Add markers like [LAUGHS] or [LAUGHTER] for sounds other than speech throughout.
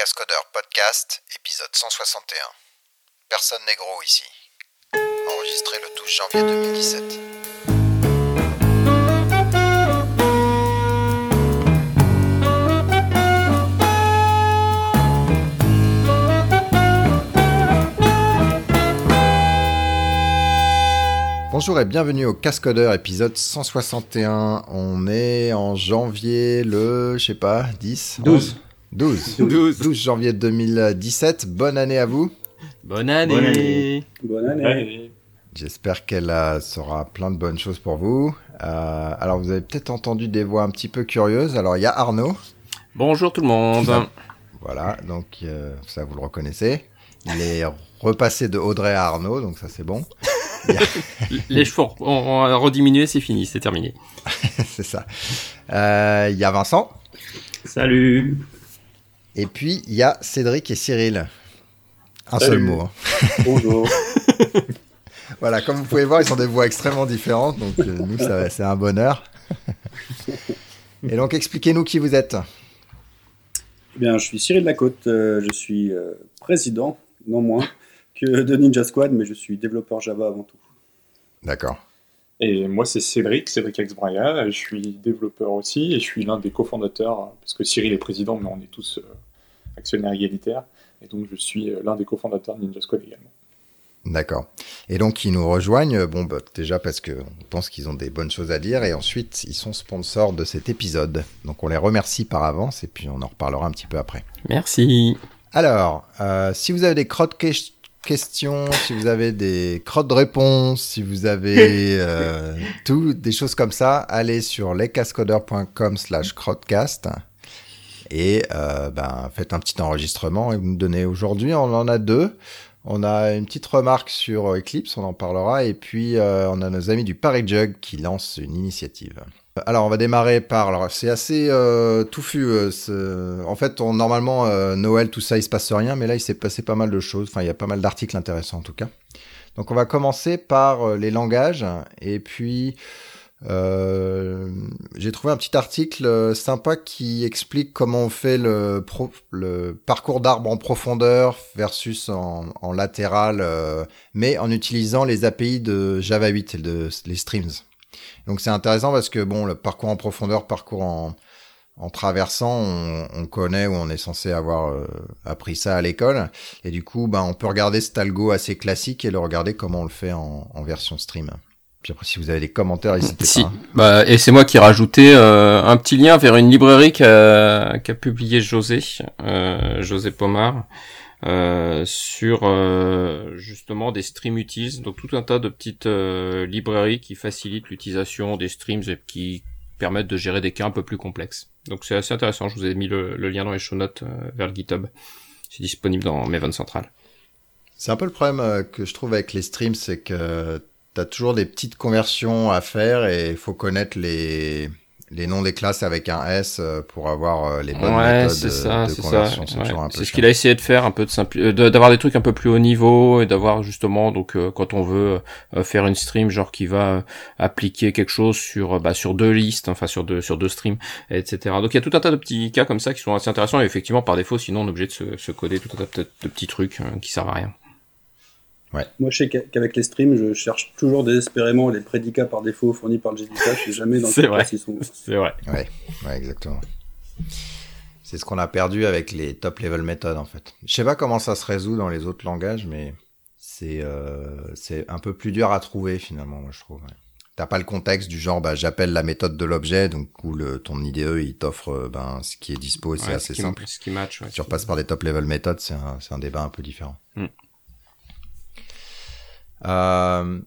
Cascodeur Podcast, épisode 161. Personne n'est gros ici. Enregistré le 12 janvier 2017. Bonjour et bienvenue au Cascodeur épisode 161. On est en janvier le, je sais pas, 10 12. 12. 12. 12 janvier 2017. Bonne année à vous. Bonne année. Bonne année. Bonne année. J'espère qu'elle sera plein de bonnes choses pour vous. Euh, alors vous avez peut-être entendu des voix un petit peu curieuses. Alors il y a Arnaud. Bonjour tout le monde. Voilà, donc euh, ça vous le reconnaissez. Il est repassé de Audrey à Arnaud, donc ça c'est bon. [LAUGHS] Les cheveux ont, ont rediminué, c'est fini, c'est terminé. [LAUGHS] c'est ça. Euh, Il y a Vincent. Salut. Et puis il y a Cédric et Cyril. Un Salut. seul mot. hein. [LAUGHS] Bonjour. [LAUGHS] Voilà, comme vous pouvez voir, ils sont des voix extrêmement différentes, donc euh, nous, c'est un bonheur. Et donc, expliquez-nous qui vous êtes. Eh bien, je suis Cyril Lacôte. euh, je suis euh, président, non moins, que de Ninja Squad, mais je suis développeur Java avant tout. D'accord. Et moi, c'est Cédric, Cédric Exbraya. Je suis développeur aussi et je suis l'un des cofondateurs, parce que Cyril est président, mais on est tous euh, actionnaires égalitaires. Et donc, je suis euh, l'un des cofondateurs de Ninja Squad également. D'accord. Et donc, ils nous rejoignent, bon, bah, déjà parce qu'on pense qu'ils ont des bonnes choses à dire, et ensuite, ils sont sponsors de cet épisode. Donc, on les remercie par avance, et puis on en reparlera un petit peu après. Merci. Alors, euh, si vous avez des crottes que- questions, si vous avez des crottes de réponses, si vous avez euh, [LAUGHS] tout, des choses comme ça, allez sur lescascodeurs.com slash crottcast et euh, ben, faites un petit enregistrement et vous nous donnez aujourd'hui, on en a deux. On a une petite remarque sur Eclipse, on en parlera, et puis euh, on a nos amis du Paris Jug qui lancent une initiative. Alors, on va démarrer par. C'est assez euh, touffu. euh, en fait, normalement, euh, Noël, tout ça, il se passe rien, mais là, il s'est passé pas mal de choses. Enfin, il y a pas mal d'articles intéressants, en tout cas. Donc, on va commencer par euh, les langages. Et puis, euh, j'ai trouvé un petit article euh, sympa qui explique comment on fait le, pro- le parcours d'arbre en profondeur versus en, en latéral, euh, mais en utilisant les API de Java 8 et de, les streams. Donc c'est intéressant parce que bon, le parcours en profondeur, parcours en, en traversant, on, on connaît ou on est censé avoir euh, appris ça à l'école. Et du coup, ben, on peut regarder cet algo assez classique et le regarder comment on le fait en, en version stream. Puis après, si vous avez des commentaires, n'hésitez Si. pas. hein. Bah, et c'est moi qui ai rajouté euh, un petit lien vers une librairie qu'a qu'a publié José, euh, José Pomar, euh, sur euh, justement des stream utils, donc tout un tas de petites euh, librairies qui facilitent l'utilisation des streams et qui permettent de gérer des cas un peu plus complexes. Donc c'est assez intéressant, je vous ai mis le, le lien dans les show notes euh, vers le GitHub. C'est disponible dans Maven Central. C'est un peu le problème que je trouve avec les streams, c'est que tu as toujours des petites conversions à faire et il faut connaître les, les noms des classes avec un S euh, pour avoir euh, les bonnes Ouais, méthodes ça, de c'est ça. conversion. C'est Ouais. ce qu'il a essayé de faire, un peu de simpli- euh, d'avoir des trucs un peu plus haut niveau et d'avoir justement donc euh, quand on veut euh, faire une stream genre qui va euh, appliquer quelque chose sur bah, sur deux listes, enfin sur deux sur deux streams, etc. Donc il y a tout un tas de petits cas comme ça qui sont assez intéressants et effectivement par défaut sinon on est obligé de se, se coder tout un tas de petits trucs euh, qui servent à rien. Moi, je sais qu'a- qu'avec les streams, je cherche toujours désespérément les prédicats par défaut fournis par le JDK. Je sais jamais dans quel cas ils sont. C'est vrai. Ouais, ouais, exactement. C'est ce qu'on a perdu avec les top level méthodes en fait. Je sais pas comment ça se résout dans les autres langages, mais c'est euh, c'est un peu plus dur à trouver finalement, moi je trouve. ouais. T'as pas le contexte du genre, bah, j'appelle la méthode de l'objet, donc où le ton IDE il t'offre euh, ben ce qui est dispo, c'est Ouais, assez ce qui, simple. Ce qui match. Ouais. Si tu repasses par des top level méthodes, c'est un, c'est un débat un peu différent. Mm. Euh,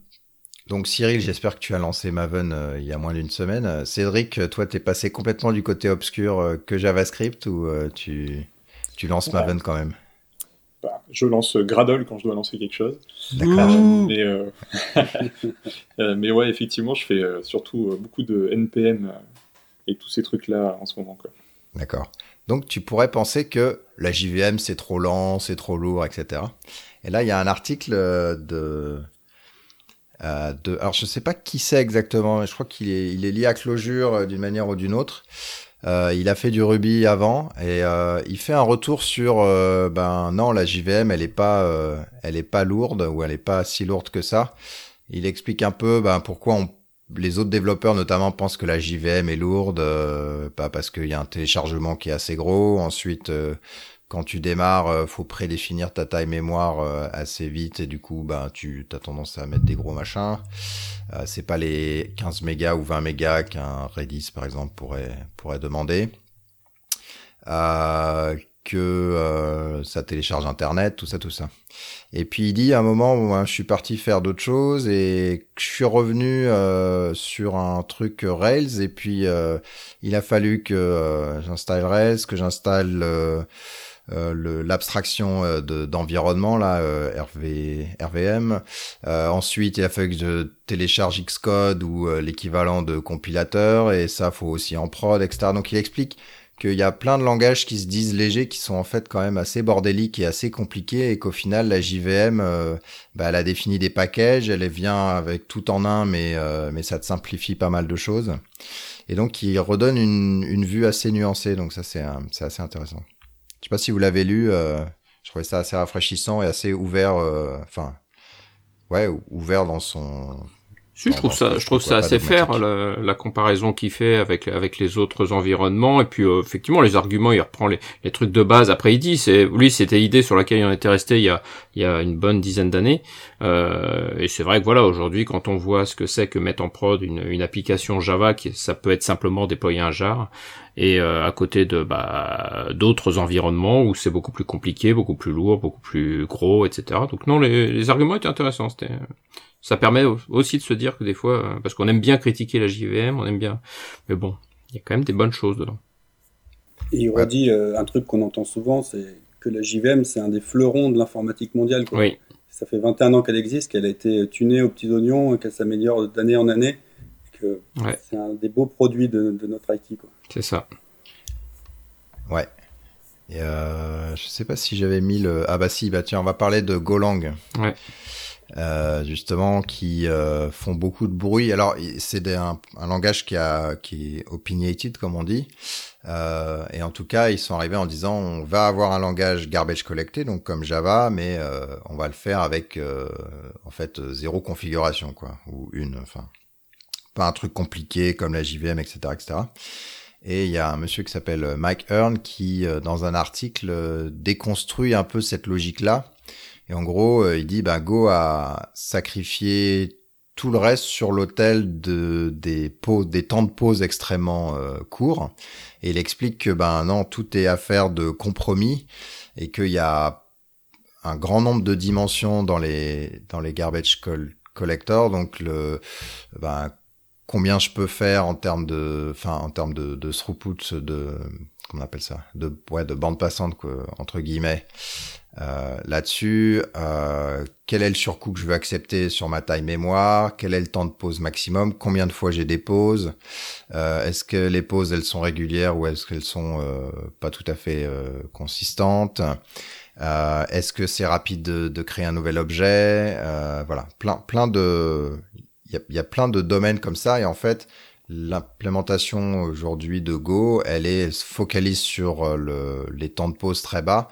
donc Cyril, j'espère que tu as lancé Maven euh, il y a moins d'une semaine. Euh, Cédric, toi, t'es passé complètement du côté obscur euh, que JavaScript ou euh, tu, tu lances Ouais. Maven quand même? Bah, je lance Gradle quand je dois lancer quelque chose. D'accord. Euh, mais, [LAUGHS] mais ouais, effectivement, je fais surtout beaucoup de NPM et tous ces trucs-là en ce moment. Quoi. D'accord. Donc tu pourrais penser que la JVM c'est trop lent, c'est trop lourd, etc. Et là il y a un article euh, de, euh, de alors je sais pas qui c'est exactement, mais je crois qu'il est, il est lié à Clojure euh, d'une manière ou d'une autre, Euh, il a fait du Ruby avant et euh, il fait un retour sur ben non la JVM elle est pas elle est pas lourde ou elle est pas si lourde que ça. Il explique un peu ben pourquoi on, les autres développeurs notamment pensent que la JVM est lourde bah, parce qu'il y a un téléchargement qui est assez gros. Ensuite quand tu démarres, faut prédéfinir ta taille mémoire assez vite et du coup, ben, tu as tendance à mettre des gros machins. Euh, c'est pas les 15 mégas ou 20 mégas qu'un Redis par exemple pourrait pourrait demander. Euh, que euh, ça télécharge internet, tout ça, tout ça. Et puis il dit à un moment où hein, je suis parti faire d'autres choses et je suis revenu sur un truc Rails et puis il a fallu que j'installe Rails, que j'installe euh, l'abstraction euh, d'environnement là euh, RV, RVM. ensuite, il a fallu que je télécharge Xcode ou l'équivalent de compilateur et ça faut aussi en prod, etc. Donc il explique qu'il y a plein de langages qui se disent légers, qui sont en fait quand même assez bordéliques et assez compliqués, et qu'au final la JVM, bah, elle a défini des packages, elle vient avec tout en un, mais mais ça te simplifie pas mal de choses, et donc il redonne une, une vue assez nuancée, donc ça c'est assez intéressant. Je sais pas si vous l'avez lu. Euh, je trouvais ça assez rafraîchissant et assez ouvert. Euh, enfin, ouais, ouvert dans son je trouve ça, je trouve ça assez fair la, la comparaison qu'il fait avec avec les autres environnements et puis euh, effectivement les arguments, il reprend les, les, trucs de base. Après il dit, c'est lui c'était l'idée sur laquelle il en était resté il y a il y a une bonne dizaine d'années. Euh, et c'est vrai que voilà aujourd'hui quand on voit ce que c'est que mettre en prod une, une application Java, qui ça peut être simplement déployer un jar et euh, à côté de bah, d'autres environnements où c'est beaucoup plus compliqué, beaucoup plus lourd, beaucoup plus gros, etc. Donc non, les, les arguments étaient intéressants. C'était ça permet aussi de se dire que des fois, euh, parce qu'on aime bien critiquer la JVM, on aime bien, mais bon, il y a quand même des bonnes choses dedans. Et il redit euh, un truc qu'on entend souvent, c'est que la JVM, c'est un des fleurons de l'informatique mondiale. Oui. Ça fait 21 ans qu'elle existe, qu'elle a été tunée aux petits oignons, qu'elle s'améliore d'année en année, c'est un des beaux produits de, notre IT. C'est ça. Ouais. Et euh, je sais pas si j'avais mis le. Ah bah si, bah tiens, on va parler de Golang. Ouais. Euh, justement qui euh, font beaucoup de bruit. Alors c'est un, un, langage qui a qui est opinionated comme on dit. Euh, et en tout cas, ils sont arrivés en disant on va avoir un langage garbage collected, donc comme Java, mais euh, on va le faire avec euh, en fait zéro configuration quoi, ou une, enfin pas un truc compliqué comme la JVM, etc., etc. Et il y a un monsieur qui s'appelle Mike Hearn qui, dans un article, déconstruit un peu cette logique-là et en gros, euh, il dit, bah, Go a sacrifié tout le reste sur l'autel de des pauses, des temps de pause extrêmement euh, courts. Et il explique que ben non, tout est affaire de compromis et qu'il y a un grand nombre de dimensions dans les dans les garbage collectors. Donc le ben combien je peux faire en termes de enfin en termes de, de throughput de comment appelle ça? De ouais de bande passante entre guillemets euh, là-dessus, euh, quel est le surcoût que je veux accepter sur ma taille mémoire, quel est le temps de pause maximum, combien de fois j'ai des pauses, euh, est-ce que les pauses elles sont régulières ou est-ce qu'elles sont euh, pas tout à fait euh, consistantes, est-ce que c'est rapide de, de, créer un nouvel objet, voilà, plein plein de, y a, y a plein de domaines comme ça et en fait l'implémentation aujourd'hui de Go, elle est focalise sur le, les temps de pause très bas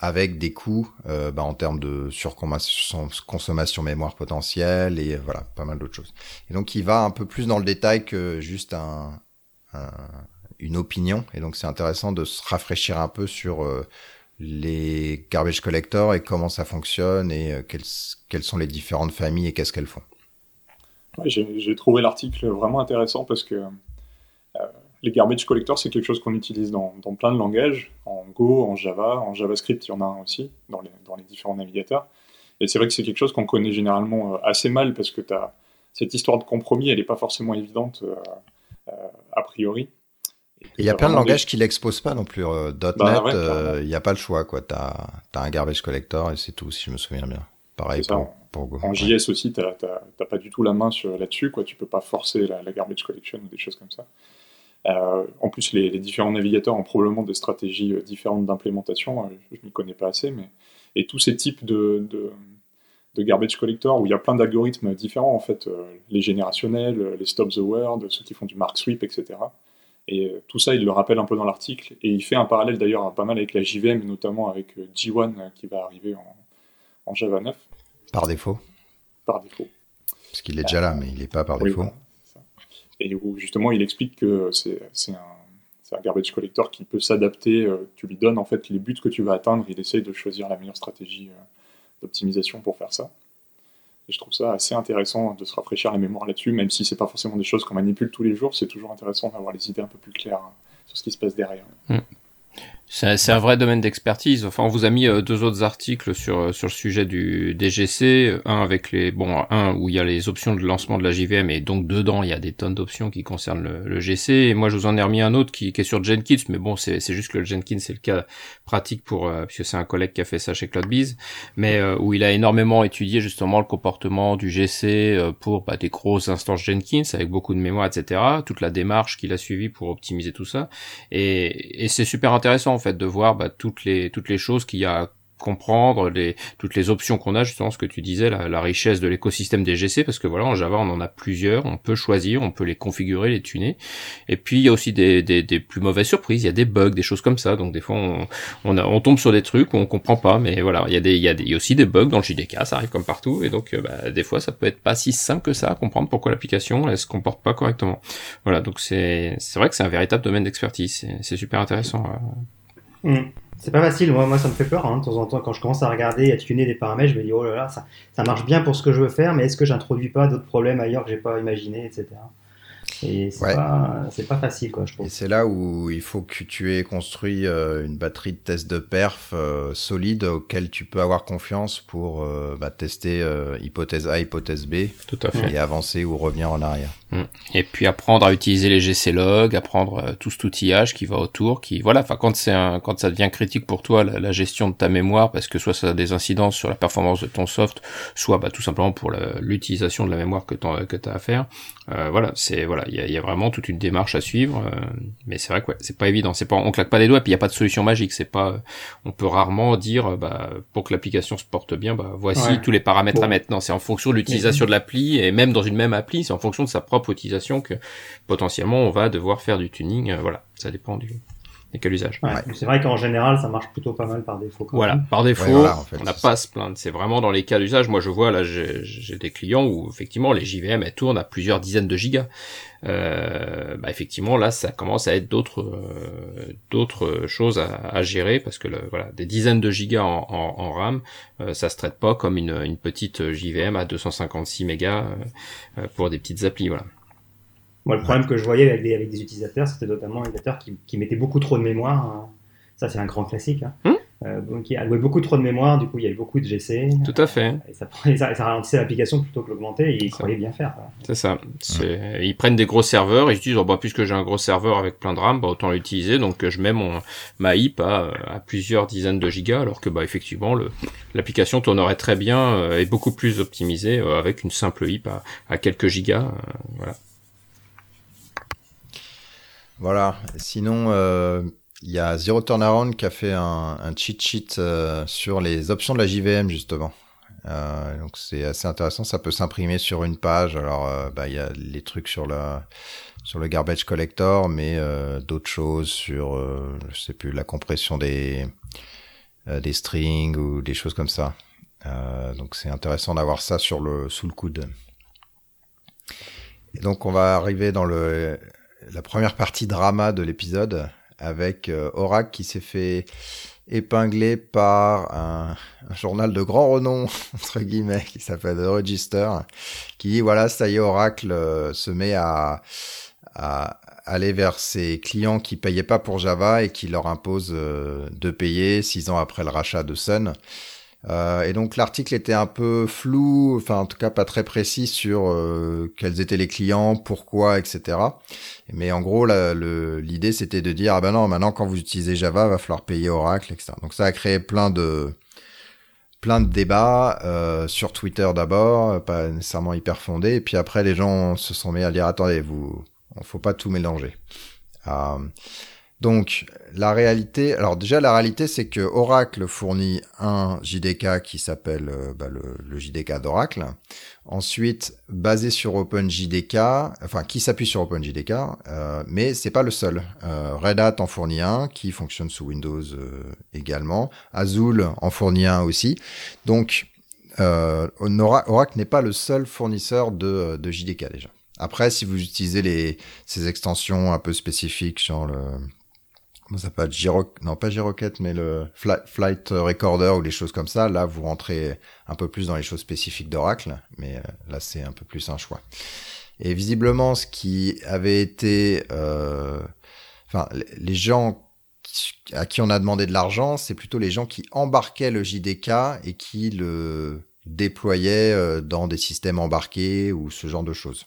avec des coûts euh, bah, en termes de surconsommation mémoire potentielle et voilà pas mal d'autres choses. Et donc il va un peu plus dans le détail que juste un, une opinion et donc c'est intéressant de se rafraîchir un peu sur euh, les garbage collectors et comment ça fonctionne et euh, quelles, quelles sont les différentes familles et qu'est-ce qu'elles font. Ouais, J'ai trouvé l'article vraiment intéressant parce que les garbage collectors, c'est quelque chose qu'on utilise dans, plein de langages, en Go, en Java, en JavaScript, il y en a un aussi, dans les, différents navigateurs. Et c'est vrai que c'est quelque chose qu'on connaît généralement euh, assez mal parce que as, cette histoire de compromis, elle n'est pas forcément évidente euh, euh, a priori. Il y a plein de langages qui l'exposent pas non plus. .NET, bah il n'y a pas le choix. Tu as, as, un garbage collector et c'est tout, si je me souviens bien. Pareil pour, En JS aussi, tu n'as pas du tout la main là-dessus. Tu peux pas forcer la, la, garbage collection ou des choses comme ça. Euh, en plus, les, différents navigateurs ont probablement des stratégies euh, différentes d'implémentation. Euh, je ne m'y connais pas assez, mais et tous ces types de, de, garbage collector où il y a plein d'algorithmes différents en fait, les générationnels, les stop the word, ceux qui font du mark sweep, etc. Et tout ça, il le rappelle un peu dans l'article. Et il fait un parallèle d'ailleurs pas mal avec la JVM, notamment avec G1 qui va arriver en, Java 9. Par défaut Par défaut. Parce qu'il est déjà là, mais il n'est pas par défaut. et où justement, il explique que c'est un garbage collector qui peut s'adapter. Euh, tu lui donnes en fait les buts que tu vas atteindre. Il essaye de choisir la meilleure stratégie euh, d'optimisation pour faire ça. Et je trouve ça assez intéressant de se rafraîchir la mémoire là-dessus, même si c'est pas forcément des choses qu'on manipule tous les jours. C'est toujours intéressant d'avoir les idées un peu plus claires hein, sur ce qui se passe derrière. Mm. C'est un vrai domaine d'expertise. Enfin, on vous a mis euh, deux autres articles sur euh, sur le sujet du DGC, un avec les bon un où il y a les options de lancement de la JVM et donc dedans il y a des tonnes d'options qui concernent le, GC. Et moi je vous en ai remis un autre qui, qui est sur Jenkins, mais bon c'est c'est juste que le Jenkins c'est le cas pratique pour euh, puisque c'est un collègue qui a fait ça chez CloudBees, mais où il a énormément étudié justement le comportement du GC pour bah, des grosses instances Jenkins avec beaucoup de mémoire etc. Toute la démarche qu'il a suivie pour optimiser tout ça et et c'est super intéressant fait de voir bah, toutes les toutes les choses qu'il y a comprendre les toutes les options qu'on a justement ce que tu disais la, richesse de l'écosystème des GC parce que voilà en Java on en a plusieurs on peut choisir on peut les configurer les tuner. Et puis il y a aussi des, des, des plus mauvaises surprises il y a des bugs des choses comme ça. Donc des fois on on, on tombe sur des trucs où on comprend pas mais voilà il y a des il y a, des, aussi des bugs dans le JDK ça arrive comme partout. Et donc euh, bah, des fois ça peut être pas si simple que ça à comprendre pourquoi l'application elle se comporte pas correctement. Voilà donc c'est c'est vrai que c'est un véritable domaine d'expertise. C'est super intéressant. Mm. C'est pas facile, moi, moi ça me fait peur. Hein. De temps en temps, quand je commence à regarder et à tuner des paramètres, je me dis oh là là, ça, marche bien pour ce que je veux faire, mais est-ce que j'introduis pas d'autres problèmes ailleurs que j'ai pas imaginé, etc. Et c'est pas, pas, facile, quoi, je trouve. Et c'est là où il faut que tu aies construit euh, une batterie de tests de perf euh, solide auquel tu peux avoir confiance pour euh, bah, tester hypothèse A, hypothèse B. Tout à fait. Et avancer ou revenir en arrière. Mm. Et puis apprendre à utiliser les GC logs, apprendre tout cet outillage qui va autour, qui voilà, enfin quand c'est un, quand ça devient critique pour toi la, la, gestion de ta mémoire, parce que soit ça a des incidences sur la performance de ton soft, soit bah, tout simplement pour l'utilisation de la mémoire que tu as à faire. voilà, c'est voilà, il y a, vraiment toute une démarche à suivre, euh, mais c'est vrai que ouais, c'est pas évident. C'est pas, on claque pas des doigts, puis il y a pas de solution magique. C'est pas, on peut rarement dire, bah, pour que l'application se porte bien, bah, voici tous les paramètres à mettre. Non, c'est en fonction de l'utilisation de l'appli et même dans une même appli, c'est en fonction de sa propre utilisation que potentiellement on va devoir faire du tuning. Euh, voilà, ça dépend du, et quel usage. C'est vrai qu'en général, ça marche plutôt pas mal par défaut. voilà, par défaut, on n'a pas à se plaindre. C'est vraiment dans les cas d'usage. Moi, je vois là, j'ai des clients où effectivement les JVM elles tournent à plusieurs dizaines de gigas. Euh, bah, effectivement, là, ça commence à être d'autres euh, d'autres choses à, à, gérer parce que le, voilà, des dizaines de gigas en, en, RAM, euh, ça se traite pas comme une, une petite JVM à 256 mégas euh, pour des petites applis. Voilà. Moi, le problème que je voyais avec des, avec des utilisateurs, c'était notamment les utilisateurs qui, qui, mettaient beaucoup trop de mémoire. Hein. Ça, c'est un grand classique. Hein. Hum euh, donc, il allouait beaucoup trop de mémoire, du coup, il y avait beaucoup de GC. Tout à fait. Et ça, ça, ralentissait l'application plutôt que l'augmenter, et ils croyaient bien faire. C'est ça. Ils prennent des gros serveurs, et ils se disent, oh, bah, puisque j'ai un gros serveur avec plein de RAM, bah, autant l'utiliser. Donc, je mets mon, ma HIP à, à, plusieurs dizaines de gigas, alors que, bah, effectivement, l'application tournerait très bien euh, et beaucoup plus optimisée euh, avec une simple HIP à, à quelques gigas. voilà. Voilà. Sinon, euh, il y a Zero Turnaround qui a fait un, cheat sheet euh, sur les options de la JVM justement. Euh, donc c'est assez intéressant. Ça peut s'imprimer sur une page. Alors, bah, il y a les trucs sur le sur le garbage collector, mais d'autres choses sur, je sais plus, la compression des des strings ou des choses comme ça. donc c'est intéressant d'avoir ça sur le sous le coude. Et donc on va arriver dans le la première partie drama de l'épisode avec euh, Oracle qui s'est fait épingler par un, journal de grand renom, [LAUGHS] entre guillemets, qui s'appelle The Register, qui dit, voilà, ça y est, Oracle se met à, à aller vers ses clients qui payaient pas pour Java et qui leur impose euh, de payer six ans après le rachat de Sun. Euh, et donc l'article était un peu flou, enfin en tout cas pas très précis sur euh, quels étaient les clients, pourquoi, etc. Mais en gros, l'idée c'était de dire ah ben non, maintenant quand vous utilisez Java, va falloir payer Oracle, etc. Donc ça a créé plein de plein de débats euh, sur Twitter d'abord, pas nécessairement hyper fondés, et puis après les gens se sont mis à dire attendez, vous, faut pas tout mélanger. Donc, la réalité, alors déjà, la réalité, c'est que Oracle fournit un JDK qui s'appelle euh, bah, le, le, JDK d'Oracle. Ensuite, basé sur OpenJDK, enfin, qui s'appuie sur OpenJDK, euh, mais c'est pas le seul. Euh, Red Hat en fournit un qui fonctionne sous Windows euh, également. Azul en fournit un aussi. Donc, euh, Oracle n'est pas le seul fournisseur de, de JDK déjà. Après, si vous utilisez les, ces extensions un peu spécifiques, genre le, comment ça s'appelle? Non pas Giroquette, mais le Flight Recorder ou des choses comme ça, là, vous rentrez un peu plus dans les choses spécifiques d'Oracle, mais euh, là, c'est un peu plus un choix. Et visiblement, ce qui avait été, euh, enfin, les gens à qui on a demandé de l'argent, c'est plutôt les gens qui embarquaient le JDK et qui le déployaient euh, dans des systèmes embarqués ou ce genre de choses.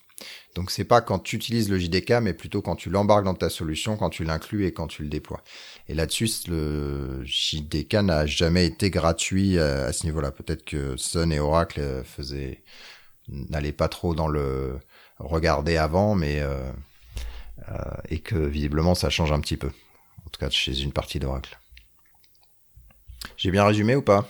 Donc c'est pas quand tu utilises le JDK, mais plutôt quand tu l'embarques dans ta solution, quand tu l'inclus et quand tu le déploies. Et là-dessus, le JDK n'a jamais été gratuit à, ce niveau-là. Peut-être que Sun et Oracle euh, faisaient n'allaient pas trop dans le regarder avant, mais euh, euh, et que visiblement ça change un petit peu. En tout cas chez une partie d'Oracle. J'ai bien résumé ou pas?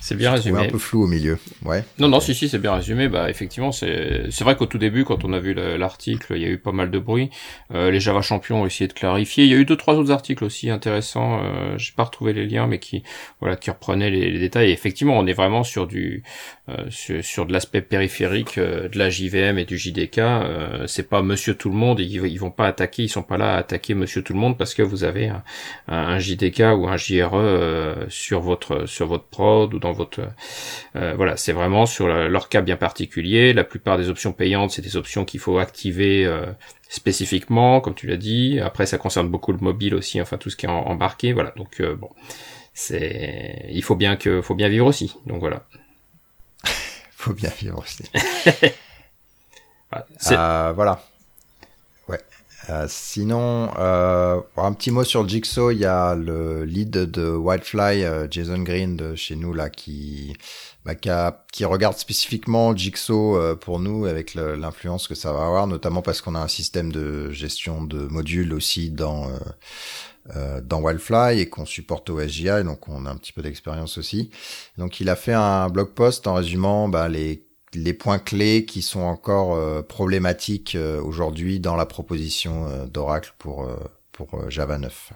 C'est bien résumé. un peu flou au milieu. Ouais. Non, non, si, si, c'est bien résumé. Bah, effectivement, c'est, c'est vrai qu'au tout début, quand on a vu l'article, il y a eu pas mal de bruit. Euh, les Java champions ont essayé de clarifier. Il y a eu deux, trois autres articles aussi intéressants. Euh, j'ai pas retrouvé les liens, mais qui, voilà, qui reprenaient les, détails. Et effectivement, on est vraiment sur du, euh, sur, sur, de l'aspect périphérique euh, de la JVM et du JDK. Euh, c'est pas Monsieur Tout le Monde. Ils, ils vont pas attaquer. Ils sont pas là à attaquer Monsieur Tout le Monde parce que vous avez un, un JDK ou un JRE sur votre, sur votre prod ou dans votre euh, voilà, c'est vraiment sur leur cas bien particulier. La plupart des options payantes, c'est des options qu'il faut activer euh, spécifiquement, comme tu l'as dit. Après, ça concerne beaucoup le mobile aussi, enfin tout ce qui est embarqué. Voilà, donc euh, bon, c'est il faut bien que faut bien vivre aussi. Donc voilà. [LAUGHS] faut bien vivre aussi. [LAUGHS] voilà. Euh, sinon, euh, un petit mot sur Jigsaw, il y a le lead de Wildfly, euh, Jason Green de chez nous là, qui, bah, qui, qui, regarde spécifiquement Jigsaw euh, pour nous avec l'influence que ça va avoir, notamment parce qu'on a un système de gestion de modules aussi dans dans Wildfly et qu'on supporte OSGI, donc on a un petit peu d'expérience aussi. Donc il a fait un blog post en résumant bah, les les points clés qui sont encore euh, problématiques euh, aujourd'hui dans la proposition euh, d'Oracle pour, pour Java 9.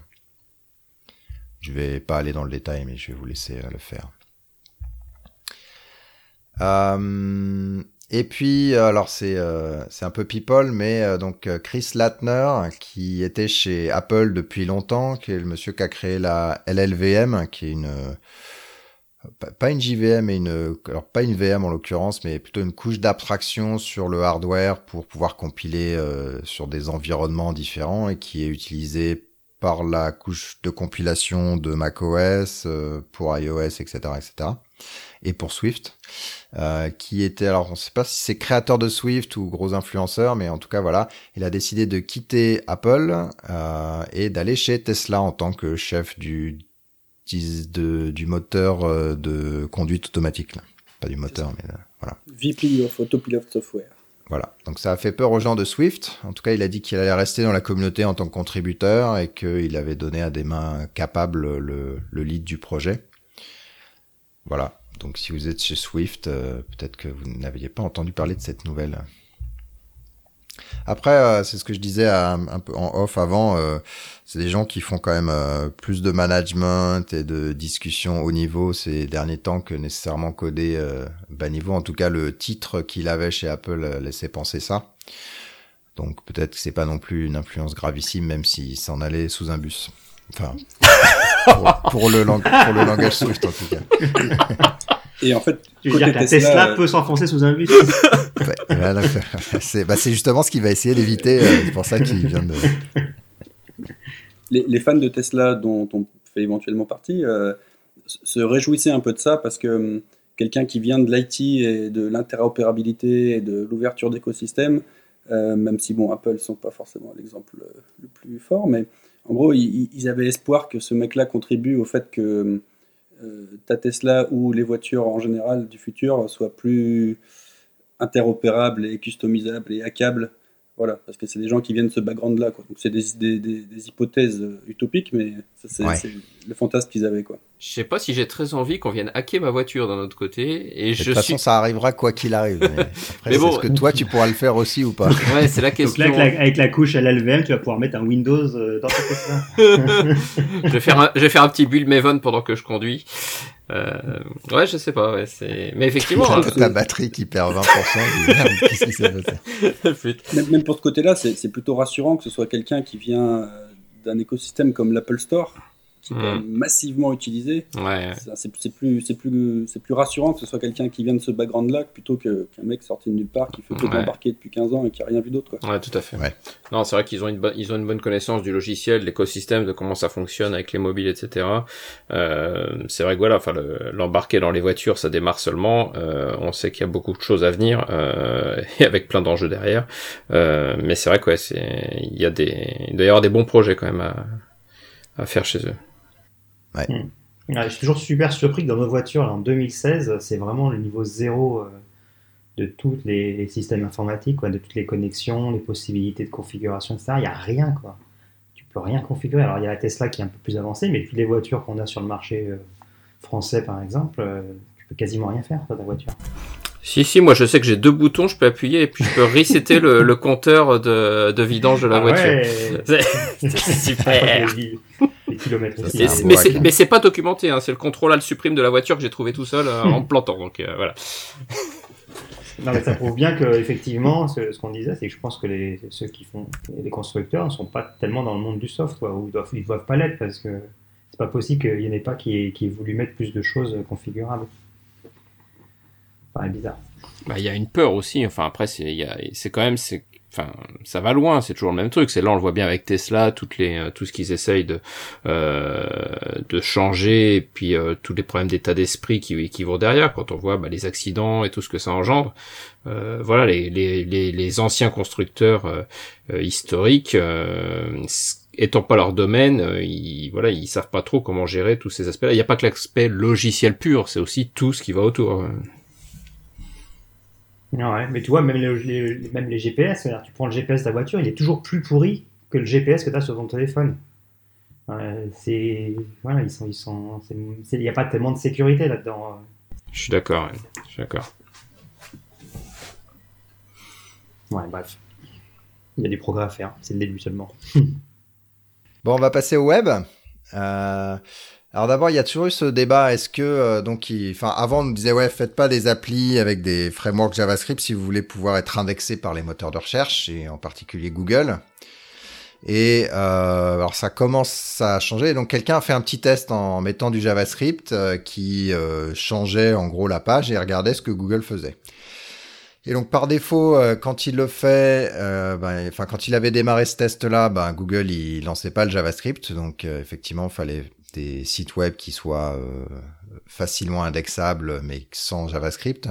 Je vais pas aller dans le détail, mais je vais vous laisser le faire. et puis, alors c'est c'est un peu people, mais donc Chris Latner, qui était chez Apple depuis longtemps, qui est le monsieur qui a créé la LLVM, qui est une pas une JVM et une alors pas une VM en l'occurrence mais plutôt une couche d'abstraction sur le hardware pour pouvoir compiler euh, sur des environnements différents et qui est utilisé par la couche de compilation de macOS euh, pour iOS etc etc et pour Swift euh, qui était alors on sait pas si c'est créateur de Swift ou gros influenceur mais en tout cas voilà il a décidé de quitter Apple et d'aller chez Tesla en tant que chef du de, du moteur euh, de conduite automatique. Là. Pas du moteur, mais euh, voilà. VP of Autopilot Software. Voilà. Donc ça a fait peur aux gens de Swift. En tout cas, il a dit qu'il allait rester dans la communauté en tant que contributeur et qu'il avait donné à des mains capables le, le lead du projet. Voilà. Donc si vous êtes chez Swift, euh, peut-être que vous n'aviez pas entendu parler de cette nouvelle. Après, euh, c'est ce que je disais un peu en off avant. Euh, c'est des gens qui font quand même euh, plus de management et de discussion haut niveau ces derniers temps que nécessairement coder bas niveau. En tout cas, le titre qu'il avait chez Apple laissait penser ça. Donc peut-être que c'est pas non plus une influence gravissime, même s'il s'en allait sous un bus. Enfin, [LAUGHS] pour, le, pour le langage Swift en tout cas. [LAUGHS] Et en fait, tu veux dire que Tesla, euh, peut s'enfoncer sous un bus [LAUGHS] [LAUGHS] bah, C'est justement ce qu'il va essayer d'éviter. Euh, c'est pour ça qu'il vient de. Les, fans de Tesla, dont on fait éventuellement partie, euh, se réjouissaient un peu de ça parce que hum, quelqu'un qui vient de l'IT et de l'interopérabilité et de l'ouverture d'écosystèmes, même si bon, Apple ne sont pas forcément l'exemple le plus fort, mais en gros, ils, ils avaient espoir que ce mec-là contribue au fait que hum, euh, ta Tesla ou les voitures en général du futur soient plus interopérables et customisables et hackables Voilà, parce que c'est des gens qui viennent de ce background-là. Quoi. Donc c'est des, des, des, hypothèses euh, utopiques, mais c'est le fantasme qu'ils avaient. Quoi. Je sais pas si j'ai très envie qu'on vienne hacker ma voiture d'un autre côté. Et, je de toute façon, ça arrivera quoi qu'il arrive. Mais, [LAUGHS] après, bon, est-ce que toi, tu pourras le faire aussi ou pas [LAUGHS] Ouais, c'est la question. Donc là, avec la, avec la couche à l'LVM, tu vas pouvoir mettre un Windows euh, dans ta Tesla. [LAUGHS] je, vais faire un, je vais faire un petit build Maven pendant que je conduis. Euh, ouais, je sais pas, ouais, c'est. Mais effectivement. Hein, ta batterie qui perd 20%. Qu'est-ce qui s'est passé même, même, pour ce côté-là, c'est plutôt rassurant que ce soit quelqu'un qui vient euh, d'un écosystème comme l'Apple Store, qui est quand même massivement utilisé. Ouais. C'est plus, c'est plus, c'est plus rassurant que ce soit quelqu'un qui vient de ce background-là plutôt qu'un mec sorti de nulle part qui fait que ouais. d'embarquer depuis 15 ans et qui a rien vu d'autre. Ouais, tout à fait. Ouais. Non, c'est vrai qu'ils ont une bonne, ils ont une bonne connaissance du logiciel, de l'écosystème, de comment ça fonctionne avec les mobiles, etc. Euh, c'est vrai que voilà, enfin, l'embarquer dans les voitures, ça démarre seulement. Euh, on sait qu'il y a beaucoup de choses à venir euh, [LAUGHS] et avec plein d'enjeux derrière. Euh, mais c'est vrai que ouais, c'est, il y a des, il doit y avoir des bons projets quand même à, à faire chez eux. Ouais, je suis toujours super surpris que dans nos voitures, en 2016, c'est vraiment le niveau zéro euh, de tous les, systèmes informatiques, de toutes les connexions, les possibilités de configuration, etc. Il n'y a rien, quoi. Tu peux rien configurer. Alors, il y a la Tesla qui est un peu plus avancée, mais toutes les voitures qu'on a sur le marché euh, français, par exemple, euh, tu peux quasiment rien faire dans ta voiture. Si, si, moi je sais que j'ai deux boutons, je peux appuyer et puis je peux resetter le, le compteur de, de vidange de la ah voiture. Ouais. [LAUGHS] C'est super. les kilomètres aussi. Mais, c'est, mais c'est pas documenté, hein. c'est le contrôle alt supprime de la voiture que j'ai trouvé tout seul euh, en [LAUGHS] plantant. Donc euh, voilà. Non, mais ça prouve bien que effectivement, ce, ce qu'on disait, c'est que je pense que les, ceux qui font les constructeurs ne sont pas tellement dans le monde du soft, quoi, ou ils doivent, ils doivent pas l'être parce que c'est pas possible qu'il y en ait pas qui ait, qui ait voulu mettre plus de choses configurables. Bizarre. Bah, il y a une peur aussi. Enfin, après, c'est, quand même, c'est, enfin, ça va loin. C'est toujours le même truc. C'est là, on le voit bien avec Tesla, toutes les, euh, tout ce qu'ils essayent de, euh, de changer, et puis euh, tous les problèmes d'état d'esprit qui, qui vont derrière. Quand on voit bah, les accidents et tout ce que ça engendre. Euh, voilà, les, les, les, les, anciens constructeurs euh, historiques. étant pas leur domaine, ils voilà, ils savent pas trop comment gérer tous ces aspects-là. Il n'y a pas que l'aspect logiciel pur, c'est aussi tout ce qui va autour. Ouais, mais tu vois, même les, les, même les GPS, tu prends le GPS de ta voiture, il est toujours plus pourri que le GPS que tu as sur ton téléphone. Euh, c'est voilà, ils sont, ils sont, il n'y a pas tellement de sécurité là-dedans. Je suis d'accord, je suis d'accord. Ouais, bref, il y a des progrès à faire, c'est le début seulement. [LAUGHS] bon, on va passer au web. Euh, alors d'abord, il y a toujours eu ce débat. Est-ce que euh, donc, enfin, avant, on nous disait ouais, faites pas des applis avec des frameworks JavaScript si vous voulez pouvoir être indexé par les moteurs de recherche et en particulier Google. Et euh, alors ça commence à changer. Donc quelqu'un a fait un petit test en mettant du JavaScript euh, qui euh, changeait en gros la page et regardait ce que Google faisait. Et donc par défaut, euh, quand il le fait, euh, ben, enfin quand il avait démarré ce test-là, ben, Google il lançait pas le JavaScript, donc euh, effectivement il fallait des sites web qui soient euh, facilement indexables mais sans JavaScript.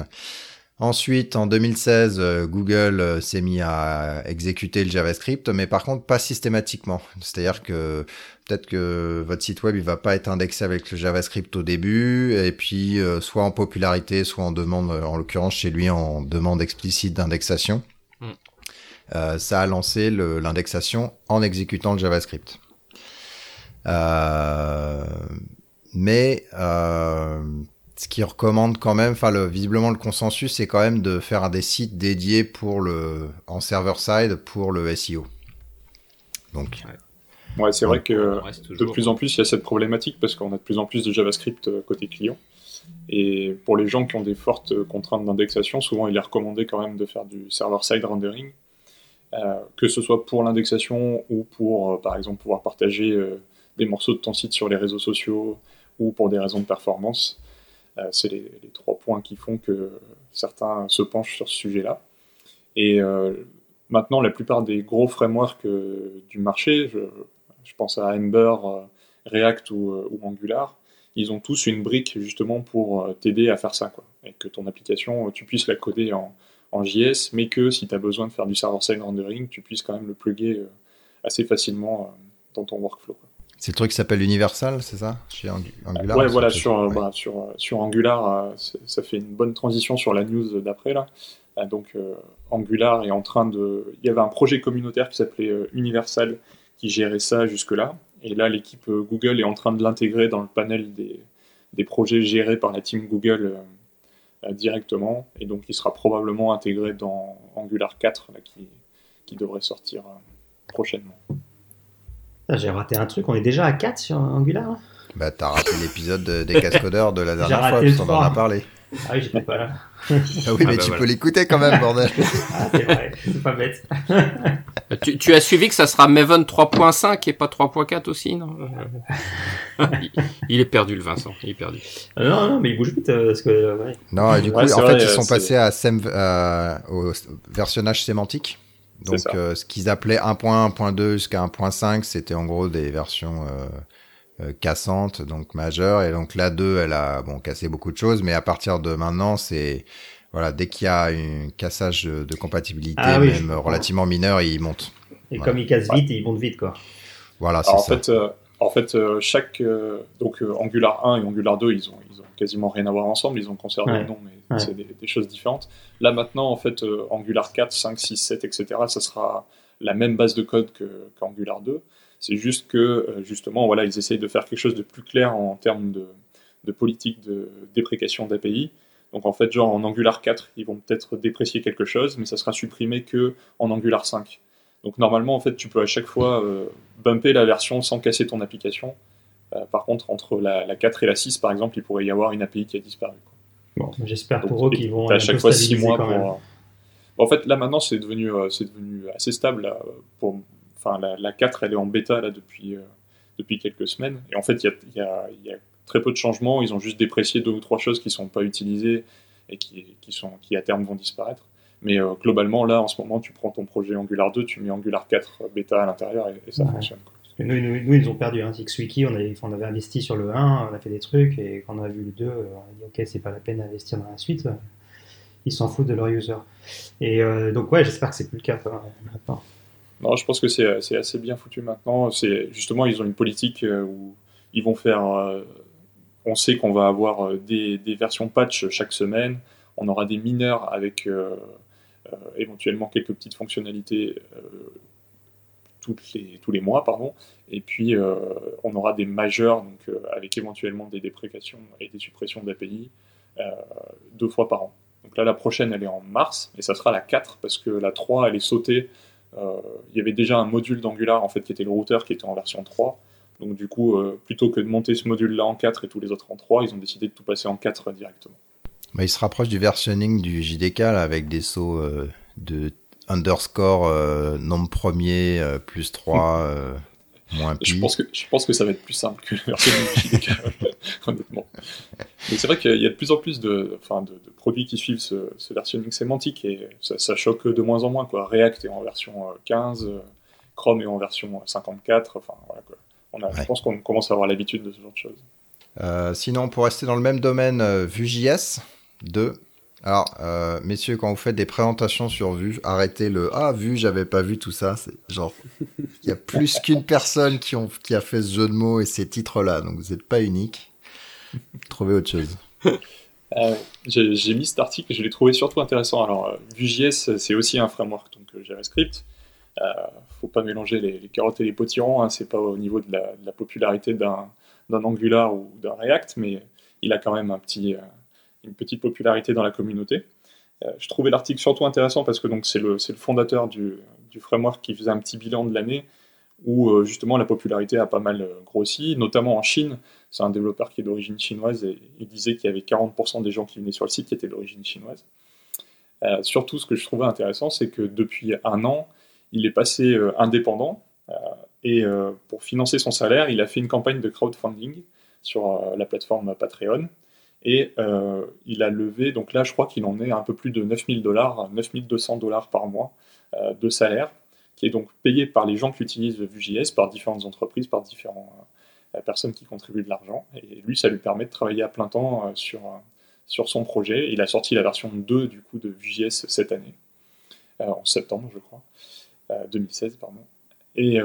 Ensuite, en 2016, euh, Google euh, s'est mis à exécuter le JavaScript, mais par contre pas systématiquement. C'est-à-dire que peut-être que votre site web il va pas être indexé avec le JavaScript au début, et puis soit en popularité, soit en demande, en l'occurrence chez lui en demande explicite d'indexation. Mm. Euh, ça a lancé l'indexation en exécutant le JavaScript. Euh, mais euh, ce qui recommande quand même, enfin le, visiblement le consensus, c'est quand même de faire des sites dédiés pour le en server side pour le SEO. Donc. Ouais, c'est vrai que de plus en plus il y a cette problématique parce qu'on a de plus en plus de JavaScript euh, côté client. Et pour les gens qui ont des fortes contraintes d'indexation, souvent il est recommandé quand même de faire du server-side rendering, euh, que ce soit pour l'indexation ou pour, euh, par exemple, pouvoir partager euh, des morceaux de ton site sur les réseaux sociaux ou pour des raisons de performance. Euh, c'est les, trois points qui font que certains se penchent sur ce sujet-là. Et euh, maintenant, la plupart des gros frameworks euh, du marché, je, pense à Ember, React ou, Angular, ils ont tous une brique justement pour t'aider à faire ça. Quoi. Et que ton application, tu puisses la coder en, JS, mais que si tu as besoin de faire du server-side rendering, tu puisses quand même le plugger assez facilement dans ton workflow. C'est le truc qui s'appelle Universal, c'est ça? Chez Angular Ouais, voilà, sur, bah, sur, sur Angular, ça fait une bonne transition sur la news d'après, là. Donc, Angular est en train de... Il y avait un projet communautaire qui s'appelait Universal, qui gérait ça jusque-là. Et là, l'équipe Google est en train de l'intégrer dans le panel des, des projets gérés par la team Google euh, directement. Et donc, il sera probablement intégré dans Angular 4 qui, qui devrait sortir euh, prochainement. Ah, j'ai raté un truc, on est déjà à 4 sur Angular Bah, t'as raté l'épisode des cascodeurs de la dernière fois, parce qu'on en a parlé. Ah oui, j'étais pas là. ah oui, mais ah bah tu peux l'écouter quand même, bordel. [LAUGHS] ah, c'est vrai, c'est pas bête. tu, tu, as suivi que ça sera Maven 3.5 et pas 3.4 aussi, non [LAUGHS] il, est perdu, le Vincent. Il est perdu. Euh, non, non, mais il bouge vite. Euh, parce que, euh, ouais. Non, du coup, en fait, ils sont passés à au versionnage sémantique. Donc, ce qu'ils appelaient 1.1, 1.2 jusqu'à 1.5, c'était en gros des versions euh, cassante, donc majeure. Et donc la 2, elle a bon cassé beaucoup de choses, mais à partir de maintenant, c'est voilà, dès qu'il y a un cassage de compatibilité, ah même relativement mineur, il monte. Et comme il casse vite, il monte vite, quoi. Voilà, c'est ça. En fait, euh, en fait euh, chaque donc Angular 1 et Angular 2, ils ont, ils ont quasiment rien à voir ensemble. Ils ont conservé le nom, mais c'est des, des, choses différentes. Là maintenant, en fait, Angular 4, 5, 6, 7, etc. Ça sera la même base de code qu'Angular 2. C'est juste que, euh, justement, voilà, ils essayent de faire quelque chose de plus clair en termes de, politique de déprécation d'API. Donc en fait, genre en Angular 4, ils vont peut-être déprécier quelque chose, mais ça sera supprimé que en Angular 5. Donc normalement, en fait, tu peux à chaque fois euh, bumper la version sans casser ton application. Euh, par contre, entre la, 4 et la 6, par exemple, il pourrait y avoir une API qui a disparu. Bon, j'espère pour eux qu'ils vont. À chaque fois 6 mois pour. En fait, là maintenant, c'est devenu, c'est devenu assez stable pour, enfin la, 4 elle est en bêta là depuis, euh, depuis quelques semaines. Et en fait, il y a, très peu de changements. Ils ont juste déprécié deux ou trois choses qui ne sont pas utilisées et qui, qui, sont, qui à terme vont disparaître. Mais euh, globalement, là, en ce moment, tu prends ton projet Angular 2, tu mets Angular 4 bêta à l'intérieur et, ça fonctionne. Nous, nous, ils ont perdu. Hein. XWiki, on avait, on avait investi sur le 1, on a fait des trucs, et quand on a vu le 2, on a dit ok, c'est pas la peine d'investir dans la suite. Ils s'en foutent de leur user. Et euh, donc, ouais, j'espère que c'est plus le cas maintenant. Non, je pense que c'est assez bien foutu maintenant. C'est justement, ils ont une politique euh, où ils vont faire. Euh, on sait qu'on va avoir euh, des, versions patch chaque semaine. On aura des mineurs avec éventuellement quelques petites fonctionnalités toutes les, tous les mois, pardon. Et puis, on aura des majeurs, donc avec éventuellement des déprécations et des suppressions d'API deux fois par an. Donc là, la prochaine, elle est en mars, et ça sera la 4, parce que la 3, elle est sautée euh, il y avait déjà un module d'Angular en fait qui était le routeur qui était en version 3. Donc du coup, euh, plutôt que de monter ce module-là en 4 et tous les autres en 3, ils ont décidé de tout passer en 4 directement. Mais il se rapproche du versionning du JDK avec des sauts euh, de underscore nombre premier plus 3 moins pi. Je pense, que, je pense que ça va être plus simple que le versionning du JDK, [LAUGHS] honnêtement. Mais c'est vrai qu'il y a de plus en plus de, enfin, de, produits qui suivent ce, versionning sémantique et ça, choque de moins en moins. Quoi. React est en version 15, euh, euh, Chrome est en version 54. Enfin, voilà, quoi. On a, Je pense qu'on commence à avoir l'habitude de ce genre de choses. Euh, sinon, pour rester dans le même domaine, Vue.js 2. Alors, messieurs, quand vous faites des présentations sur Vue, arrêtez le Ah, Vue, j'avais pas vu tout ça. C'est genre, il y a plus qu'une personne qui, a fait ce jeu de mots et ces titres-là, donc vous n'êtes pas unique. Trouvez autre chose. Euh, j'ai mis cet article et je l'ai trouvé surtout intéressant. Alors, euh, Vue.js, c'est aussi un framework, donc euh, JavaScript. Euh, faut pas mélanger les, carottes et les potirons. Hein, c'est pas au niveau de la, popularité d'un Angular ou d'un React, mais il a quand même un petit, une petite popularité dans la communauté. je trouvais l'article surtout intéressant parce que c'est le, fondateur du, framework qui faisait un petit bilan de l'année où euh, justement la popularité a pas mal euh, grossi, notamment en Chine. C'est un développeur qui est d'origine chinoise et il disait qu'il y avait 40% des gens qui venaient sur le site qui étaient d'origine chinoise. Euh, surtout, ce que je trouvais intéressant, c'est que depuis un an, il est passé indépendant et pour financer son salaire, il a fait une campagne de crowdfunding sur la plateforme Patreon. Et il a levé, donc là je crois qu'il en est un peu plus de 9000 dollars, 9200 dollars par mois de salaire qui est donc payé par les gens qui utilisent Vue.js, par différentes entreprises, par différentes euh, personnes qui contribuent de l'argent. Et lui, ça lui permet de travailler à plein temps euh, sur, euh, sur son projet. Il a sorti la version 2 du coup de Vue.js cette année, en septembre, je crois, 2016, pardon. Et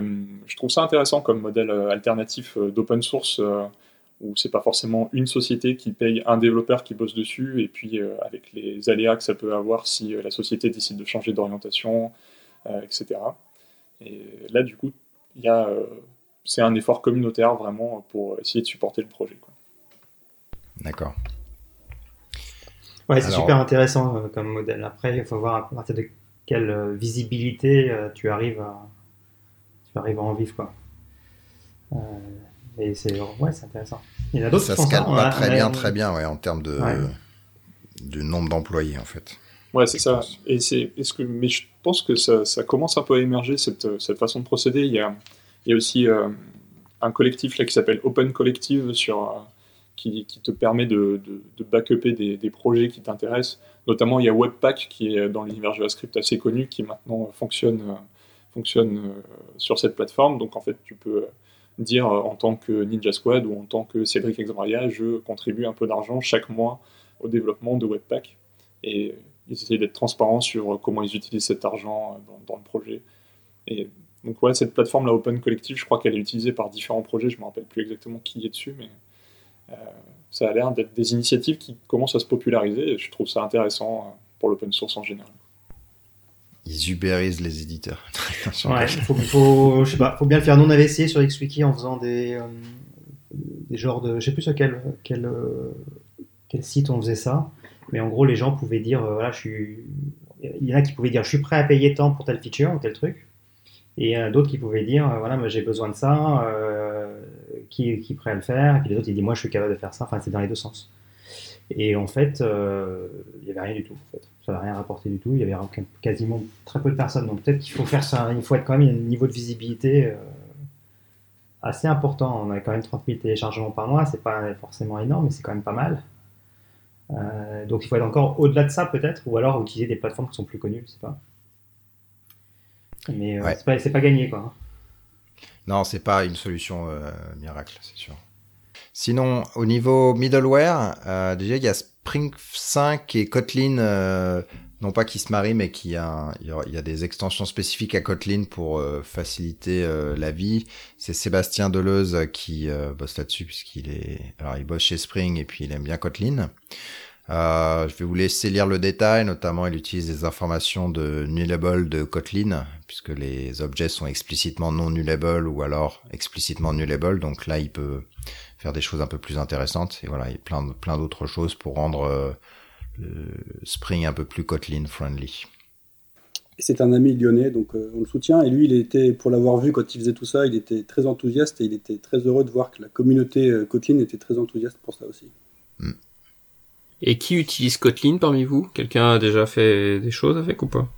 je trouve ça intéressant comme modèle alternatif d'open source où c'est pas forcément une société qui paye un développeur qui bosse dessus, et puis avec les aléas que ça peut avoir si la société décide de changer d'orientation, etc. Et là, du coup, c'est un effort communautaire vraiment pour essayer de supporter le projet. D'accord. Ouais, c'est super intéressant euh, comme modèle. Après, il faut voir à partir de quelle euh, visibilité euh, tu arrives à tu arrives à en vivre quoi. Et c'est ouais, intéressant. Il y en a d'autres. Ça se calme pas très bien, très bien, ouais, en termes de du nombre d'employés en fait. Ouais, c'est ça. Et c'est, est-ce que, mais je pense que ça, ça, commence un peu à émerger cette, cette façon de procéder. Il y a, il y a aussi euh, un collectif là, qui s'appelle Open Collective sur, euh, qui, qui, te permet de, de, de backuper des, des, projets qui t'intéressent. Notamment, il y a Webpack qui est dans l'univers JavaScript assez connu, qui maintenant fonctionne, euh, fonctionne sur cette plateforme. Donc en fait, tu peux dire en tant que Ninja Squad ou en tant que Cédric Exmaria, je contribue un peu d'argent chaque mois au développement de Webpack. Et ils essayent d'être transparents sur comment ils utilisent cet argent dans, dans le projet. Et donc ouais, cette plateforme, la Open Collective, je crois qu'elle est utilisée par différents projets, je ne me rappelle plus exactement qui est dessus, mais euh, ça a l'air d'être des initiatives qui commencent à se populariser, et je trouve ça intéressant euh, pour l'open source en général. Ils ubérisent les éditeurs. [LAUGHS] ouais, faut, faut, je sais pas, faut bien le faire. Nous, on avait essayé sur XWiki en faisant des, euh, des genres de... Je sais plus sur quel, quel, quel site on faisait ça, mais en gros, les gens pouvaient dire, voilà, je suis... Il y en a qui pouvaient dire, je suis prêt à payer tant pour tel feature ou tel truc. Et euh, d'autres qui pouvaient dire euh, voilà moi j'ai besoin de ça euh, qui, qui est prêt à le faire. Et puis les autres ils disent moi je suis capable de faire ça. Enfin c'est dans les deux sens et en fait il n'y avait rien du tout en fait. Ça n'a rien rapporté du tout. Il y avait quasiment très peu de personnes. Donc peut-être qu'il faut faire ça il faut être quand même un niveau de visibilité assez important. On a quand même 30 000 téléchargements par mois. C'est pas forcément énorme mais c'est quand même pas mal. Donc il faut être encore au-delà de ça peut-être ou alors utiliser des plateformes qui sont plus connues je sais pas. Mais euh, c'est pas, pas, gagné, quoi. Non, c'est pas une solution euh, miracle, c'est sûr. Sinon, au niveau middleware, euh, déjà il y a Spring 5 et Kotlin, euh, non pas qui se marient, mais qui a, il y, a des extensions spécifiques à Kotlin pour euh, faciliter euh, la vie. C'est Sébastien Deleuze qui bosse là-dessus puisqu'il est, alors il bosse chez Spring et puis il aime bien Kotlin. Euh, je vais vous laisser lire le détail, notamment il utilise des informations de nullable de Kotlin, puisque les objets sont explicitement non nullable ou alors explicitement nullable, donc là il peut faire des choses un peu plus intéressantes, et voilà, il y a plein, plein d'autres choses pour rendre euh, Spring un peu plus Kotlin friendly. C'est un ami lyonnais, donc euh, on le soutient. Et lui, il était, pour l'avoir vu quand il faisait tout ça, il était très enthousiaste et il était très heureux de voir que la communauté Kotlin était très enthousiaste pour ça aussi. Mm. Et qui utilise Kotlin parmi vous? Quelqu'un a déjà fait des choses avec ou pas?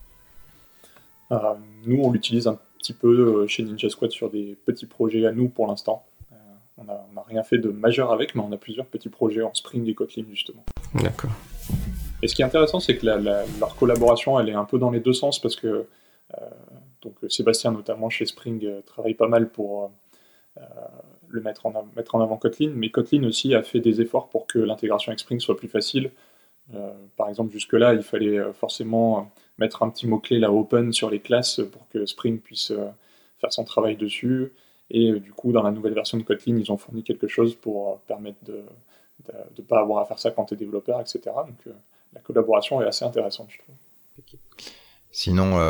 Euh, Nous, on l'utilise un petit peu euh, chez Ninja Squad sur des petits projets à nous pour l'instant. Euh, on n'a rien fait de majeur avec, mais on a plusieurs petits projets en Spring et Kotlin justement. D'accord. Et ce qui est intéressant, c'est que leur collaboration, elle est un peu dans les deux sens parce que donc Sébastien, notamment chez Spring, travaille pas mal pour le mettre en, mettre en avant Kotlin, mais Kotlin aussi a fait des efforts pour que l'intégration avec Spring soit plus facile. Euh, par exemple, jusque-là, il fallait euh, forcément mettre un petit mot-clé, la open, sur les classes pour que Spring puisse euh, faire son travail dessus. Et du coup, dans la nouvelle version de Kotlin, ils ont fourni quelque chose pour permettre de ne pas avoir à faire ça quand tu es développeur, etc. Donc la collaboration est assez intéressante, je trouve. Sinon,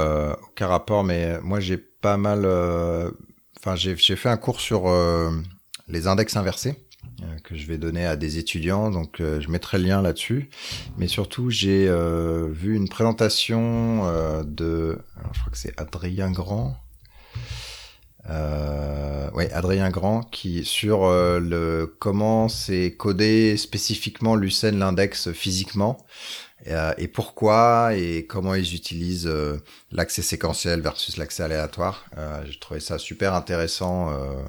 aucun rapport, mais moi j'ai pas mal enfin j'ai fait un cours sur euh, les index inversés euh, que je vais donner à des étudiants, donc euh, je mettrai le lien là-dessus. Mais surtout, j'ai vu une présentation de, alors, je crois que c'est Adrien Grand. Euh, oui, Adrien Grand qui sur le comment c'est codé spécifiquement Lucene l'index physiquement euh, et, pourquoi et comment ils utilisent euh, l'accès séquentiel versus l'accès aléatoire. Euh, J'ai trouvé ça super intéressant euh,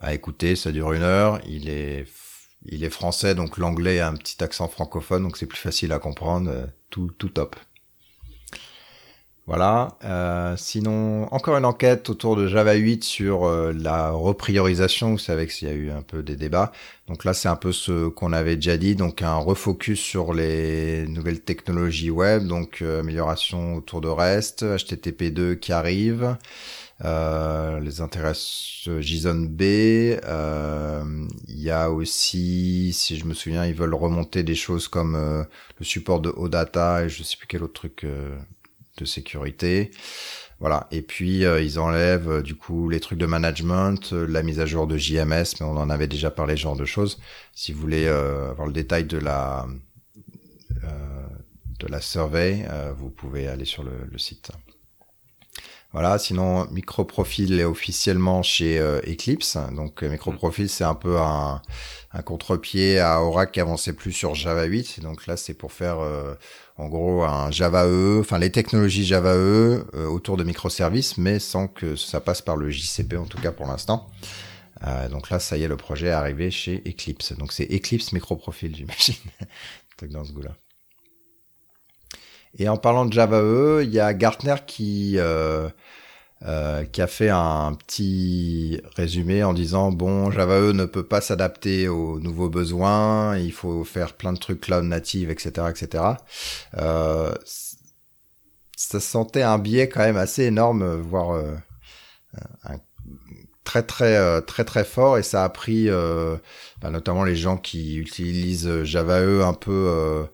à écouter. Ça dure une heure. Il est il est français, donc l'anglais a un petit accent francophone, donc c'est plus facile à comprendre. Tout tout top. Voilà. Euh, sinon, encore une enquête autour de Java 8 sur euh, la repriorisation. Vous savez qu'il y a eu un peu des débats. Donc là, c'est un peu ce qu'on avait déjà dit. Donc un refocus sur les nouvelles technologies web. Donc euh, amélioration autour de REST, HTTP2 qui arrive. Euh, les intéresse JSON B. Il y a aussi, si je me souviens, ils veulent remonter des choses comme le support de OData et je sais plus quel autre truc de sécurité. Voilà. Et puis euh, ils enlèvent euh, du coup les trucs de management, euh, la mise à jour de JMS, mais on en avait déjà parlé, ce genre de choses. Si vous voulez avoir le détail de la de la survey, vous pouvez aller sur le, site. Voilà, sinon Microprofil est officiellement chez Eclipse. Donc Microprofil c'est un peu un, un contre-pied à Oracle qui avançait plus sur Java 8. Donc là c'est pour faire en gros un Java EE, enfin les technologies Java EE euh, autour de microservices, mais sans que ça passe par le JCP en tout cas pour l'instant. Euh, donc là, ça y est, le projet est arrivé chez Eclipse. Donc c'est Eclipse Microprofil, [LAUGHS] j'imagine, dans ce goût-là. Et en parlant de Java EE, il y a Gartner qui euh, euh, qui a fait un petit résumé en disant bon Java E ne peut pas s'adapter aux nouveaux besoins, il faut faire plein de trucs cloud native, etc., etc. Euh, ça sentait un biais quand même assez énorme, voire euh, un très très très très fort, et ça a pris bah, notamment les gens qui utilisent Java E un peu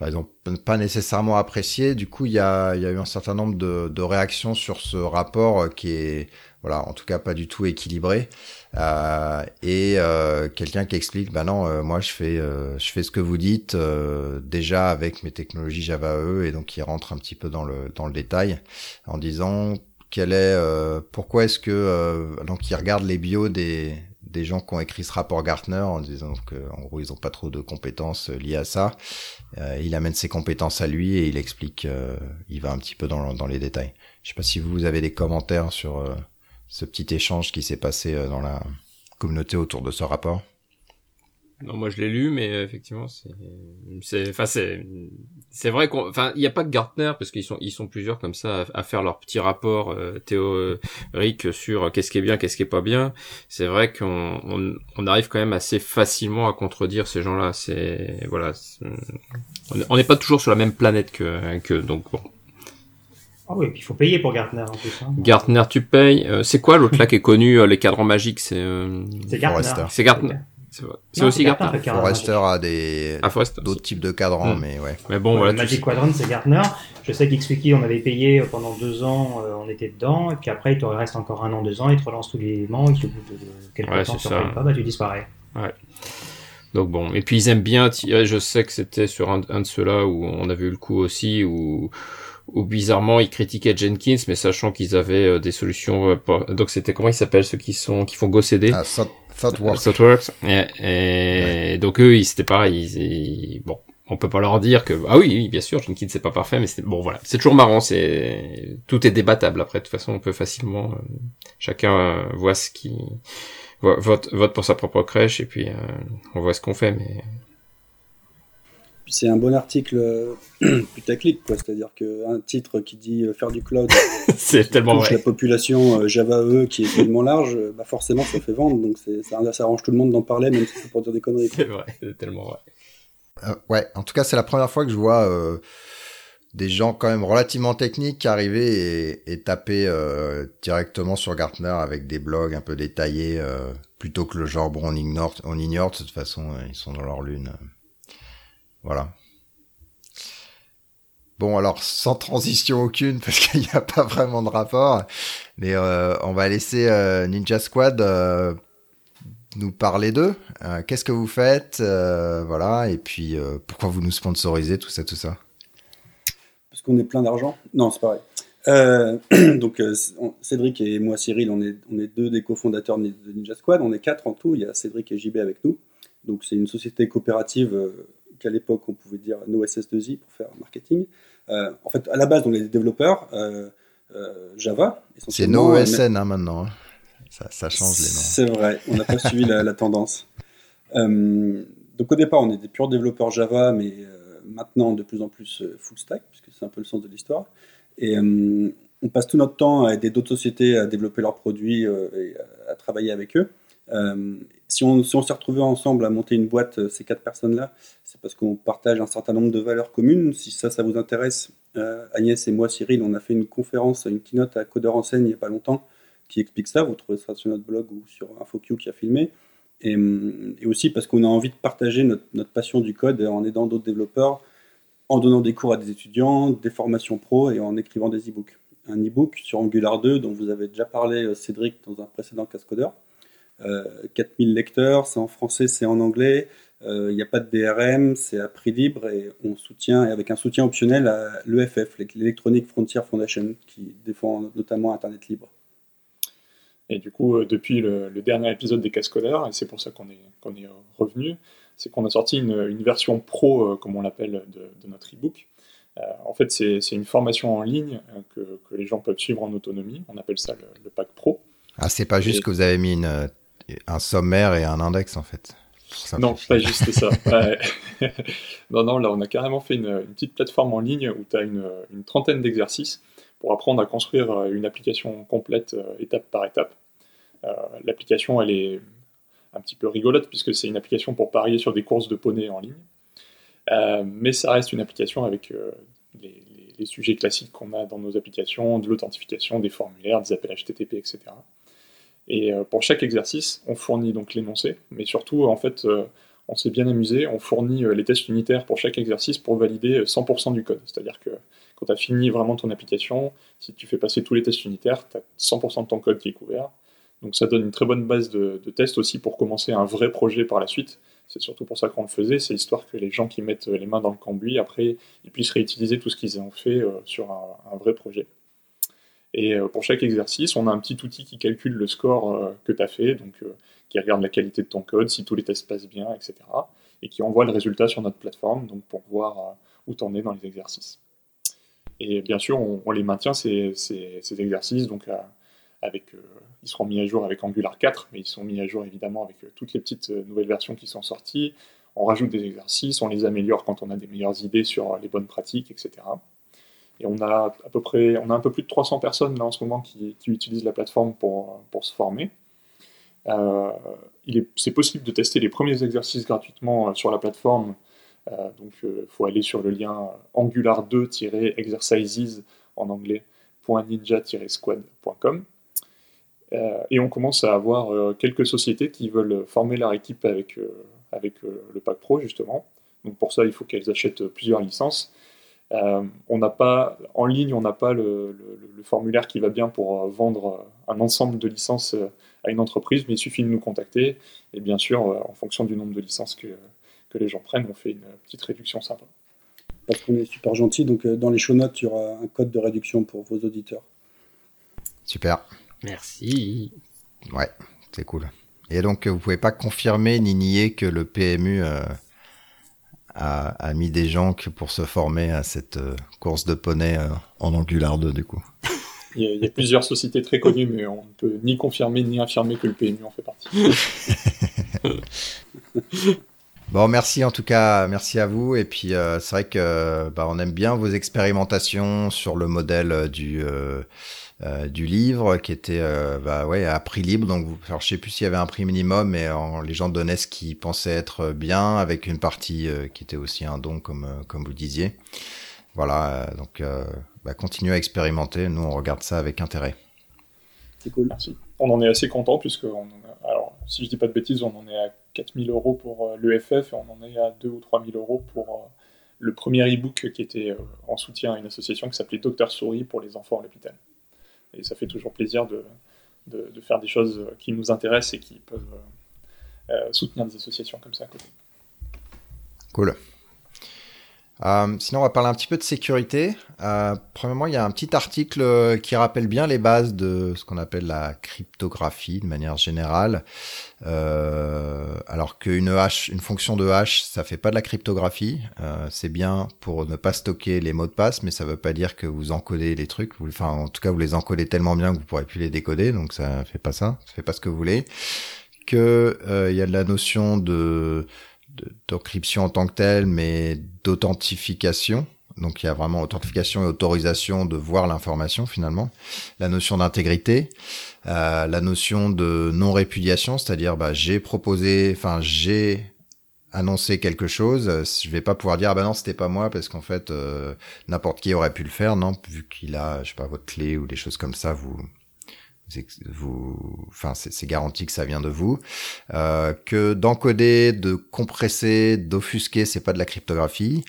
enfin, ils n'ont pas nécessairement apprécié. Du coup, il y a, y a eu un certain nombre de, de, réactions sur ce rapport euh, qui est, voilà, en tout cas pas du tout équilibré. Euh, et euh, quelqu'un qui explique, bah non, euh, moi je fais, euh, je fais ce que vous dites déjà avec mes technologies Java E, et donc qui rentre un petit peu dans le dans le détail en disant quel est, pourquoi est-ce que donc il regarde les bios des des gens qui ont écrit ce rapport Gartner en disant qu'en gros ils n'ont pas trop de compétences liées à ça. Euh, il amène ses compétences à lui et il explique, euh, il va un petit peu dans, dans les détails. Je sais pas si vous avez des commentaires sur euh, ce petit échange qui s'est passé dans la communauté autour de ce rapport. Non, moi je l'ai lu, mais euh, effectivement, c'est, c'est, enfin c'est, c'est vrai qu'on, enfin, il n'y a pas que Gartner parce qu'ils sont, ils sont plusieurs comme ça à, faire leur petit rapport euh, théorique sur qu'est-ce qui est bien, qu'est-ce qui est pas bien. C'est vrai qu'on, on, on, arrive quand même assez facilement à contredire ces gens-là. C'est, voilà, on n'est pas toujours sur la même planète que, que donc bon. Ah oui, puis il faut payer pour Gartner en plus. Hein. Gartner, tu payes. Euh, c'est quoi l'autre là qui est connu, les cadrans magiques C'est, c'est Gartner. C'est Gartner. C'est aussi Gartner. Forrester a des ah, d'autres types de cadrans, hmm. mais ouais. Mais bon, voilà. Magic Quadrant, c'est Gartner. Je sais qu'XWiki, on avait payé pendant deux ans, euh, on était dedans, et puis après, il te reste encore un an, deux ans, il te relance tous les éléments, et puis au bout de quelques temps, tu ne pas, bah, tu disparais. Ouais. Donc bon, et puis ils aiment bien tirer, je sais que c'était sur un, de ceux-là où on a vu le coup aussi, où, où bizarrement ils critiquaient Jenkins, mais sachant qu'ils avaient euh, des solutions, euh, donc c'était comment ils s'appellent ceux qui sont qui font GoCD ah, ThoughtWorks. ThoughtWorks. Et, et donc eux, ils c'était pareil. Ils, bon, on peut pas leur dire que ah oui, bien sûr, Jenkins c'est pas parfait, mais c'est bon voilà, c'est toujours marrant. C'est tout est débattable. Après, de toute façon, on peut facilement euh, chacun euh, voit ce qui vote vote pour sa propre crèche et puis euh, on voit ce qu'on fait. Mais c'est un bon article euh, [CLEARS THROAT] putaclic, quoi. C'est-à-dire qu'un titre qui dit euh, faire du cloud, [LAUGHS] c'est tellement touche la population euh, Java E qui est tellement large, bah forcément ça fait vendre. Donc ça, ça arrange tout le monde d'en parler, même si c'est pour dire des conneries. C'est vrai, c'est tellement vrai. ouais, en tout cas, c'est la première fois que je vois des gens quand même relativement techniques arriver et, et taper directement sur Gartner avec des blogs un peu détaillés, plutôt que le genre bon on ignore, on ignore de toute façon ils sont dans leur lune. Voilà. Bon, alors sans transition aucune, [LAUGHS] parce qu'il n'y a pas vraiment de rapport, mais euh, on va laisser euh, Ninja Squad euh, nous parler d'eux. Qu'est-ce que vous faites Voilà, et puis pourquoi vous nous sponsorisez, tout ça, tout ça? Parce qu'on est plein d'argent Non, c'est pareil. [CLEARS THROAT] donc Cédric et moi, Cyril, on est, on est deux des cofondateurs de Ninja Squad. On est quatre en tout. Il y a Cédric et JB avec nous. Donc c'est une société coopérative qu'à l'époque on pouvait dire no SS2I pour faire marketing. Euh, en fait, à la base, on est des développeurs euh, euh, Java. C'est no SN hein, maintenant. Hein. Ça, change les noms. C'est vrai, on n'a pas suivi la, tendance. donc au départ, on est des purs développeurs Java, mais maintenant de plus en plus full stack, puisque c'est un peu le sens de l'histoire. Et on passe tout notre temps à aider d'autres sociétés à développer leurs produits et à travailler avec eux. Si on, si on s'est retrouvés ensemble à monter une boîte, ces quatre personnes-là, c'est parce qu'on partage un certain nombre de valeurs communes. Si ça, ça vous intéresse, Agnès et moi, Cyril, on a fait une conférence, une keynote à Codeur en scène il n'y a pas longtemps qui explique ça. Vous trouvez ça sur notre blog ou sur InfoQ qui a filmé. Et, aussi parce qu'on a envie de partager notre, passion du code en aidant d'autres développeurs, en donnant des cours à des étudiants, des formations pro et en écrivant des e-books. Un e-book sur Angular 2 dont vous avez déjà parlé, euh, Cédric, dans un précédent Cascodeur. Euh, 4000 lecteurs, c'est en français, c'est en anglais. Il euh, n'y a pas de DRM, c'est à prix libre et on soutient, et avec un soutien optionnel à l'EFF, l'Electronic Frontier Foundation, qui défend notamment Internet libre. Et du coup, euh, depuis le, dernier épisode des Cascodeurs, et c'est pour ça qu'on est, qu'on est revenu, c'est qu'on a sorti une, une, version pro, euh, comme on l'appelle, de, notre e-book. Euh, en fait, c'est, une formation en ligne que, que, les gens peuvent suivre en autonomie. On appelle ça le, pack pro. Ah, c'est pas juste que vous avez mis une, un sommaire et un index, en fait. Non, pas juste ça. [LAUGHS] [LAUGHS] non, non, là, on a carrément fait une, une petite plateforme en ligne où tu as une, une trentaine d'exercices pour apprendre à construire euh, une application complète euh, étape par étape. Euh, l'application, elle est un petit peu rigolote puisque c'est une application pour parier sur des courses de poney en ligne. mais ça reste une application avec les, sujets classiques qu'on a dans nos applications, de l'authentification, des formulaires, des appels HTTP, etc. Et pour chaque exercice, on fournit donc l'énoncé, mais surtout, en fait, on s'est bien amusé, on fournit les tests unitaires pour chaque exercice pour valider 100% du code. C'est-à-dire que quand tu as fini vraiment ton application, si tu fais passer tous les tests unitaires, tu as 100% de ton code qui est couvert. Donc ça donne une très bonne base de, tests aussi pour commencer un vrai projet par la suite. C'est surtout pour ça qu'on le faisait, c'est histoire que les gens qui mettent les mains dans le cambouis, après, ils puissent réutiliser tout ce qu'ils ont fait euh, sur un, vrai projet. Et euh, pour chaque exercice, on a un petit outil qui calcule le score euh, que tu as fait, donc qui regarde la qualité de ton code, si tous les tests passent bien, etc. Et qui envoie le résultat sur notre plateforme, donc pour voir où tu en es dans les exercices. Et bien sûr, on, les maintient, ces, exercices, donc euh, avec, euh, ils seront mis à jour avec Angular 4, mais ils sont mis à jour évidemment avec euh, toutes les petites nouvelles versions qui sont sorties. On rajoute des exercices, on les améliore quand on a des meilleures idées sur les bonnes pratiques, etc. Et on a à peu près, on a un peu plus de 300 personnes là en ce moment qui, utilisent la plateforme pour, pour se former. c'est possible de tester les premiers exercices gratuitement sur la plateforme euh, donc il euh, faut aller sur le lien angular2-exercises en anglais .ninja-squad.com euh, et on commence à avoir quelques sociétés qui veulent former leur équipe avec, avec le pack pro justement. Donc pour ça, il faut qu'elles achètent plusieurs licences. On n'a pas en ligne, on n'a pas le, formulaire qui va bien pour vendre un ensemble de licences à une entreprise, mais il suffit de nous contacter et bien sûr, en fonction du nombre de licences que, que les gens prennent, on fait une petite réduction sympa. Parce qu'on est super gentil, donc euh, dans les show notes, il y aura un code de réduction pour vos auditeurs. Super. Merci. Ouais, c'est cool. Et donc, vous pouvez pas confirmer ni nier que le PMU euh, a, mis des gens que pour se former à cette euh, course de poney en Angular 2, du coup. [LAUGHS] Il y, a, il y, a, plusieurs sociétés très connues, mais on ne peut ni confirmer ni affirmer que le PMU en fait partie. [LAUGHS] Bon, merci en tout cas, merci à vous. Et puis euh, c'est vrai que bah, on aime bien vos expérimentations sur le modèle euh, du euh, du livre qui était bah ouais à prix libre. Donc alors je sais plus s'il y avait un prix minimum, mais les gens donnaient ce qu'ils pensaient être bien, avec une partie qui était aussi un don comme comme vous disiez. Voilà, donc bah, continuez à expérimenter. Nous on regarde ça avec intérêt. C'est cool. Merci. On en est assez content puisque on alors si je dis pas de bêtises, on en est à 4000 euros pour euh, l'EFF et on en est à 2 ou 3000 euros pour euh, le premier e-book qui était euh, en soutien à une association qui s'appelait Docteur Souris pour les enfants à l'hôpital. Et ça fait toujours plaisir de, de, faire des choses qui nous intéressent et qui peuvent soutenir des associations comme ça à côté. Cool. Euh, sinon, on va parler un petit peu de sécurité. Euh, premièrement, il y a un petit article euh, qui rappelle bien les bases de ce qu'on appelle la cryptographie de manière générale. Euh, alors qu'une hash, une fonction de hash, ça fait pas de la cryptographie. Euh, c'est bien pour ne pas stocker les mots de passe, mais ça veut pas dire que vous encodez les trucs. Enfin, en tout cas, vous les encodez tellement bien que vous pourrez plus les décoder. Donc, ça fait pas ça. Ça fait pas ce que vous voulez. Que il y a de la notion de d'encryption en tant que telle, mais d'authentification. donc il y a vraiment authentification et autorisation de voir l'information finalement. La notion d'intégrité, euh, la notion de non répudiation, c'est-à-dire bah, j'ai proposé, enfin j'ai annoncer quelque chose, je vais pas pouvoir dire ah ben non c'était pas moi parce qu'en fait euh, n'importe qui aurait pu le faire non vu qu'il a je sais pas votre clé ou des choses comme ça vous enfin c'est garanti que ça vient de vous euh, que d'encoder de compresser d'offusquer c'est pas de la cryptographie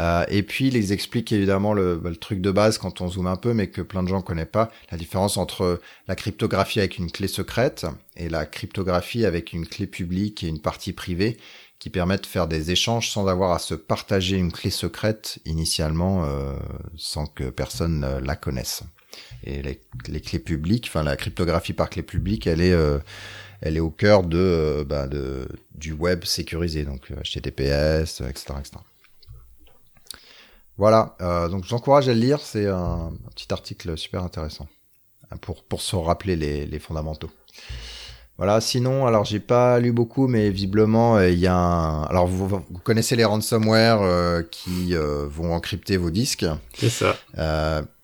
euh, et puis il les explique évidemment le, le, truc de base quand on zoome un peu mais que plein de gens connaissent pas la différence entre la cryptographie avec une clé secrète et la cryptographie avec une clé publique et une partie privée qui permettent de faire des échanges sans avoir à se partager une clé secrète initialement euh, sans que personne la connaisse. Et les, les, clés publiques, enfin la cryptographie par clé publique, elle est euh, elle est au cœur de, euh, bah, de du web sécurisé, donc HTTPS, etc., etc. Voilà, donc je vous encourage à le lire, c'est un, un, petit article super intéressant pour pour se rappeler les, les fondamentaux. Voilà, sinon, alors j'ai pas lu beaucoup, mais visiblement, euh, il y a un... Alors, vous, vous connaissez les ransomware euh, qui euh, vont encrypter vos disques. C'est ça.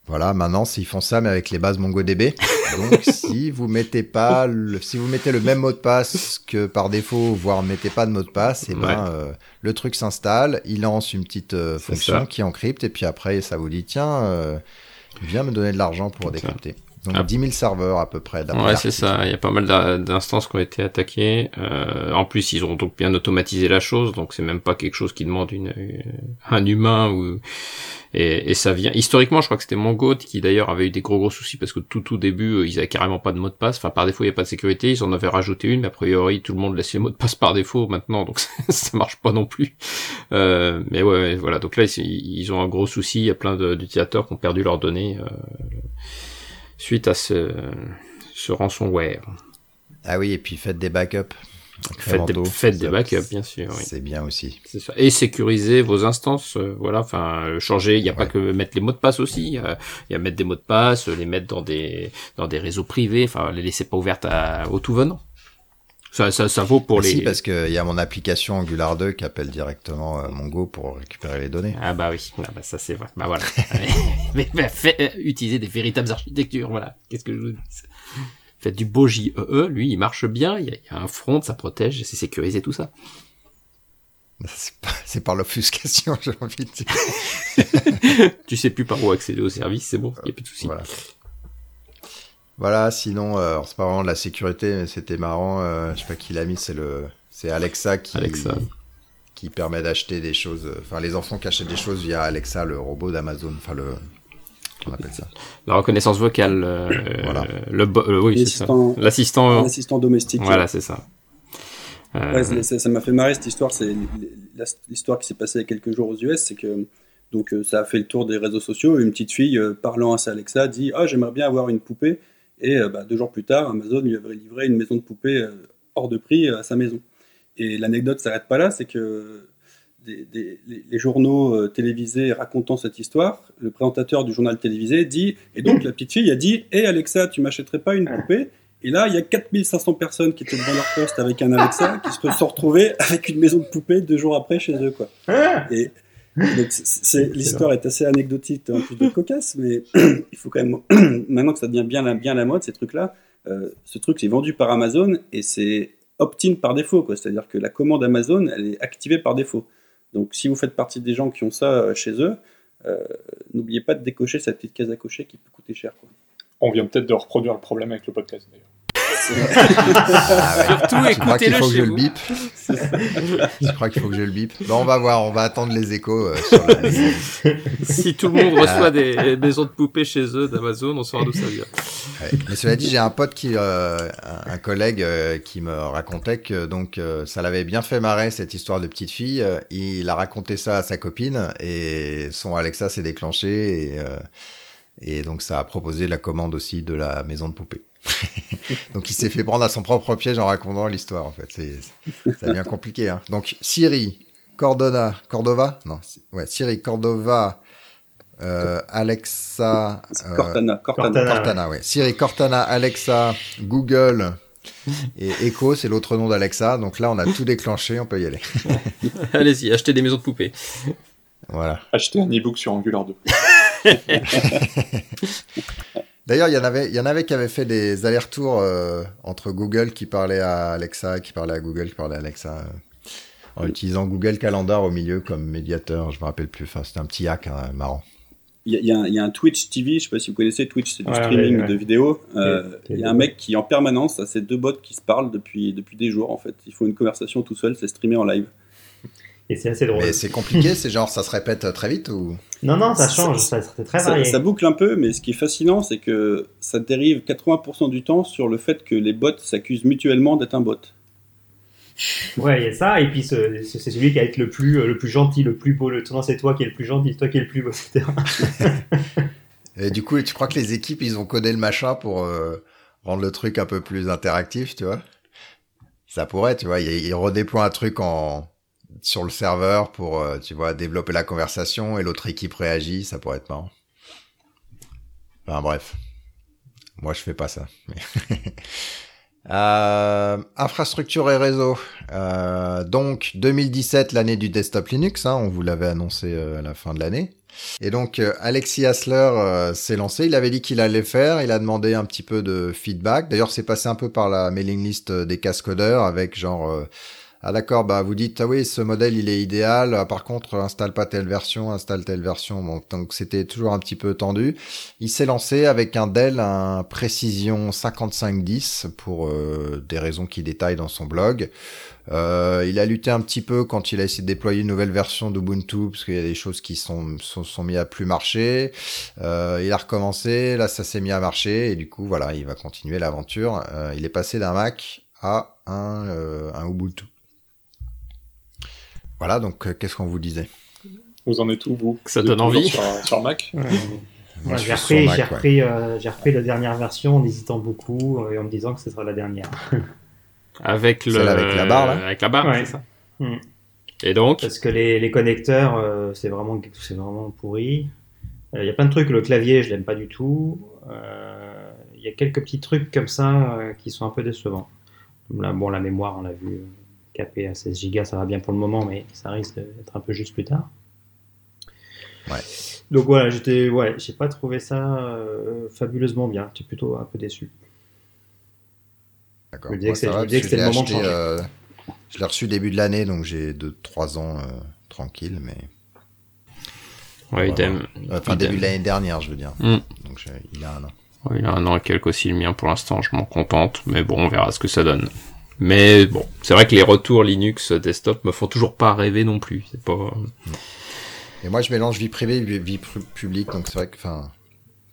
Euh, voilà, maintenant, ils font ça, mais avec les bases MongoDB. [LAUGHS] Donc, si vous mettez pas, le, si vous mettez le même mot de passe que par défaut, voire mettez pas de mot de passe, et eh ben, ouais. le truc s'installe, il lance une petite fonction qui encrypte, et puis après, ça vous dit, tiens, viens me donner de l'argent pour décrypter. Donc ah. 10 000 serveurs à peu près. Ouais, c'est ça. Il y a pas mal d'instances qui ont été attaquées. Euh, en plus, ils ont donc bien automatisé la chose, donc c'est même pas quelque chose qui demande une, un humain ou et, et, ça vient. Historiquement, je crois que c'était Mongo qui d'ailleurs avait eu des gros gros soucis parce que tout tout début, euh, ils avaient carrément pas de mot de passe. Enfin, par défaut, il y a pas de sécurité. Ils en avaient rajouté une, mais a priori, tout le monde laisse les mots de passe par défaut maintenant, donc [LAUGHS] ça marche pas non plus. Euh, mais ouais, voilà. Donc là, ils, ils, ont un gros souci. Il y a plein d'utilisateurs qui ont perdu leurs données. Euh, suite à ce, ce ransomware. Ah oui, et puis faites des backups. Faites des, faites des backups, bien sûr. Oui. C'est bien aussi. Ça. Et sécuriser vos instances, euh, voilà. Enfin, euh, changer. Il n'y a ouais. pas que mettre les mots de passe aussi. Il y a mettre des mots de passe, les mettre dans des dans des réseaux privés. Enfin, les laisser pas ouvertes à, au tout venant. Ça, ça, ça vaut pour ah, les. Si, parce qu'il y a mon application Angular 2 qui appelle directement euh, Mongo pour récupérer les données. Ah bah oui, ah bah ça c'est vrai. Bah voilà. [LAUGHS] mais, mais fait, euh, utiliser des véritables architectures, voilà. Qu'est-ce que je vous dis? Faites du beau JEE, lui il marche bien, il y, a, il y a un front, ça protège, c'est sécurisé tout ça. [LAUGHS] C'est par l'offuscation, [LAUGHS] j'ai envie de dire. tu sais plus par où accéder au service, c'est bon, il n'y a plus de soucis. Voilà. Voilà, sinon, euh, c'est pas vraiment de la sécurité, mais c'était marrant. Euh, je sais pas qui l'a mis, c'est le, c'est Alexa qui, Alexa. qui permet d'acheter des choses. Enfin, les enfants qui achètent des choses via Alexa, le robot d'Amazon. Enfin, le, on appelle ça? La reconnaissance vocale. Euh, voilà. Le, le oui, c'est ça. L'assistant. L'assistant domestique. Voilà, c'est ça. Ouais, ça m'a fait marrer cette histoire. C'est l'histoire qui s'est passée il y a quelques jours aux US, c'est que donc ça a fait le tour des réseaux sociaux. Une petite fille parlant à sa Alexa dit ah j'aimerais bien avoir une poupée. Et bah, deux jours plus tard, Amazon lui avait livré une maison de poupée euh, hors de prix à sa maison. Et l'anecdote s'arrête pas là, c'est que des, des, les, journaux euh, télévisés racontant cette histoire, le présentateur du journal télévisé dit, et donc la petite fille a dit, hé hey Alexa, tu m'achèterais pas une poupée? Et là, il y a 4500 personnes qui étaient devant leur poste avec un Alexa, qui se sont retrouvées avec une maison de poupée deux jours après chez eux. Quoi. Et, l'histoire est assez anecdotique en plus de cocasse, mais [CLEARS THROAT] il faut quand même [CLEARS THROAT] maintenant que ça devient bien la, bien la mode ces trucs-là. Euh, ce truc c'est vendu par Amazon et c'est opt-in par défaut, quoi. C'est-à-dire que la commande Amazon elle est activée par défaut. Donc si vous faites partie des gens qui ont ça chez eux, euh, n'oubliez pas de décocher cette petite case à cocher qui peut coûter cher. Quoi. On vient peut-être de reproduire le problème avec le podcast d'ailleurs. [LAUGHS] Surtout écoutez le faut chez que je vous. le bip. [LAUGHS] je crois qu'il faut que je le bip. Bon, on va voir, on va attendre les échos euh, sur la [LAUGHS] Si tout le monde reçoit des maisons de poupées chez eux d'Amazon, on saura d'où ça vient. Ouais. Mais cela dit, j'ai un pote qui, euh, un collègue euh, qui me racontait que donc euh, ça l'avait bien fait marrer cette histoire de petite fille. il a raconté ça à sa copine et son Alexa s'est déclenché et, et donc ça a proposé la commande aussi de la maison de poupée. [LAUGHS] Donc il s'est fait prendre à son propre piège en racontant l'histoire en fait. C'est ça devient compliqué. Hein. Donc Siri, Cordona, Cordova, non, ouais, Siri, Cordova, euh, Alexa, euh, Cortana, Cortana, Cortana, ouais. Siri, Cortana, Alexa, Google. Et Echo, c'est l'autre nom d'Alexa. Donc là, on a tout déclenché, on peut y aller. [LAUGHS] Allez-y, achetez des maisons de poupées. Voilà. Acheter un e-book sur Angular 2. [LAUGHS] D'ailleurs, il y en avait, il y en avait qui avaient fait des allers-retours euh, entre Google qui parlait à Alexa, qui parlait à Google, qui parlait à Alexa, euh, en utilisant Google Calendar au milieu comme médiateur. Je me rappelle plus. Enfin, c'était un petit hack hein, marrant. Il y, a, il, y a un, il y, a un Twitch TV, je sais pas si vous connaissez Twitch, c'est du Ouais, streaming ouais, ouais. de vidéos. Euh, Et- il y a un mec qui en permanence a ces deux bots qui se parlent depuis, depuis des jours en fait. Il faut une conversation tout seul, c'est streamé en live. Et c'est assez drôle. Mais c'est compliqué, c'est genre ça se répète très vite ou? Non, non, ça Ça- change, ça, c'est très Ça, varié. ça boucle un peu, mais ce qui est fascinant, c'est que ça dérive 80% du temps sur le fait que les bots s'accusent mutuellement d'être un bot. Ouais, il y a ça, et puis ce- ce- c'est celui qui va être le plus, euh, le plus gentil, le plus beau. Le non, c'est toi qui es le plus gentil, c'est toi qui es le plus beau, [LAUGHS] etc. Et du coup, tu crois que les équipes, ils ont codé le machin pour euh, rendre le truc un peu plus interactif, tu vois? Ça pourrait, tu vois. Ils redéploient un truc en sur le serveur pour, euh, tu vois, développer la conversation et l'autre équipe réagit. Ça pourrait être marrant. Enfin bref, moi je fais pas ça. [LAUGHS] Euh, infrastructure et réseau. Euh, donc 2017, l'année du desktop Linux. Hein, on vous l'avait annoncé euh, à la fin de l'année. Et donc euh, Alexis Hassler s'est lancé, il avait dit qu'il allait faire, il a demandé un petit peu de feedback. D'ailleurs, c'est passé un peu par la mailing list des cascodeurs avec genre ah d'accord, bah vous dites ah oui, ce modèle il est idéal, Ah, par contre installe pas telle version, installe telle version. Bon, donc c'était toujours un petit peu tendu. Il s'est lancé avec un Dell, un Precision 5510 pour euh, des raisons qu'il détaille dans son blog. Euh, il a lutté un petit peu quand il a essayé de déployer une nouvelle version d'Ubuntu parce qu'il y a des choses qui sont sont, sont mis à plus marcher. Euh, il a recommencé, là ça s'est mis à marcher et du coup voilà, il va continuer l'aventure. Il est passé d'un Mac à un Ubuntu. Voilà, donc euh, qu'est-ce qu'on vous disait? Vous en êtes où, vous? Ça donne envie. Sur, sur Mac? Ouais, j'ai repris, Mac, repris, euh, j'ai repris la dernière version en hésitant beaucoup euh, et en me disant que ce sera la dernière. [LAUGHS] Avec le. Avec la barre, là Avec la barre, Ouais. c'est ça. Hmm. Et donc, Parce que les, les connecteurs, euh, c'est vraiment, c'est vraiment pourri. Euh, Il y a plein de trucs. Le clavier, je l'aime pas du tout. Euh, Il y a quelques petits trucs comme ça euh, qui sont un peu décevants. Là, bon, la mémoire, on l'a vu, euh, capé à 16 Go, ça va bien pour le moment, mais ça risque d'être un peu juste plus tard. Ouais. Donc voilà, j'étais, ouais, j'ai pas trouvé ça euh, fabuleusement bien. J'étais plutôt un peu déçu. D'accord. Je me disais que c'était le l'ai moment de changer. euh, je l'ai reçu début de l'année, donc j'ai 2-3 ans euh, tranquille, mais ouais, Voilà. idem. euh, enfin Idem. début de l'année dernière, je veux dire. Hmm. Donc il a un an. Ouais, il a un an et quelques aussi le mien pour l'instant, je m'en contente, mais bon, on verra ce que ça donne. Mais bon, c'est vrai que les retours Linux desktop me font toujours pas rêver non plus. C'est pas. Et moi, je mélange vie privée et vie, vie pu- publique, donc c'est vrai que, enfin,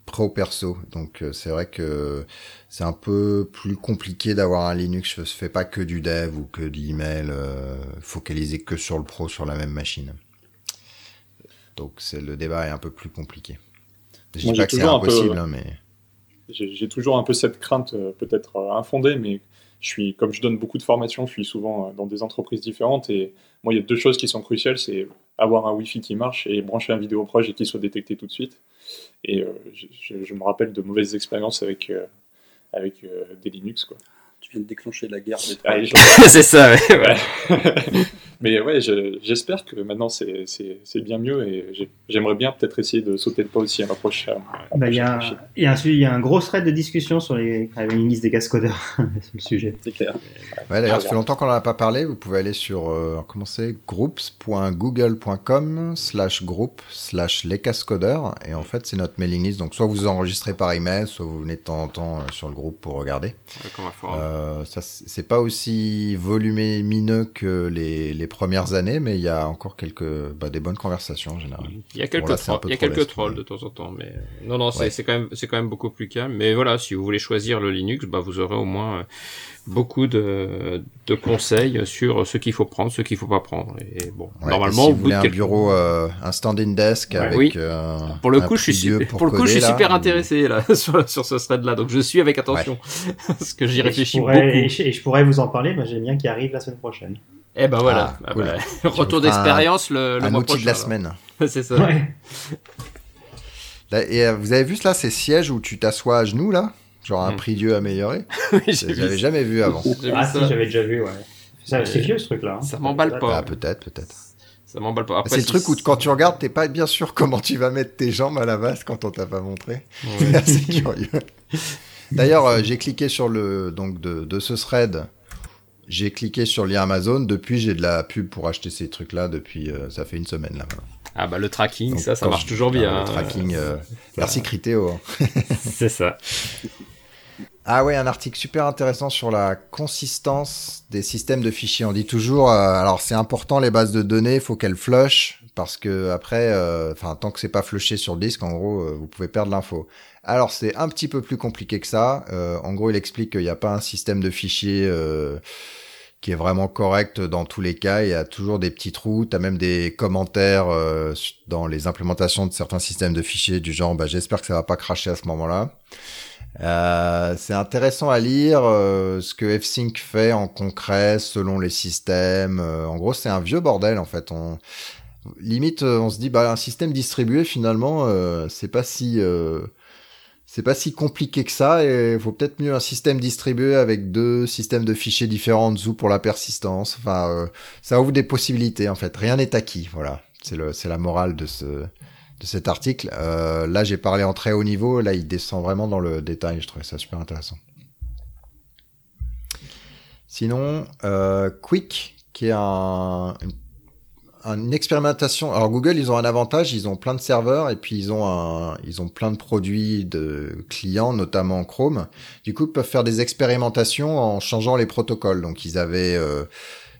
pro perso. Donc euh, c'est vrai que c'est un peu plus compliqué d'avoir un Linux. Je fais pas que du dev ou que de l'email euh, focalisé que sur le pro sur la même machine. Donc c'est le débat est un peu plus compliqué. Je dis Moi, pas j'ai que c'est toujours un peu- impossible, hein, mais J'ai toujours un peu cette crainte, euh, peut-être infondée, mais je suis, comme je donne beaucoup de formations, je suis souvent euh, dans des entreprises différentes et moi, il y a deux choses qui sont cruciales, c'est avoir un Wi-Fi qui marche et brancher un vidéo proche et qui soit détecté tout de suite. Et euh, je, me rappelle de mauvaises expériences avec, avec euh, des Linux. Quoi. Tu viens de déclencher la guerre des trois. je- [LAUGHS] c'est ça, ouais. ouais. [LAUGHS] Mais ouais, je- j'espère que maintenant c'est- bien mieux et j'ai- j'aimerais bien peut-être essayer de sauter le pas aussi à la prochaine. Bah, Il y, a, y, un, il y a un gros thread de discussion sur les liste des cascodeurs [LAUGHS] sur le sujet. C'est clair. Ouais, d'ailleurs, Ah, ça fait longtemps qu'on n'en a pas parlé. Vous pouvez aller sur, euh, comment c'est, groups.google.com slash group slash les cascodeurs. Et en fait, c'est notre mailing list. Donc, soit vous enregistrez par email, soit vous venez de temps en temps euh, sur le groupe pour regarder. Comme un forum. Euh, ça, c'est pas aussi volumineux que les, les premières années, mais il y a encore quelques, bah, des bonnes conversations en général. Il y a quelques, Bon, là, trolls, il y a quelques trolls de temps en temps, mais euh, non, non, c'est Ouais. c'est quand même, c'est quand même beaucoup plus calme. Mais voilà, si vous voulez choisir le Linux, bah vous aurez au moins euh, beaucoup de, de conseils sur ce qu'il faut prendre, ce qu'il faut pas prendre. Et bon, Ouais, normalement, et si vous voulez un quelques- bureau, euh, un standing desk Ouais. avec Oui. euh, Pour le un coup, je suis super, pour pour le coup, je suis super là, intéressé là [LAUGHS] sur, sur ce thread là, donc je suis avec attention [LAUGHS] parce que j'y Et réfléchis je pourrais, beaucoup. et je, et je pourrais vous en parler, mais j'aime bien qui arrive la semaine prochaine. Eh ben voilà, Ah, Ah cool. bah, [LAUGHS] retour d'expérience le, le un mois outil de la prochain, semaine. C'est ça. Ouais. Et euh, vous avez vu là, ces sièges où tu t'assois à genoux là? Genre un Mm. prie-dieu amélioré [LAUGHS] Oui, J'avais jamais vu avant. Ah si, ça. j'avais déjà vu, ouais. C'est vieux ce truc-là. hein. ça m'emballe pas. Ah, peut-être, peut-être. ça m'emballe pas. C'est le truc où quand tu regardes, t'es pas bien sûr comment tu vas mettre tes jambes à la base quand on t'a pas montré. [LAUGHS] C'est assez curieux. D'ailleurs, euh, j'ai cliqué sur le donc de, de ce thread. J'ai cliqué sur le lien Amazon. Depuis, j'ai de la pub pour acheter ces trucs-là depuis. euh, ça fait une semaine là. Ah bah le tracking, Donc, ça, marche je- toujours bien. Ah. Le tracking. euh, Merci Critéo. hein. C'est ça. [LAUGHS] Ah ouais, un article super intéressant sur la consistance des systèmes de fichiers. On dit toujours, euh, alors c'est important les bases de données, faut qu'elles flush parce que après, euh, enfin tant que c'est pas flushé sur le disque, en gros, euh, vous pouvez perdre l'info. Alors c'est un petit peu plus compliqué que ça. En gros, il explique qu'il n'y a pas un système de fichiers qui est vraiment correct dans tous les cas. Il y a toujours des petits trous. Tu as même des commentaires dans les implémentations de certains systèmes de fichiers du genre, bah, j'espère que ça va pas cracher à ce moment-là. Euh, c'est intéressant à lire euh, ce que FSync fait en concret selon les systèmes. Euh, en gros, c'est un vieux bordel en fait. On limite, euh, on se dit bah un système distribué finalement, euh, c'est pas si c'est pas si compliqué que ça et vaut peut-être mieux un système distribué avec deux systèmes de fichiers différents en dessous pour la persistance. Enfin, ça ouvre des possibilités en fait. Rien n'est acquis. Voilà, c'est le c'est la morale de ce de cet article. Euh, là, j'ai parlé en très haut niveau. Là, il descend vraiment dans le détail. Je trouvais ça super intéressant. Sinon, euh, Quick, qui est un, une, expérimentation. Alors Google, ils ont un avantage, ils ont plein de serveurs et puis ils ont ils ont plein de produits de clients, notamment Chrome. Du coup, ils peuvent faire des expérimentations en changeant les protocoles. Donc ils avaient, euh,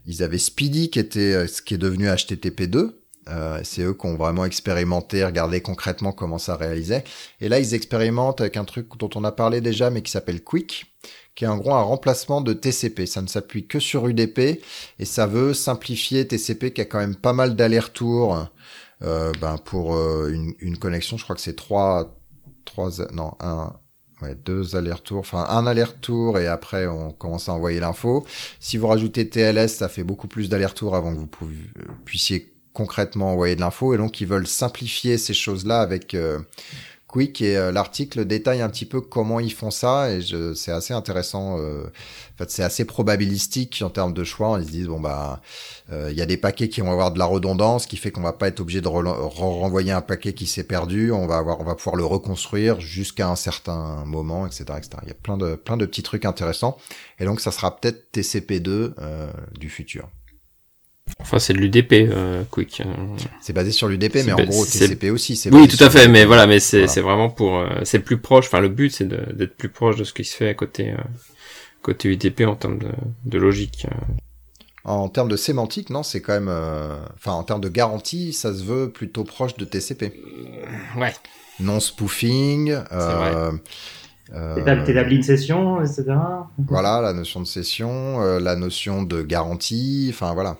ils avaient Speedy qui était, ce qui est devenu HTTP2. Euh, c'est eux qui ont vraiment expérimenté, regardé concrètement comment ça réalisait. Et là, ils expérimentent avec un truc dont on a parlé déjà, mais qui s'appelle Quick, qui est en gros un remplacement de TCP. Ça ne s'appuie que sur UDP et ça veut simplifier TCP qui a quand même pas mal d'allers-retours. Euh, ben pour euh, une, une connexion, je crois que c'est trois, trois, non un, ouais, deux allers-retours, enfin un aller-retour et après on commence à envoyer l'info. Si vous rajoutez TLS, ça fait beaucoup plus d'allers-retours avant que vous pouviez, puissiez concrètement envoyer de l'info et donc ils veulent simplifier ces choses-là avec euh, Quick et euh, l'article détaille un petit peu comment ils font ça et c'est assez intéressant. Euh, en fait, c'est assez probabilistique en termes de choix. Ils se disent bon bah il y a des paquets qui vont avoir de la redondance, ce qui fait qu'on va pas être obligé de re- re- renvoyer un paquet qui s'est perdu. On va avoir, on va pouvoir le reconstruire jusqu'à un certain moment, etc., etc. Il y a plein de plein de petits trucs intéressants et donc ça sera peut-être TCP2 euh, du futur. Enfin, c'est de l'UDP, euh, Quick. euh. C'est basé sur l'UDP, C'est mais en gros c'est- TCP aussi. c'est Oui, tout à fait, mais voilà, mais c'est Voilà. c'est vraiment pour, euh, c'est le plus proche. Enfin, le but, c'est d'être plus proche de ce qui se fait à côté, euh, côté UDP en termes de, de logique. En termes de sémantique, non, c'est quand même, euh, enfin en termes de garantie, ça se veut plutôt proche de TCP. Ouais. Non spoofing. Euh, euh, T'étab- T'établis une session, etc. Voilà, la notion de session, euh, la notion de garantie, enfin voilà.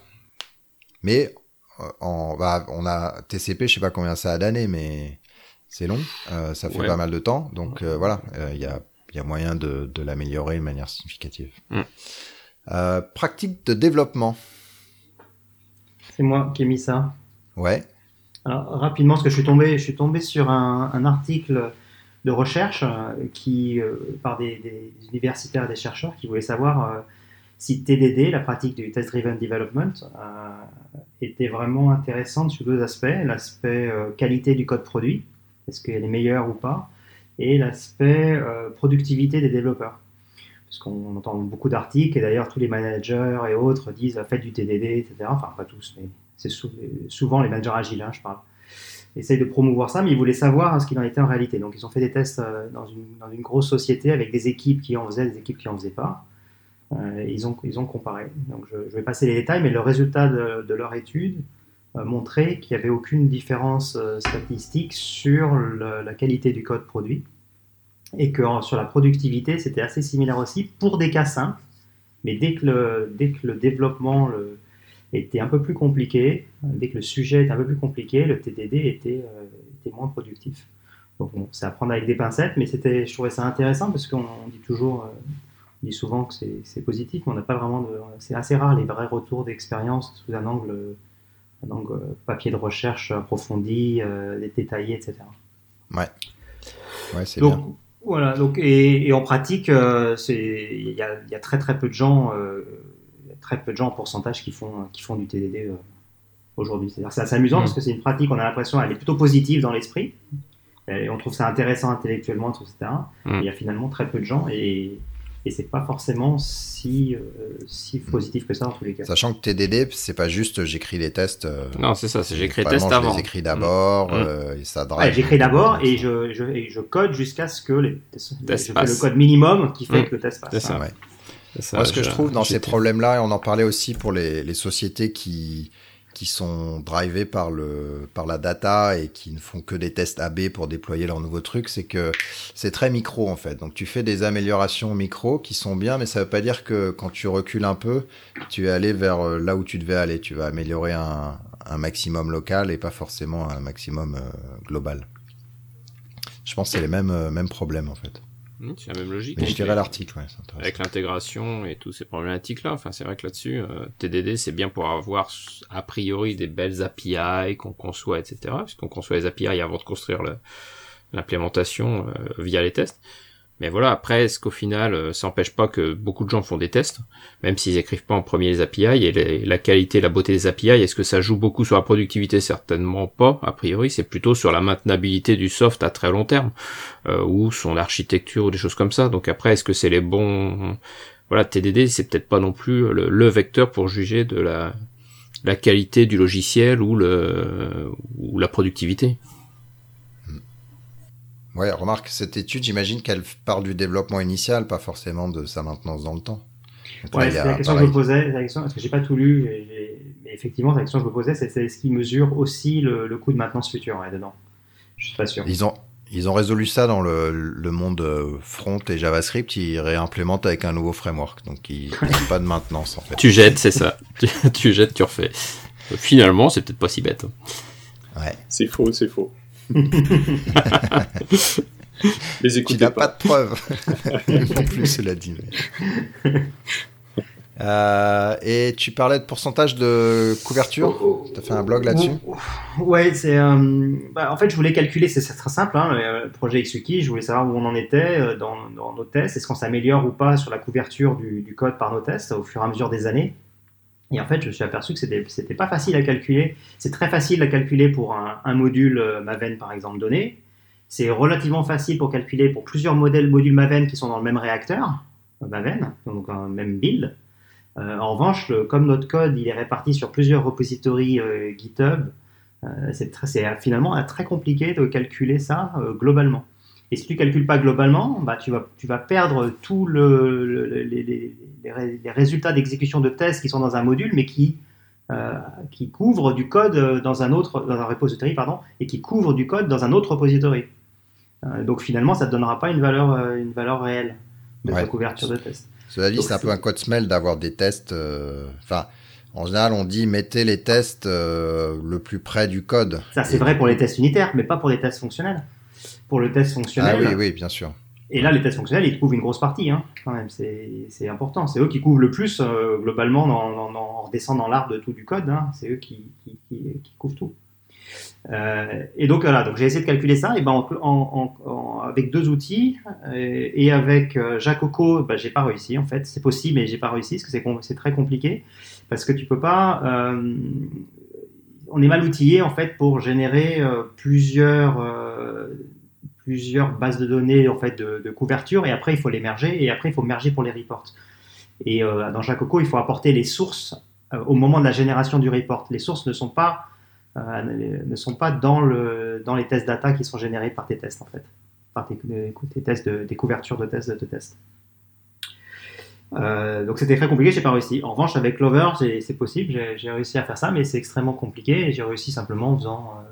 Mais euh, en, bah, on a TCP, je sais pas combien ça a d'années, mais c'est long, euh, ça fait Ouais. pas mal de temps, donc euh, voilà, il y, a, y a moyen de, de l'améliorer de manière significative. Mm. Euh, pratique de développement, C'est moi qui ai mis ça. ouais. Alors, rapidement, parce que je suis tombé, je suis tombé sur un, un article de recherche qui, euh, par des, des universitaires et des chercheurs qui voulaient savoir euh, si TDD, la pratique du Test Driven Development, euh, était vraiment intéressante sur deux aspects. L'aspect euh, qualité du code produit, est-ce qu'elle est meilleure ou pas, et l'aspect euh, productivité des développeurs. Parce qu'on entend beaucoup d'articles, et d'ailleurs tous les managers et autres disent faites du TDD, etc. Enfin, pas tous, mais c'est sou- souvent les managers agiles, hein, je parle. Essayent de promouvoir ça, mais ils voulaient savoir ce qu'il en était en réalité. Donc ils ont fait des tests euh, dans une, dans une grosse société avec des équipes qui en faisaient, des équipes qui en faisaient pas. Euh, ils, ont, comparé. Donc je, je vais passer les détails, mais le résultat de, leur étude euh, montrait qu'il n'y avait aucune différence euh, statistique sur la qualité du code produit et que sur la productivité, c'était assez similaire aussi pour des cas simples. Mais dès que le, développement était un peu plus compliqué, dès que le sujet était un peu plus compliqué, le TDD était, moins productif. Donc c'est à prendre avec des pincettes, mais je trouvais ça intéressant parce qu'on on dit toujours, dit souvent que c'est positif, mais on n'a pas vraiment de, c'est assez rare les vrais retours d'expérience sous un angle, un angle papier de recherche approfondi, euh, détaillé, etc. Ouais, c'est bien. Donc voilà, donc et, et en pratique, euh, c'est il y a, il y a très très peu de gens, euh, très peu de gens en pourcentage qui font qui font du TDD euh, aujourd'hui. C'est-à-dire c'est assez amusant Mm. parce que c'est une pratique, on a l'impression elle est plutôt positive dans l'esprit. Et on trouve ça intéressant intellectuellement, etc. Mm. Il y a finalement très peu de gens et, et c'est pas forcément si, euh, si positif que ça dans tous les cas. Sachant que TDD, c'est pas juste j'écris les tests. euh, Non, c'est ça, c'est j'écris vraiment, test je avant. les écris d'abord, Mm. euh, et ça drive. Ouais, j'écris d'abord et je, je, et je code jusqu'à ce que les, je le passe. code minimum qui fait Mm. que le test passe. C'est ça. Ouais. C'est ça, Moi, ce que je trouve dans ces problèmes-là, et on en parlait aussi pour les, les sociétés qui, qui sont drivées par, le, par la data et qui ne font que des tests AB pour déployer leurs nouveaux trucs, c'est que c'est très micro en fait. Donc tu fais des améliorations micro qui sont bien, mais ça veut pas dire que quand tu recules un peu, tu es allé vers euh, là où tu devais aller. Tu vas améliorer un, un maximum local et pas forcément un maximum euh, global. Je pense que c'est les mêmes, euh, mêmes problèmes en fait. Mmh, C'est la même logique. Mais je dirais l'article, ouais, avec l'intégration et toutes ces problématiques-là. Enfin, c'est vrai que là-dessus, euh, TDD, c'est bien pour avoir a priori des belles API qu'on conçoit, etc. Puisqu'on conçoit les API avant de construire l'implémentation euh, via les tests. Mais voilà, après, est-ce qu'au final, euh, ça n'empêche pas que beaucoup de gens font des tests, même s'ils écrivent pas en premier les API, et la qualité, la beauté des API, est-ce que ça joue beaucoup sur la productivité? Certainement pas, a priori, c'est plutôt sur la maintenabilité du soft à très long terme, euh, ou son architecture, ou des choses comme ça. Donc après, est-ce que c'est les bons... Voilà, TDD, c'est peut-être pas non plus le, vecteur pour juger de la, la qualité du logiciel ou, le, ou la productivité. Ouais, remarque, cette étude, j'imagine qu'elle parle du développement initial, pas forcément de sa maintenance dans le temps. Donc Ouais, c'est la question que je me posais, c'est la question, parce que j'ai pas tout lu, mais effectivement, la question que je me posais, c'est est-ce qu'ils mesurent aussi le, le coût de maintenance future ouais, dedans Je suis pas sûr. Ils ont, ils ont résolu ça dans le, le monde euh, front et JavaScript, ils réimplémentent avec un nouveau framework. Donc, ils n'ont [LAUGHS] pas de maintenance, en fait. Tu jettes, c'est ça. tu, tu jettes, tu refais. Finalement, c'est peut-être pas si bête. Ouais. C'est faux, c'est faux. Les Tu n'as pas. pas de preuves. [LAUGHS] non plus, cela dit. mais- Euh, et tu parlais de pourcentage de couverture Tu as fait un blog là-dessus? Ouais, c'est. euh, bah, en fait, je voulais calculer, c'est très simple, hein, le projet XUKI, je voulais savoir où on en était euh, dans, dans nos tests, est-ce qu'on s'améliore ou pas sur la couverture du, du code par nos tests au fur et à mesure des années? Et en fait, je me suis aperçu que c'était pas facile à calculer. C'est très facile à calculer pour un, module euh, Maven, par exemple, donné. C'est relativement facile pour calculer pour plusieurs modèles modules Maven qui sont dans le même réacteur, euh, Maven, donc un même build. Euh, en revanche, comme notre code il est réparti sur plusieurs repositories GitHub, c'est finalement très compliqué de calculer ça globalement. Et si tu calcules pas globalement, bah, tu, vas, tu vas perdre tous le, le- le- les, les- les ré- les résultats d'exécution de tests qui sont dans un module, mais qui, euh, qui couvrent du code euh, dans un autre dans un repository, pardon, et qui couvrent du code dans un autre repository. Euh, donc finalement, ça ne te donnera pas une valeur, euh, une valeur réelle de ta Ouais. couverture de test. Cela dit, c'est un peu un code smell d'avoir des tests. Enfin, en général, on dit mettez les tests euh, le plus près du code. Ça, c'est Et- vrai pour les tests unitaires, mais pas pour les tests fonctionnels. Pour le test Ah fonctionnel, oui, oui, bien sûr. Et là, les tests fonctionnels, ils couvrent une grosse partie, hein, quand même. C'est important. C'est eux qui couvrent le plus, euh, globalement, dans, dans, dans- en redescendant l'arbre de tout du code. Hein. C'est eux qui, qui, qui, qui couvrent tout. Euh, et donc, voilà. Donc, j'ai essayé de calculer ça. Et ben, en, en- en- avec deux outils euh, et avec euh, Jacoco, ben, j'ai pas réussi, en fait. C'est possible, mais j'ai pas réussi parce que c'est c'est très compliqué. Parce que tu peux pas. on est mal outillé, en fait, pour générer plusieurs. Plusieurs bases de données en fait de, couverture et après il faut les merger et après il faut merger pour les reports. Et euh, dans Jacoco, il faut apporter les sources euh, au moment de la génération du report. Les sources ne sont pas euh, ne sont pas dans le dans les tests data qui sont générés par tes tests en fait, par tes, tes tests de, des couvertures de tests de tes tests. Donc c'était très compliqué, j'ai pas réussi. En revanche, avec Clover, c'est possible, j'ai- réussi à faire ça, mais c'est extrêmement compliqué j'ai réussi simplement en faisant,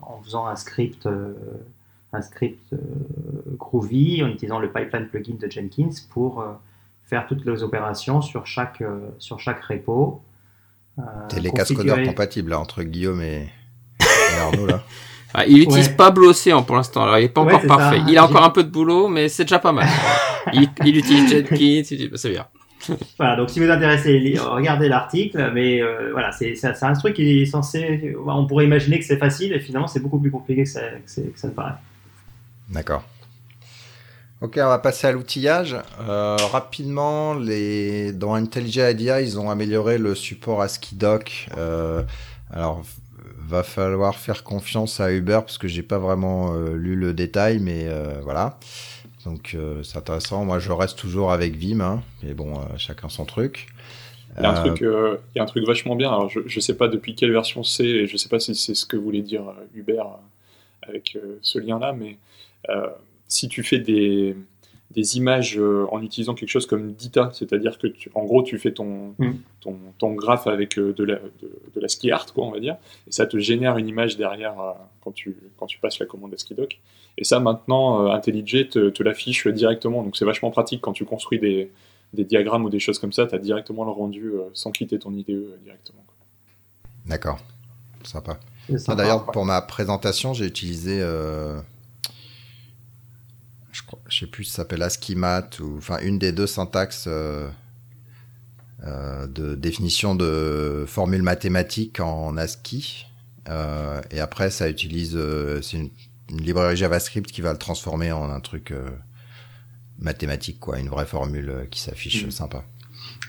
en faisant un script, un script euh, Groovy en utilisant le pipeline plugin de Jenkins pour euh, faire toutes les opérations sur chaque, euh, sur chaque repo. Euh, T'es les configurer- cascodeurs compatibles là, entre Guillaume et, et Arnaud là. [LAUGHS] Ah, il utilise Ouais. pas Blocéan pour l'instant, alors il est pas Ouais, encore parfait. ça. Il a encore un peu de boulot, mais c'est déjà pas mal. [LAUGHS] il, il utilise Jenkins, c'est bien. [LAUGHS] Voilà, donc si vous êtes intéressé, li- regardez l'article, mais euh, voilà, c'est un truc qui est censé. On pourrait imaginer que c'est facile, et finalement, c'est beaucoup plus compliqué que ça, que que ça ne paraît. D'accord. Ok, on va passer à l'outillage. Euh, rapidement, les... dans IntelliJ IDEA, ils ont amélioré le support ASCII doc euh, Alors, va falloir faire confiance à Uber parce que j'ai pas vraiment euh, lu le détail, mais euh, voilà. Donc euh, c'est intéressant. Moi, je reste toujours avec Vim, hein, mais bon, chacun son truc. Il y, a un truc, il y a un truc vachement bien. Alors, je ne sais pas depuis quelle version c'est, et je sais pas si c'est ce que voulait dire Uber avec ce lien-là, mais si tu fais des, des images euh, en utilisant quelque chose comme Dita, c'est-à-dire que tu, en gros tu fais ton, mm. ton, ton, graphe avec euh, de la, de, la ski art, quoi, on va dire, et ça te génère une image derrière euh, quand, tu, quand tu passes la commande à Skidoc. Et ça maintenant, IntelliJ te, te l'affiche directement, donc c'est vachement pratique quand tu construis des, des diagrammes ou des choses comme ça, tu as directement le rendu sans quitter ton IDE directement. D'accord, sympa. Ah, d'ailleurs, pour ma présentation, j'ai utilisé crois, je sais plus si ça s'appelle ASCII-MAT ou enfin une des deux syntaxes euh, euh, de définition de formules mathématiques en ASCII. Euh, et après, ça utilise, euh, c'est une, une, librairie JavaScript qui va le transformer en un truc euh, mathématique, quoi, une vraie formule euh, qui s'affiche mmh. sympa.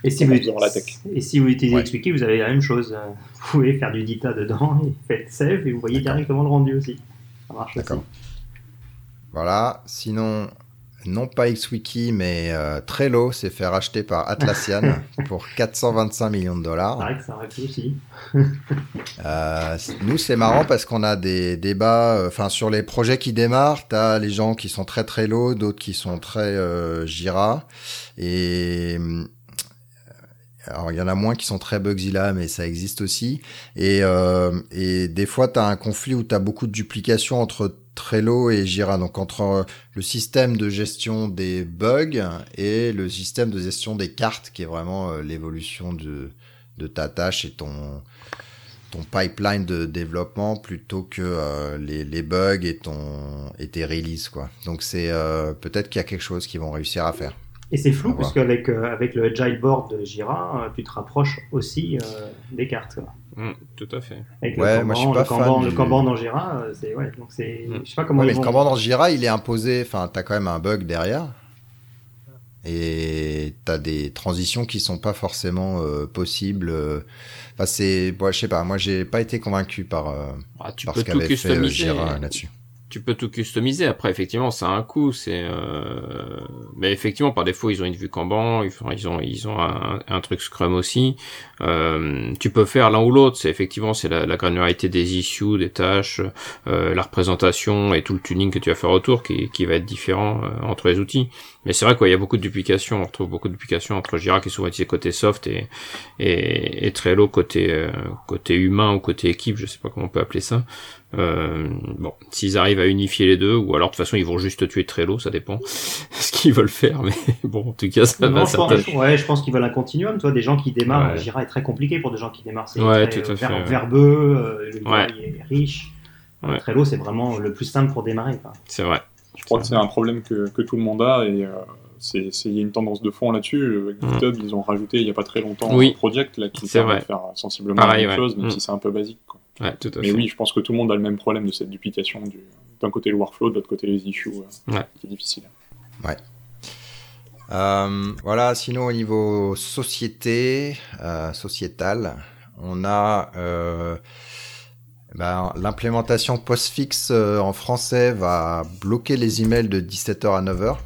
Et si, vous, et si vous utilisez ouais. vous avez la même chose. Vous pouvez faire du dita dedans [LAUGHS] et faites save et vous voyez directement le rendu aussi. Ça marche D'accord. Voilà. Sinon, non pas XWiki, mais euh, Trello s'est fait racheter par Atlassian [LAUGHS] pour 425 millions de dollars. C'est vrai que ça aussi. euh, nous, c'est marrant parce qu'on a des débats, euh, enfin, sur les projets qui démarrent, t'as les gens qui sont très Trello, d'autres qui sont très euh, Jira. Et alors il y en a moins qui sont très Bugzilla, mais ça existe aussi. Et, euh, et des fois, tu as un conflit où tu as beaucoup de duplication entre Trello et Jira, donc entre euh, le système de gestion des bugs et le système de gestion des cartes, qui est vraiment euh, l'évolution de, de ta tâche et ton, ton pipeline de développement plutôt que euh, les, les, bugs et ton et tes releases quoi. Donc c'est peut-être qu'il y a quelque chose qu'ils vont réussir à faire. Et c'est flou parce qu'avec avec le agile board de Jira, tu te rapproches aussi des cartes. Quoi. Mm, tout à fait. Avec ouais, le moi je suis pas le Kanban, le Kanban dans Jira, euh, c'est ouais, donc c'est, mm. je sais pas comment. Ouais, mais le Kanban dans Jira, il est imposé. Enfin, t'as quand même un bug derrière, et t'as des transitions qui sont pas forcément euh, possibles. Enfin, c'est, bon, je sais pas. Moi, j'ai pas été convaincu par, euh, ah, tu par peux ce qu'avait fait Jira là-dessus tu peux tout customiser. Après, effectivement, ça a un coût. C'est, euh... mais effectivement, par défaut, ils ont une vue Kanban, ils ont, ils ont un, un truc Scrum aussi. Euh, tu peux faire l'un ou l'autre. C'est effectivement, c'est la, la, granularité des issues, des tâches, euh, la représentation et tout le tuning que tu vas faire autour qui, va être différent euh, entre les outils. Mais c'est vrai qu'il y a beaucoup de duplications. On retrouve beaucoup de duplications entre Jira qui est souvent utilisé côté soft et, et, et Trello côté euh, côté humain ou côté équipe. Je sais pas comment on peut appeler ça. Euh, bon, s'ils arrivent à unifier les deux, ou alors de toute façon ils vont juste tuer Trello, ça dépend [LAUGHS] ce qu'ils veulent faire, mais bon, en tout cas ça non, va. Je pense, ouais, je pense qu'ils veulent un continuum. Toi, des gens qui démarrent, ouais. Jira est très compliqué pour des gens qui démarrent. C'est ouais, très, tout à ver fait, verbeux, euh, le ouais. est riche. Ouais. Trello, c'est vraiment le plus simple pour démarrer. C'est vrai. Je crois que c'est un problème que, que, tout le monde a et euh, c'est il y a une tendance de fond là-dessus. GitHub, mm. ils ont rajouté il n'y a pas très longtemps oui. un project là qui permet de faire sensiblement Pareil, la même ouais. chose, même mm. si c'est un peu basique. Quoi. Ouais, tout à Mais fait. oui, je pense que tout le monde a le même problème de cette duplication. Du... D'un côté le workflow, de l'autre côté les issues, euh, ouais. qui est difficile. Ouais. Euh, voilà, sinon au niveau société, euh, sociétal, on a euh, ben, l'implémentation postfix euh, en français va bloquer les emails de 17h à 9h.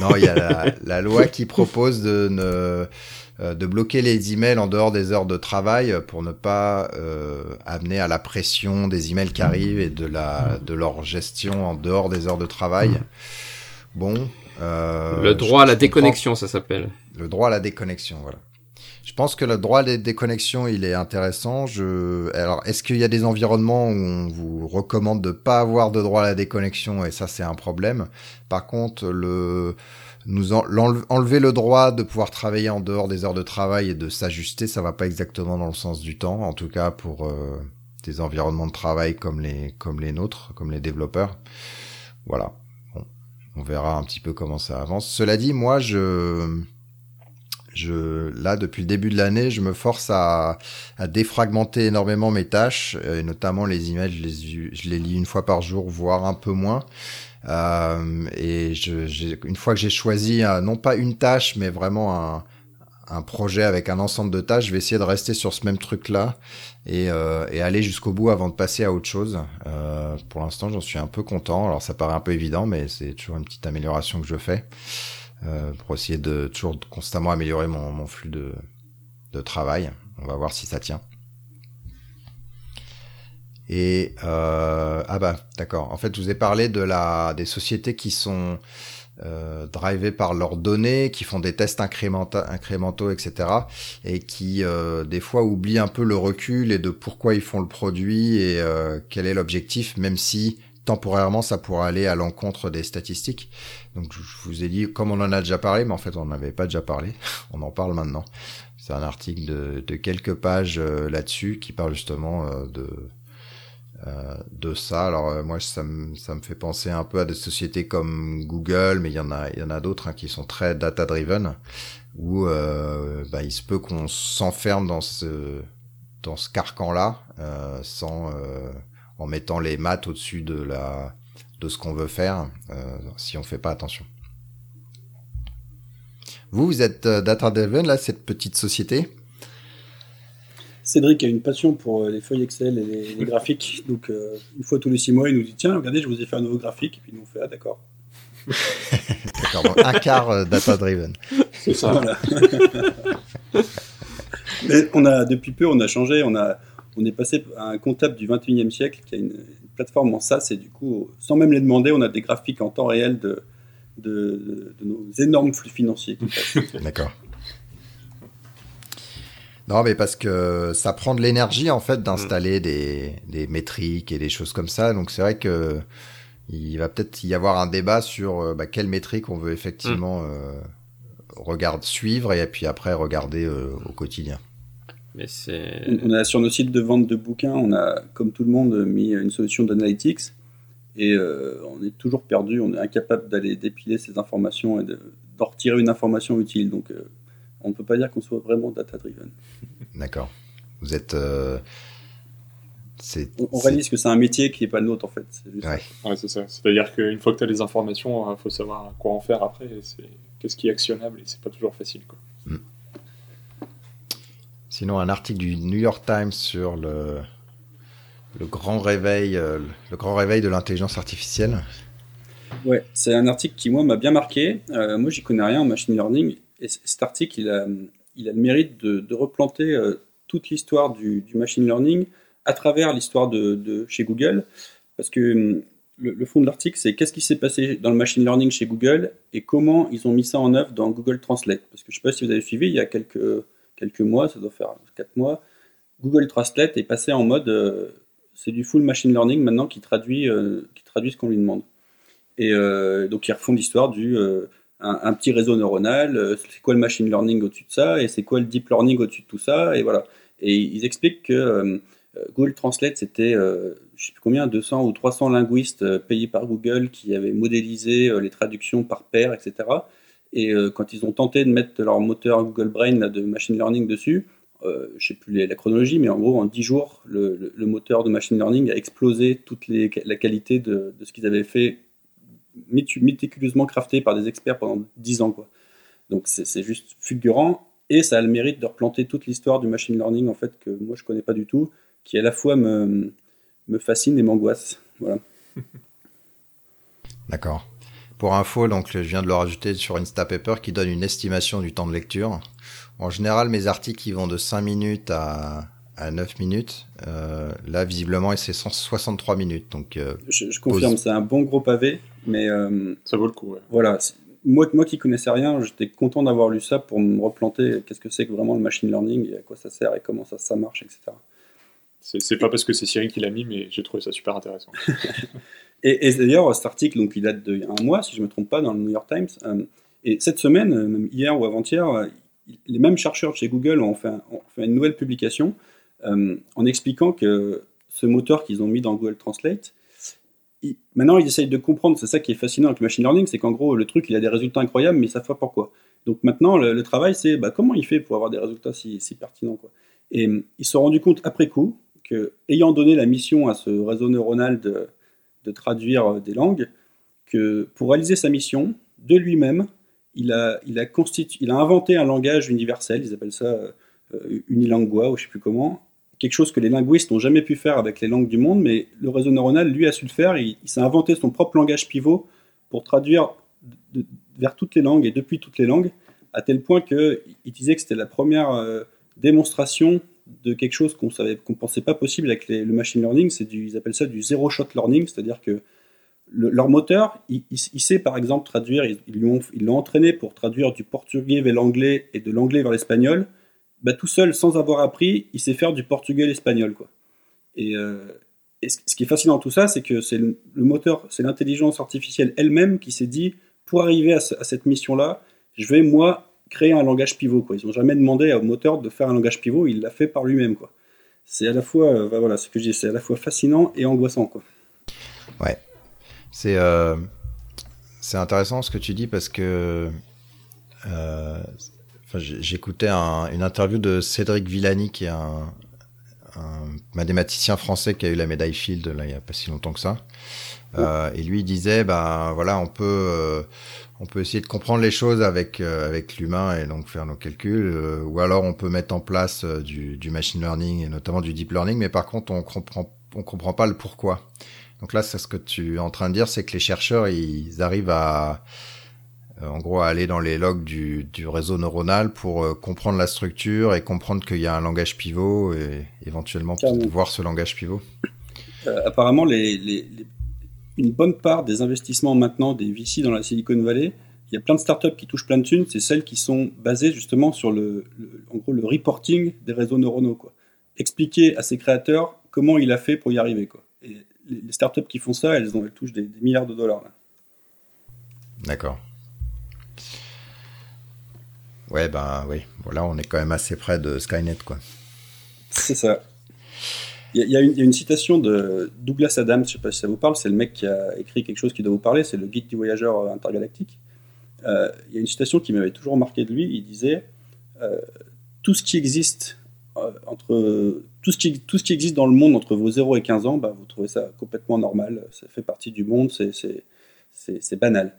[LAUGHS] non, il y a la, la, loi qui propose de ne de bloquer les emails en dehors des heures de travail pour ne pas euh, amener à la pression des emails qui arrivent et de la de leur gestion en dehors des heures de travail. Bon, euh, le droit à la déconnexion, ça s'appelle. Le droit à la déconnexion, voilà. Je pense que le droit à la déconnexion, il est intéressant. Je... Alors, est-ce qu'il y a des environnements où on vous recommande de pas avoir de droit à la déconnexion? Et ça, c'est un problème. Par contre, le nous en... enlever le droit de pouvoir travailler en dehors des heures de travail et de s'ajuster, ça va pas exactement dans le sens du temps. En tout cas, pour euh, des environnements de travail comme les comme les nôtres, comme les développeurs. Voilà. On verra un petit peu comment ça avance. Cela dit, moi, je, je, là, depuis le début de l'année, je me force à, à, défragmenter énormément mes tâches, et notamment les emails, je les, je les lis une fois par jour, voire un peu moins. Euh, et je, une fois que j'ai choisi, un, non pas une tâche, mais vraiment un, un projet avec un ensemble de tâches, je vais essayer de rester sur ce même truc-là et, euh, et aller jusqu'au bout avant de passer à autre chose. Euh, pour l'instant, j'en suis un peu content. Alors, ça paraît un peu évident, mais c'est toujours une petite amélioration que je fais euh, pour essayer de toujours constamment améliorer mon, flux de, de travail. On va voir si ça tient. Et euh, ah bah d'accord. En fait, je vous ai parlé de la des sociétés qui sont euh, drivées par leurs données, qui font des tests incrémentaux, etc. Et qui euh, des fois oublient un peu le recul et de pourquoi ils font le produit et euh, quel est l'objectif, même si temporairement ça pourrait aller à l'encontre des statistiques. Donc je vous ai dit, comme on en a déjà parlé, mais en fait on n'en avait pas déjà parlé, [LAUGHS] on en parle maintenant. C'est un article de, de quelques pages euh, là-dessus qui parle justement euh, de euh, de ça. Alors euh, moi, ça me, ça me fait penser un peu à des sociétés comme Google, mais il y en a, il y en a d'autres hein, qui sont très data-driven, où euh, bah, il se peut qu'on s'enferme dans ce, dans ce carcan-là, euh, sans, en mettant les maths au-dessus de la, de ce qu'on veut faire, si on fait pas attention. Vous, vous êtes data-driven là, cette petite société? Cédric a une passion pour euh, les feuilles Excel et les, graphiques. Donc, euh, une fois tous les six mois, il nous dit Tiens, regardez, je vous ai fait un nouveau graphique. Et puis, nous, on fait Ah, d'accord. d'accord, un quart euh, data-driven. C'est ça. Voilà. [LAUGHS] Mais on a, depuis peu, on a changé. On, a, on est passé à un comptable du 21e siècle qui a une, plateforme en SaaS. Et du coup, sans même les demander, on a des graphiques en temps réel de, de, de nos énormes flux financiers. [LAUGHS] D'accord. Non, mais parce que ça prend de l'énergie en fait d'installer mm. des, des métriques et des choses comme ça. Donc c'est vrai que il va peut-être y avoir un débat sur euh, bah, quelle métrique on veut effectivement mm. euh, regarde suivre et puis après regarder euh, au quotidien. Mais c'est. On a sur nos sites de vente de bouquins, on a comme tout le monde mis une solution d'analytics et euh, on est toujours perdu. On est incapable d'aller dépiler ces informations et d'en retirer une information utile. Donc euh, on ne peut pas dire qu'on soit vraiment data-driven. [LAUGHS] D'accord. Vous êtes. Euh, on, réalise que c'est un métier qui n'est pas le nôtre en fait. Ouais. c'est ça. C'est-à-dire qu'une fois que tu as les informations, il faut savoir quoi en faire après. Qu'est-ce qui est actionnable et c'est pas toujours facile. Quoi. Sinon, un article du New York Times sur le, le grand réveil, euh, le grand réveil de l'intelligence artificielle. Ouais, c'est un article qui moi m'a bien marqué. Euh, moi, j'y connais rien en machine learning et cet article, il a, il a le mérite de, de replanter euh, toute l'histoire du, du, machine learning à travers l'histoire de, de, chez Google. Parce que hum, le, fond de l'article, c'est qu'est-ce qui s'est passé dans le machine learning chez Google et comment ils ont mis ça en œuvre dans Google Translate. Parce que je ne sais pas si vous avez suivi, il y a quelques, quelques mois, ça doit faire 4 mois, Google Translate est passé en mode, euh, c'est du full machine learning maintenant qui traduit, euh, qui traduit ce qu'on lui demande. Et donc ils refont l'histoire du un, petit réseau neuronal, euh, c'est quoi le machine learning au-dessus de ça, et c'est quoi le deep learning au-dessus de tout ça, et voilà. Et ils expliquent que euh, Google Translate, c'était, euh, je sais plus combien, 200 ou 300 linguistes payés par Google qui avaient modélisé les traductions par paire, etc. Et quand ils ont tenté de mettre leur moteur Google Brain de machine learning dessus, euh, je sais plus la chronologie, mais en gros, en 10 jours, le, moteur de machine learning a explosé toute les, la qualité de, de ce qu'ils avaient fait méticuleusement crafté par des experts pendant 10 ans. Quoi. Donc c'est juste fulgurant et ça a le mérite de replanter toute l'histoire du machine learning en fait que moi je connais pas du tout, qui à la fois me, me fascine et m'angoisse. Voilà. D'accord. Pour info, donc je viens de le rajouter sur Instapaper qui donne une estimation du temps de lecture. En général, mes articles ils vont de 5 minutes à à 9 minutes. Euh, là, visiblement, c'est 163 minutes. Donc, euh, je, confirme, c'est un bon gros pavé, mais euh, ça vaut le coup. Voilà. Moi, moi qui connaissais rien, j'étais content d'avoir lu ça pour me replanter qu'est-ce que c'est que vraiment le machine learning et à quoi ça sert et comment ça, ça marche, etc. C'est pas parce que c'est Cyril qui l'a mis, mais j'ai trouvé ça super intéressant. [LAUGHS] et, d'ailleurs, cet article, donc, il date d'un mois, si je ne me trompe pas, dans le New York Times. et cette semaine, même hier ou avant-hier, les mêmes chercheurs chez Google ont fait, une nouvelle publication euh, en expliquant que ce moteur qu'ils ont mis dans Google Translate, maintenant ils essayent de comprendre, c'est ça qui est fascinant avec le machine learning, c'est qu'en gros le truc il a des résultats incroyables mais ils savent pas pourquoi. Donc maintenant le, travail c'est bah, comment il fait pour avoir des résultats si, pertinents. Et ils se sont rendus compte après coup que ayant donné la mission à ce réseau neuronal de, de traduire des langues, que pour réaliser sa mission, de lui-même, il a, il a, il a inventé un langage universel, ils appellent ça unilangua ou je sais plus comment, quelque chose que les linguistes n'ont jamais pu faire avec les langues du monde, mais le réseau neuronal, lui, a su le faire. Il, s'est inventé son propre langage pivot pour traduire vers toutes les langues et depuis toutes les langues, à tel point qu'il disait que c'était la première euh, démonstration de quelque chose qu'on savait, qu'on pensait pas possible avec le machine learning. C'est ils appellent ça du zero shot learning, c'est-à-dire que leur moteur, il, sait par exemple traduire, ils, ils l'ont entraîné pour traduire du portugais vers l'anglais et de l'anglais vers l'espagnol bah, tout seul, sans avoir appris, il sait faire du portugais et l'espagnol. Et, euh, ce qui est fascinant dans tout ça, c'est que c'est le, moteur, c'est l'intelligence artificielle elle-même qui s'est dit, pour arriver à, cette mission-là, je vais, moi, créer un langage pivot. Quoi. Ils n'ont jamais demandé au moteur de faire un langage pivot, il l'a fait par lui-même. C'est à la fois, euh, bah, voilà, ce que je dis, c'est à la fois fascinant et angoissant. Quoi. Ouais. C'est, euh, c'est intéressant ce que tu dis parce que J'écoutais une interview de Cédric Villani, qui est un, mathématicien français qui a eu la médaille Field là, il n'y a pas si longtemps que ça. Euh, et lui disait, ben voilà, on peut, euh, on peut essayer de comprendre les choses avec euh, avec l'humain et donc faire nos calculs, ou alors on peut mettre en place du, du, machine learning et notamment du deep learning, mais par contre on comprend on comprend pas le pourquoi. Donc là, c'est ce que tu es en train de dire, c'est que les chercheurs ils arrivent à euh, en gros, aller dans les logs du, du réseau neuronal pour euh, comprendre la structure et comprendre qu'il y a un langage pivot et éventuellement voir ce langage pivot. Euh, apparemment, les, les, une bonne part des investissements maintenant des VC dans la Silicon Valley, il y a plein de startups qui touchent plein de thunes, c'est celles qui sont basées justement sur le, en gros, le reporting des réseaux neuronaux. Quoi. Expliquer à ses créateurs comment il a fait pour y arriver. Quoi. Et les, startups qui font ça, elles, ont, elles touchent des, des milliards de dollars. D'accord. Ouais, ben oui. Voilà, on est quand même assez près de Skynet, quoi. C'est ça. Il y, a une citation de Douglas Adams, je ne sais pas si ça vous parle, c'est le mec qui a écrit quelque chose qui doit vous parler, c'est le guide du voyageur intergalactique. Euh, il y a une citation qui m'avait toujours marqué de lui, il disait euh, Tout ce qui existe euh, entre tout ce, qui, tout ce qui existe dans le monde entre vos 0 et 15 ans, bah, vous trouvez ça complètement normal, ça fait partie du monde, c'est banal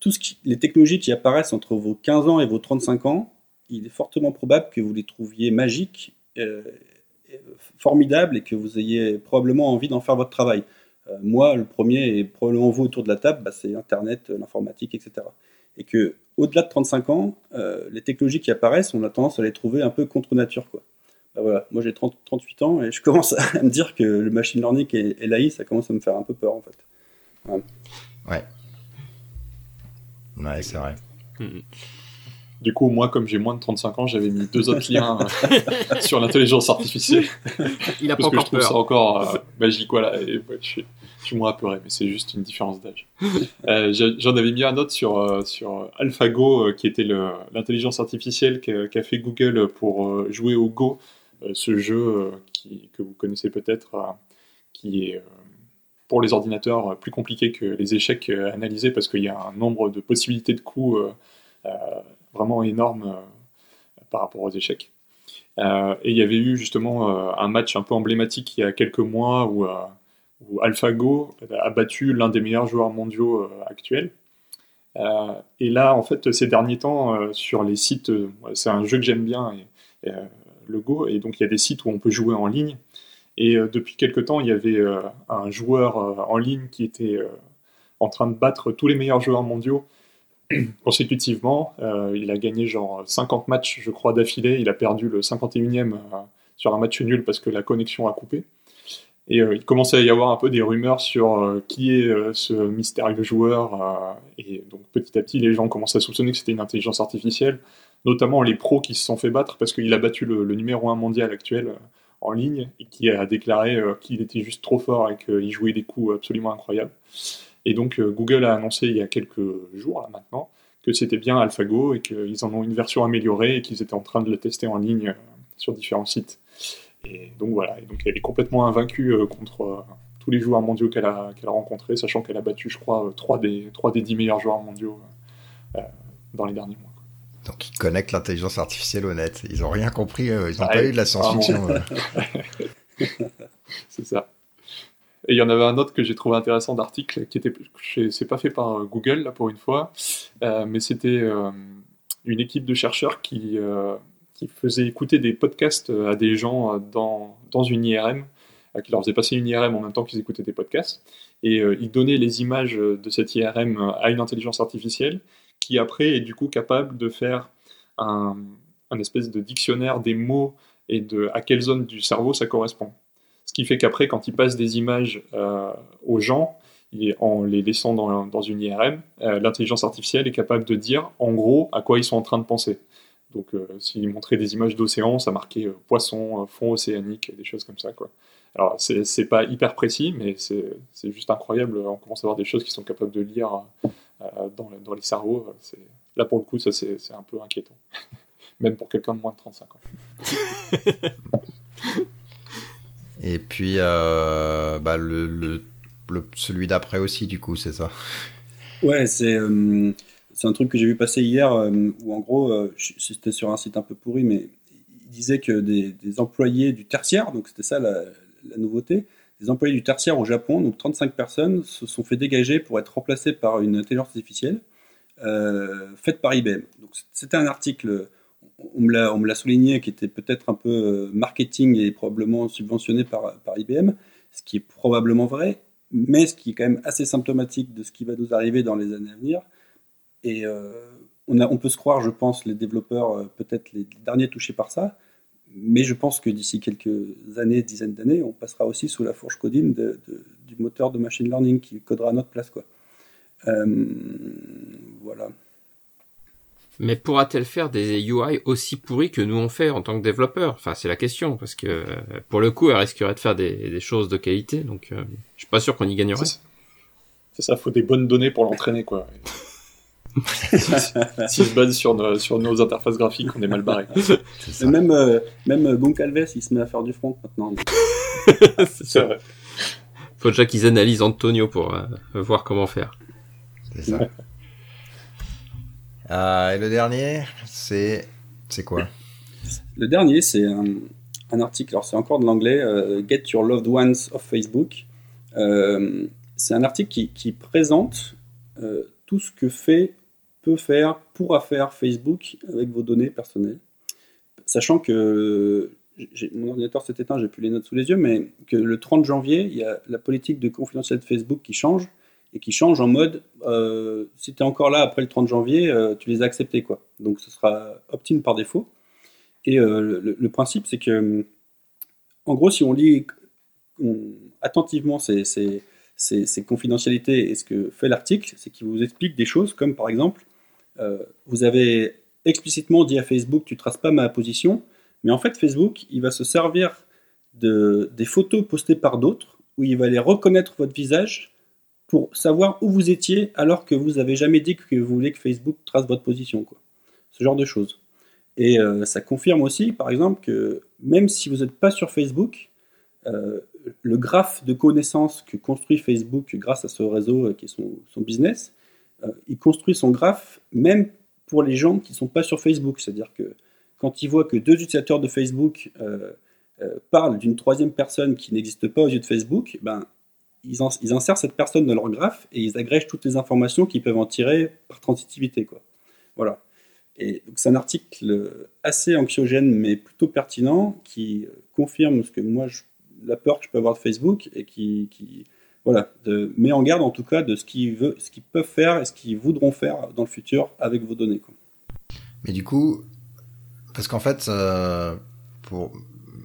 tout ce qui, les technologies qui apparaissent entre vos 15 ans et vos 35 ans, il est fortement probable que vous les trouviez magiques, euh, formidables et que vous ayez probablement envie d'en faire votre travail. Euh, moi, le premier, et probablement vous autour de la table, bah, c'est Internet, l'informatique, etc. Et que au-delà de 35 ans, euh, les technologies qui apparaissent, on a tendance à les trouver un peu contre nature. Quoi. Bah, voilà. Moi, j'ai 38 ans et je [LAUGHS] commence à me dire que le machine learning et, l'AI, ça commence à me faire un peu peur, en fait. ouais. C'est vrai. Mm. Du coup, moi, comme j'ai moins de 35 ans, j'avais mis deux autres liens euh, [LAUGHS] sur l'intelligence artificielle. Il a parce pas que je trouve ça encore euh, magique, voilà. Et, je, suis, je, suis, moins apeuré, mais c'est juste une différence d'âge. [LAUGHS] Euh, J'en avais mis un autre sur, euh, sur AlphaGo, qui était l'intelligence artificielle qu'a fait Google pour jouer au Go, ce jeu qui, que vous connaissez peut-être, qui est pour les ordinateurs euh, plus compliqué que les échecs euh, analysés parce qu'il y a un nombre de possibilités de coups euh, vraiment énorme par rapport aux échecs. et il y avait eu justement un match un peu emblématique il y a quelques mois où, où AlphaGo a battu l'un des meilleurs joueurs mondiaux actuels. et là, en fait, ces derniers temps, sur les sites, c'est un jeu que j'aime bien, le Go, et donc il y a des sites où on peut jouer en ligne. Et euh, depuis quelque temps, il y avait euh, un joueur euh, en ligne qui était en train de battre tous les meilleurs joueurs mondiaux [CLEARS THROAT] consécutivement. il a gagné genre 50 matchs, je crois, d'affilée. Il a perdu le 51e sur un match nul parce que la connexion a coupé. Et il commençait à y avoir un peu des rumeurs sur qui est ce mystérieux joueur. et donc petit à petit, les gens commencent à soupçonner que c'était une intelligence artificielle, notamment les pros qui se sont fait battre parce qu'il a battu le, le, numéro 1 mondial actuel en ligne et qui a déclaré euh, qu'il était juste trop fort et qu'il jouait des coups absolument incroyables. Et donc euh, Google a annoncé il y a quelques jours là maintenant que c'était bien AlphaGo et qu'ils en ont une version améliorée et qu'ils étaient en train de le tester en ligne euh, sur différents sites. Et donc voilà, et donc elle est complètement invaincue contre tous les joueurs mondiaux qu'elle a, rencontrés, sachant qu'elle a battu, je crois, 3 des, 3 des 10 meilleurs joueurs mondiaux dans les derniers mois. Donc ils connectent l'intelligence artificielle au net. Ils n'ont rien compris, euh, ils n'ont pas eu de la science-fiction. Euh. [LAUGHS] c'est ça. Et il y en avait un autre que j'ai trouvé intéressant d'article qui était, c'est pas fait par Google là pour une fois, mais c'était une équipe de chercheurs qui qui faisait écouter des podcasts à des gens dans, dans une IRM, qui leur faisait passer une IRM en même temps qu'ils écoutaient des podcasts. Et ils donnaient les images de cette IRM à une intelligence artificielle qui après est du coup capable de faire un, espèce de dictionnaire des mots et de à quelle zone du cerveau ça correspond. Ce qui fait qu'après, quand il passe des images euh, aux gens, en les laissant dans, dans une IRM, euh, l'intelligence artificielle est capable de dire en gros à quoi ils sont en train de penser. Donc, euh, s'il montrait des images d'océan, ça marquait poisson, fond océanique, des choses comme ça. Quoi. Alors, c'est pas hyper précis, mais c'est juste incroyable. On commence à voir des choses qui sont capables de lire dans, dans, les cerveaux. Là, pour le coup, ça, c'est un peu inquiétant. [LAUGHS] même pour quelqu'un de moins de 35 ans. [LAUGHS] Et puis, euh, bah, le, le, celui d'après aussi, du coup, c'est ça Ouais, c'est euh, un truc que j'ai vu passer hier, euh, où en gros, c'était sur un site un peu pourri, mais il disait que des, des employés du tertiaire, donc c'était ça la, la, nouveauté, des employés du tertiaire au Japon, donc 35 personnes, se sont fait dégager pour être remplacés par une intelligence artificielle faite par IBM. Donc c'était un article on me l'a souligné, qui était peut-être un peu euh, marketing et probablement subventionné par, IBM, ce qui est probablement vrai, mais ce qui est quand même assez symptomatique de ce qui va nous arriver dans les années à venir. Et euh, on, peut se croire, je pense, les développeurs euh, peut-être les, derniers touchés par ça, mais je pense que d'ici quelques années, dizaines d'années, on passera aussi sous la fourche codine du moteur de machine learning qui codera à notre place. Quoi. voilà. Mais pourra-t-elle faire des UI aussi pourris que nous on fait en tant que développeurs? Enfin, c'est la question, parce que pour le coup, elle risquerait de faire des, choses de qualité, donc euh, je suis pas sûr qu'on y gagnerait. C'est ça, faut des bonnes données pour l'entraîner, quoi. [LAUGHS] si, se base sur nos, sur nos interfaces graphiques, on est mal barré. Même, euh, même Goncalves, il se met à faire du front maintenant. [LAUGHS] c'est vrai. Faut déjà qu'ils analysent Antonio pour euh, voir comment faire. C'est ça. [LAUGHS] Euh, et le dernier, c'est c'est quoi? Le dernier, c'est un, un, article. Alors c'est encore de l'anglais. Euh, Get Your Loved Ones of Facebook. Euh, c'est un article qui, qui présente tout ce que fait, peut faire, pourra faire Facebook avec vos données personnelles, sachant que mon ordinateur s'est éteint, j'ai plus les notes sous les yeux, mais que le 30 janvier, il y a la politique de confidentialité de Facebook qui change et qui change en mode euh, si tu es encore là après le 30 janvier, euh, tu les as acceptés. Quoi. Donc ce sera opt-in par défaut. Et euh, le, principe, c'est que, en gros, si on lit attentivement ces, confidentialités et ce que fait l'article, c'est qu'il vous explique des choses comme par exemple, vous avez explicitement dit à Facebook tu traces pas ma position, mais en fait Facebook, il va se servir de, des photos postées par d'autres où il va aller reconnaître votre visage pour savoir où vous étiez alors que vous n'avez jamais dit que vous voulez que Facebook trace votre position. Quoi. Ce genre de choses. Et euh, ça confirme aussi, par exemple, que même si vous n'êtes pas sur Facebook, euh, le graphe de connaissances que construit Facebook grâce à ce réseau euh, qui est son business, il construit son graphe même pour les gens qui ne sont pas sur Facebook. C'est-à-dire que quand il voit que deux utilisateurs de Facebook parlent d'une troisième personne qui n'existe pas aux yeux de Facebook, ben, ils, insèrent cette personne dans leur graphe et ils agrègent toutes les informations qu'ils peuvent en tirer par transitivité. Quoi. Voilà. Et c'est un article assez anxiogène mais plutôt pertinent qui confirme ce que moi, la peur que je peux avoir de Facebook et qui voilà, de, en garde en tout cas de ce qu'ils, ce qu'ils peuvent faire et ce qu'ils voudront faire dans le futur avec vos données. Mais du coup, parce qu'en fait, euh, pour,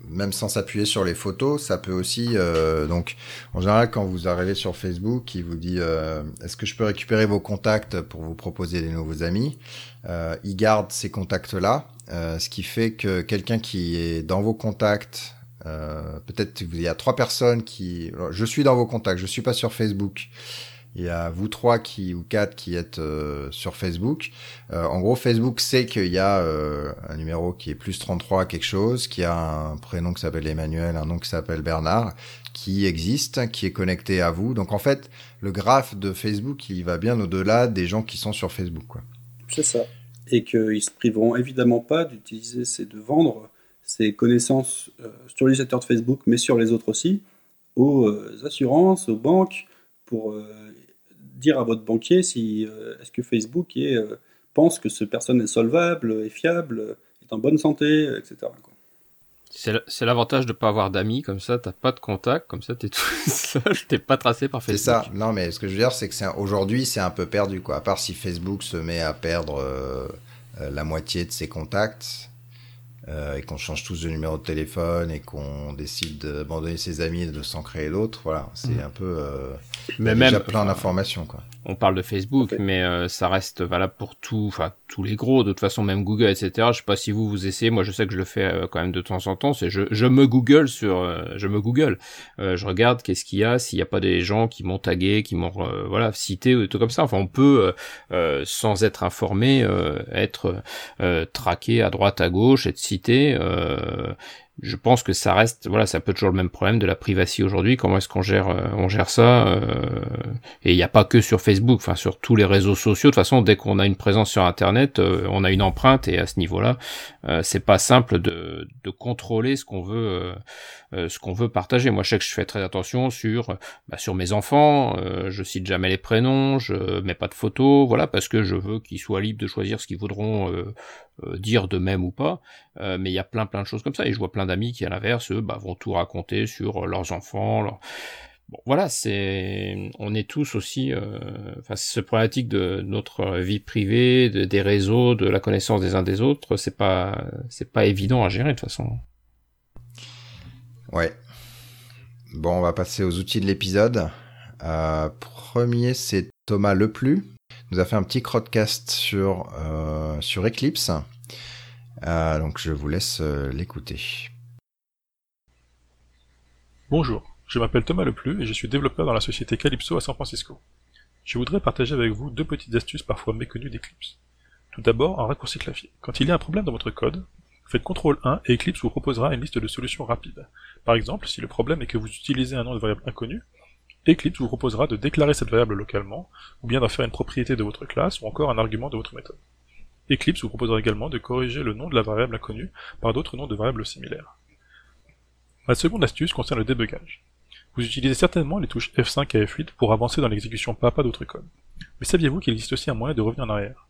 même sans s'appuyer sur les photos, ça peut aussi. Euh, donc, en général, quand vous arrivez sur Facebook, il vous dit euh, Est-ce que je peux récupérer vos contacts pour vous proposer des nouveaux amis Il garde ces contacts-là, euh, ce qui fait que quelqu'un qui est dans vos contacts, euh, peut-être il y a trois personnes qui. Je suis dans vos contacts, je suis pas sur Facebook il y a vous trois qui ou quatre qui êtes euh, sur Facebook. Euh, en gros, Facebook sait qu'il y a euh, un numéro qui est plus 33 quelque chose, qui a un prénom qui s'appelle Emmanuel, un nom qui s'appelle Bernard, qui existe, qui est connecté à vous. Donc en fait, le graphe de Facebook, il va bien au-delà des gens qui sont sur Facebook. C'est ça. Et qu'ils se priveront évidemment pas d'utiliser, c'est de vendre ces connaissances sur l'utilisateur de Facebook, mais sur les autres aussi, aux assurances, aux banques, pour dire à votre banquier si est-ce que Facebook est, pense que cette personne est solvable, est fiable, est en bonne santé, etc. C'est l'avantage de pas avoir d'amis, comme ça t'as pas de contact, comme ça t'es tout [LAUGHS] seul, t'es pas tracé par Facebook. C'est ça. Non, mais ce que je veux dire, c'est que aujourd'hui c'est un peu perdu, quoi. À part si Facebook se met à perdre euh, euh, la moitié de ses contacts euh, et qu'on change tous de numéro de téléphone et qu'on décide d'abandonner ses amis et de s'en créer d'autres, voilà, c'est mmh. un peu. mais même déjà plein d'informations, quoi on parle de Facebook, mais euh, ça reste valable pour tout, enfin tous les gros, de toute façon même Google, etc. Je sais pas si vous vous essayez, moi je sais que je le fais euh, quand même de temps en temps. C'est je, je me Google sur, euh, je me Google, je regarde qu'est-ce qu'il y a, s'il y a pas des gens qui m'ont tagué, qui m'ont voilà cité ou tout comme ça. Enfin on peut sans être informé être traqué à droite à gauche, être cité je pense que ça reste, voilà, ça peut toujours le même problème de la privacité aujourd'hui. Comment est-ce qu'on gère, euh, on gère ça euh, Et il n'y a pas que sur Facebook, enfin sur tous les réseaux sociaux. De toute façon, dès qu'on a une présence sur Internet, euh, on a une empreinte et à ce niveau-là, c'est pas simple de, de contrôler ce qu'on veut, ce qu'on veut partager. Moi, je sais que je fais très attention sur, bah, sur mes enfants. je cite jamais les prénoms, je mets pas de photos, voilà, parce que je veux qu'ils soient libres de choisir ce qu'ils voudront euh, dire de même ou pas, euh, mais il y a plein plein de choses comme ça, et je vois plein d'amis qui à l'inverse, bah, vont tout raconter sur euh, leurs enfants, Bon, voilà, c'est, on est tous aussi, euh, enfin, ce problématique de notre vie privée, de, des réseaux, de la connaissance des uns des autres, c'est pas, c'est pas évident à gérer de toute façon. Ouais. Bon, on va passer aux outils de l'épisode. Euh, premier, c'est Thomas Leplu nous a fait un petit crowdcast sur, euh, sur Eclipse. Euh, donc je vous laisse euh, l'écouter. Bonjour, je m'appelle Thomas Leplu et je suis développeur dans la société Calypso à San Francisco. Je voudrais partager avec vous deux petites astuces parfois méconnues d'Eclipse. Tout d'abord, un raccourci clavier. Quand il y a un problème dans votre code, faites CTRL 1 et Eclipse vous proposera une liste de solutions rapides. Par exemple, si le problème est que vous utilisez un nom de variable inconnu, Eclipse vous proposera de déclarer cette variable localement, ou bien d'en faire une propriété de votre classe, ou encore un argument de votre méthode. Eclipse vous proposera également de corriger le nom de la variable inconnue par d'autres noms de variables similaires. Ma seconde astuce concerne le débugage. Vous utilisez certainement les touches F5 et F8 pour avancer dans l'exécution pas d'autres codes. Mais saviez-vous qu'il existe aussi un moyen de revenir en arrière?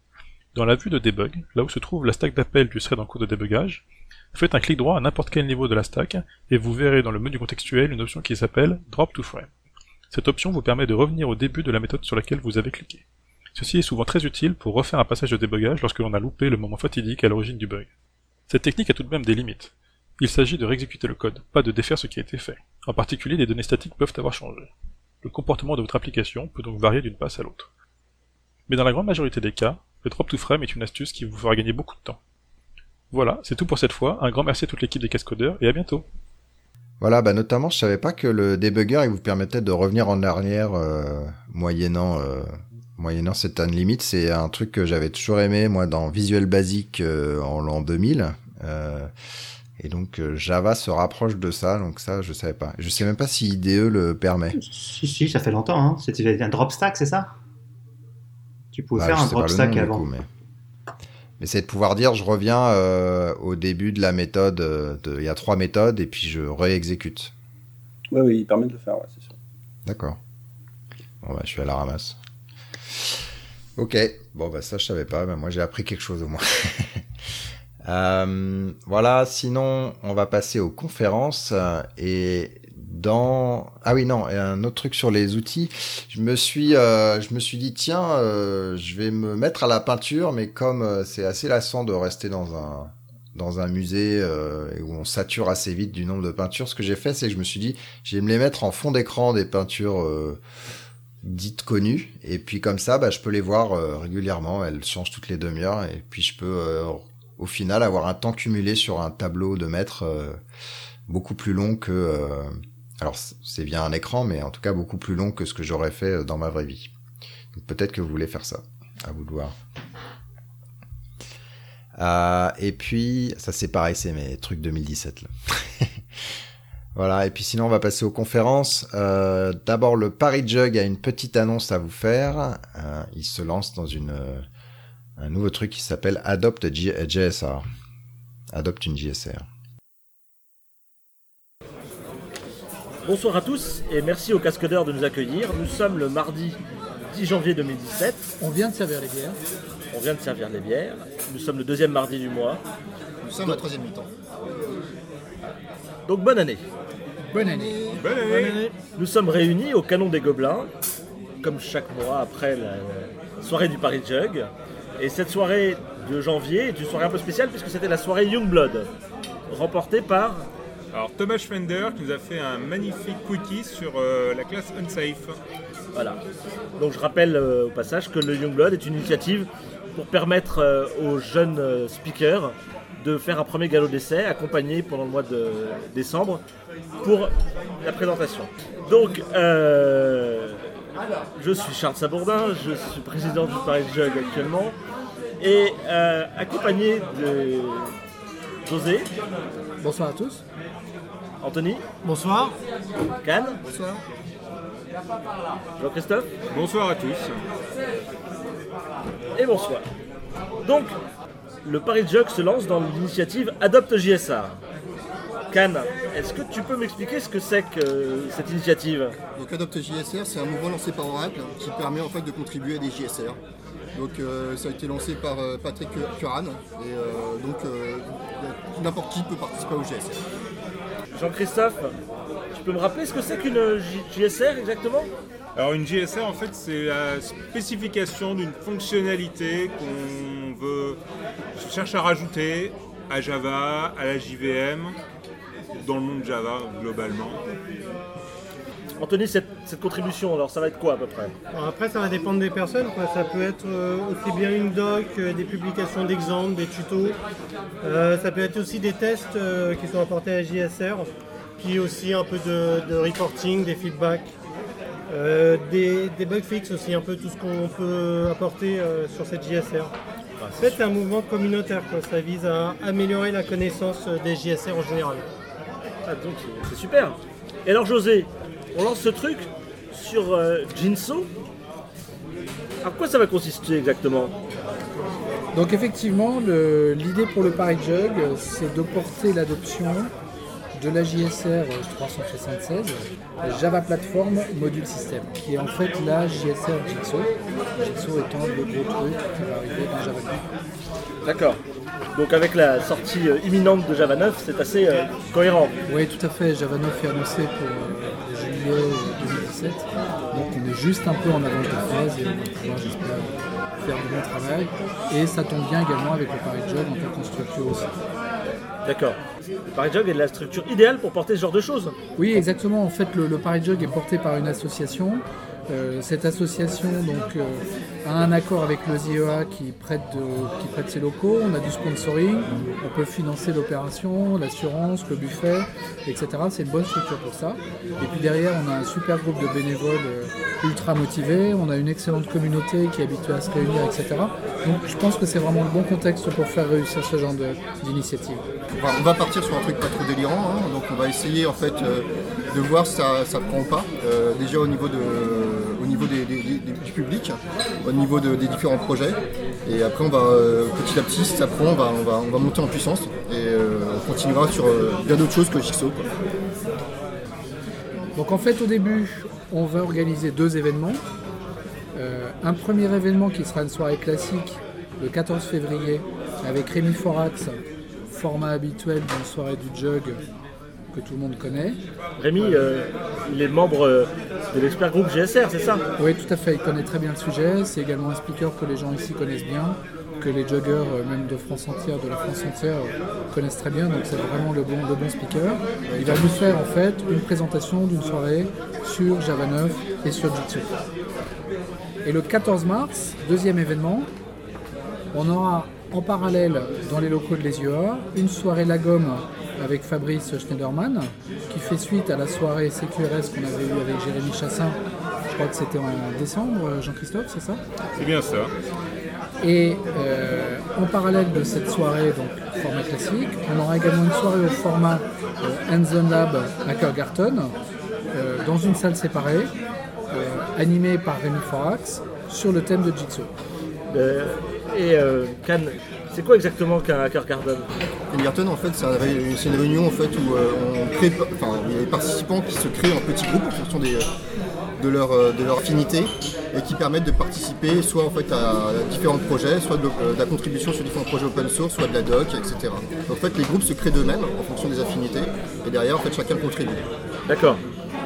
Dans la vue de debug, là où se trouve la stack d'appel du thread en cours de débugage, faites un clic droit à n'importe quel niveau de la stack et vous verrez dans le menu contextuel une option qui s'appelle Drop to Frame. Cette option vous permet de revenir au début de la méthode sur laquelle vous avez cliqué. Ceci est souvent très utile pour refaire un passage de débugage lorsque l'on a loupé le moment fatidique à l'origine du bug. Cette technique a tout de même des limites. Il s'agit de réexécuter le code, pas de défaire ce qui a été fait. En particulier, les données statiques peuvent avoir changé. Le comportement de votre application peut donc varier d'une passe à l'autre. Mais dans la grande majorité des cas, le drop to frame est une astuce qui vous fera gagner beaucoup de temps. Voilà, c'est tout pour cette fois. Un grand merci à toute l'équipe des Cascodeurs et à bientôt. Voilà, bah notamment, je savais pas que le debugger il vous permettait de revenir en arrière euh, moyennant euh, moyennant cette limite. C'est un truc que j'avais toujours aimé moi dans Visual Basic euh, en l'an 2000. Et donc Java se rapproche de ça, donc ça je savais pas. Je sais même pas si IDE le permet. Si si, ça fait longtemps. Hein. C'était un drop stack, c'est ça? Tu pouvais bah, faire un drop stack avant. mais... Mais c'est de pouvoir dire, je reviens euh, au début de la méthode, euh, de, il y a trois méthodes, et puis je réexécute. Oui, oui, il permet de le faire, ouais, c'est sûr. D'accord. Bon, bah, je suis à la ramasse. Ok, bon, bah ça, je savais pas, mais moi, j'ai appris quelque chose au moins. [LAUGHS] euh, voilà, sinon, on va passer aux conférences, et dans ah oui non un autre truc sur les outils. Je me suis euh, je me suis dit tiens euh, je vais me mettre à la peinture mais comme euh, c'est assez lassant de rester dans un dans un musée où on sature assez vite du nombre de peintures ce que j'ai fait c'est que je me suis dit je vais me les mettre en fond d'écran des peintures dites connues et puis comme ça bah, je peux les voir régulièrement. Elles changent toutes les demi-heures et puis je peux au final avoir un temps cumulé sur un tableau de maître beaucoup plus long que alors c'est bien un écran, mais en tout cas beaucoup plus long que ce que j'aurais fait euh, dans ma vraie vie. Peut-être que vous voulez faire ça. À vous de voir. Euh, et puis, ça c'est pareil, c'est mes trucs 2017 là. [LAUGHS] voilà, et puis sinon on va passer aux conférences. Euh, D'abord le Paris Jug a une petite annonce à vous faire. Euh, il se lance dans une un nouveau truc qui s'appelle Adopt JSR. Adopte une JSR. Bonsoir à tous et merci au Cascadeur de nous accueillir. Nous sommes le mardi 10 janvier 2017. On vient de servir les bières. On vient de servir les bières. Nous sommes le deuxième mardi du mois. Nous sommes à troisième mi-temps. Donc bonne année. Bonne année. Bonne année. Nous sommes réunis au Canon des Gobelins, comme chaque mois après la soirée du Paris Jug. Et cette soirée de janvier est une soirée un peu spéciale puisque c'était la soirée Youngblood, remportée par Alors Thomas Schwender qui nous a fait un magnifique quickie sur euh, la classe Unsafe. Voilà. Donc je rappelle euh, au passage que le Youngblood est une initiative pour permettre euh, aux jeunes speakers de faire un premier galop d'essai accompagné pendant le mois de décembre pour la présentation. Donc je suis Charles Sabourdin, je suis président du Paris Jug actuellement et euh, accompagné de José, Bonsoir à tous. Anthony, Bonsoir. Cannes, Bonsoir. Jean-Christophe Bonsoir à tous. et bonsoir. Donc, le Paris Jug se lance dans l'initiative Adopte JSR. Cannes, est-ce que tu peux m'expliquer ce que c'est que euh, cette initiative? Donc Adopte JSR, c'est un mouvement lancé par Oracle qui permet en fait de contribuer à des JSR. Donc euh, ça a été lancé par euh, Patrick Curran et euh, donc euh, n'importe qui peut participer au JSR. Jean-Christophe, tu peux me rappeler ce que c'est qu'une JSR exactement? Alors une GSR en fait c'est la spécification d'une fonctionnalité qu'on veut cherche à rajouter à Java, à la JVM, dans le monde Java globalement. Anthony, cette, cette contribution, alors ça va être quoi à peu près Alors après, ça va dépendre des personnes. quoi. Ça peut être euh, aussi bien une doc, euh, des publications d'exemples, des tutos. Euh, ça peut être aussi des tests euh, qui sont apportés à JSR, puis aussi un peu de, de reporting, des feedbacks, euh, des, des bug fixes aussi, un peu tout ce qu'on peut apporter euh, sur cette JSR. En fait, c'est un mouvement communautaire. quoi. Ça vise à améliorer la connaissance des JSR en général. Ah, c'est- super. Et alors José, on lance ce truc sur euh, Jinso. À quoi ça va consister exactement? Donc effectivement, l'idée pour le Paris Jug, c'est de porter l'adoption de la JSR 376 Java Platform Module System, qui est en fait la JSR Jigsaw. Jigsaw étant le gros truc qui va arriver dans Java 9. D'accord. Donc avec la sortie euh, imminente de Java 9, c'est assez euh, cohérent. Oui, tout à fait. Java 9 est annoncé pour euh, juillet 2017. Donc on est juste un peu en avance de phase et on va pouvoir, j'espère, faire du bon travail. Et ça tombe bien également avec le Paris Jug en tant que structure aussi. D'accord. Le Paris Jug est la structure idéale pour porter ce genre de choses. Oui, exactement. En fait, le, le Paris Jug est porté par une association. Euh, cette association donc, euh, a un accord avec le ZEA qui prête, qui prête ses locaux. On a du sponsoring, on peut financer l'opération, l'assurance, le buffet, etc. C'est une bonne structure pour ça. Et puis derrière, on a un super groupe de bénévoles euh, ultra motivés. On a une excellente communauté qui est habituée à se réunir, etc. Donc je pense que c'est vraiment le bon contexte pour faire réussir ce genre d'initiative. On va, partir sur un truc pas trop délirant, hein. donc on va essayer en fait euh, de voir si ça, ça prend pas. Euh, déjà au niveau, de, niveau des, des- du public, au niveau de- des différents projets. Et après on va euh, petit à petit, si ça prend, on va, on va, on va monter en puissance et euh, on continuera sur euh, bien d'autres choses que Jigsaw. Donc en fait au début on va organiser deux événements. Un premier événement qui sera une soirée classique le 14 février avec Rémi Forax, format habituel d'une soirée du jug que tout le monde connaît. Rémi, euh, il est membre euh, de l'expert groupe GSR, c'est ça Oui tout à fait, il connaît très bien le sujet, c'est également un speaker que les gens ici connaissent bien, que les joggers euh, même de France entière, de la France entière connaissent très bien, donc c'est vraiment le bon, le bon speaker. Il va nous faire en fait une présentation d'une soirée sur Java 9 et sur Jitsu. Et le 14 mars, deuxième événement, on aura en parallèle dans les locaux de l'ESUA une soirée La Gomme avec Fabrice Schneiderman qui fait suite à la soirée CQRS qu'on avait eue avec Jérémy Chassin. Je crois que c'était en décembre, Jean-Christophe, c'est ça C'est bien ça. Et euh, en parallèle de cette soirée, donc format classique, on aura également une soirée au format euh, Hands-on Lab à Kergarten, euh, dans une salle séparée, euh, animée par Rémi Forax, sur le thème de Jigsaw. Euh, et euh, Cannes, C'est quoi exactement qu'un Hacker Garden Garden, en fait, c'est un- c'est une réunion en fait, où euh, on crée, enfin, il y a des participants qui se créent en petits groupes en fonction des, de, leur, euh, de leur affinité et qui permettent de participer soit en fait, à différents projets, soit de, euh, de la contribution sur différents projets open source, soit de la doc, etc. En fait, les groupes se créent d'eux-mêmes en fonction des affinités et derrière, en fait, chacun contribue. D'accord.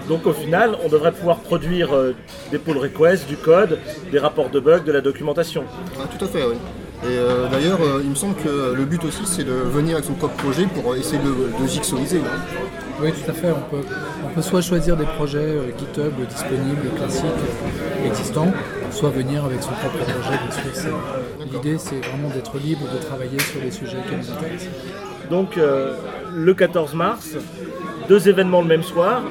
Donc au final, on devrait pouvoir produire euh, des pull requests, du code, des rapports de bugs, de la documentation. Ah, tout à fait, oui. Et euh, d'ailleurs, euh, il me semble que le but aussi, c'est de venir avec son propre projet pour essayer de, de jigsawiser. Oui, tout à fait. On peut, on peut soit choisir des projets euh, GitHub disponibles, classiques, euh, existants, soit venir avec son propre projet. L'idée, c'est vraiment d'être libre de travailler sur les sujets qui nous intéressent. Donc euh, le 14 mars, deux événements le même soir,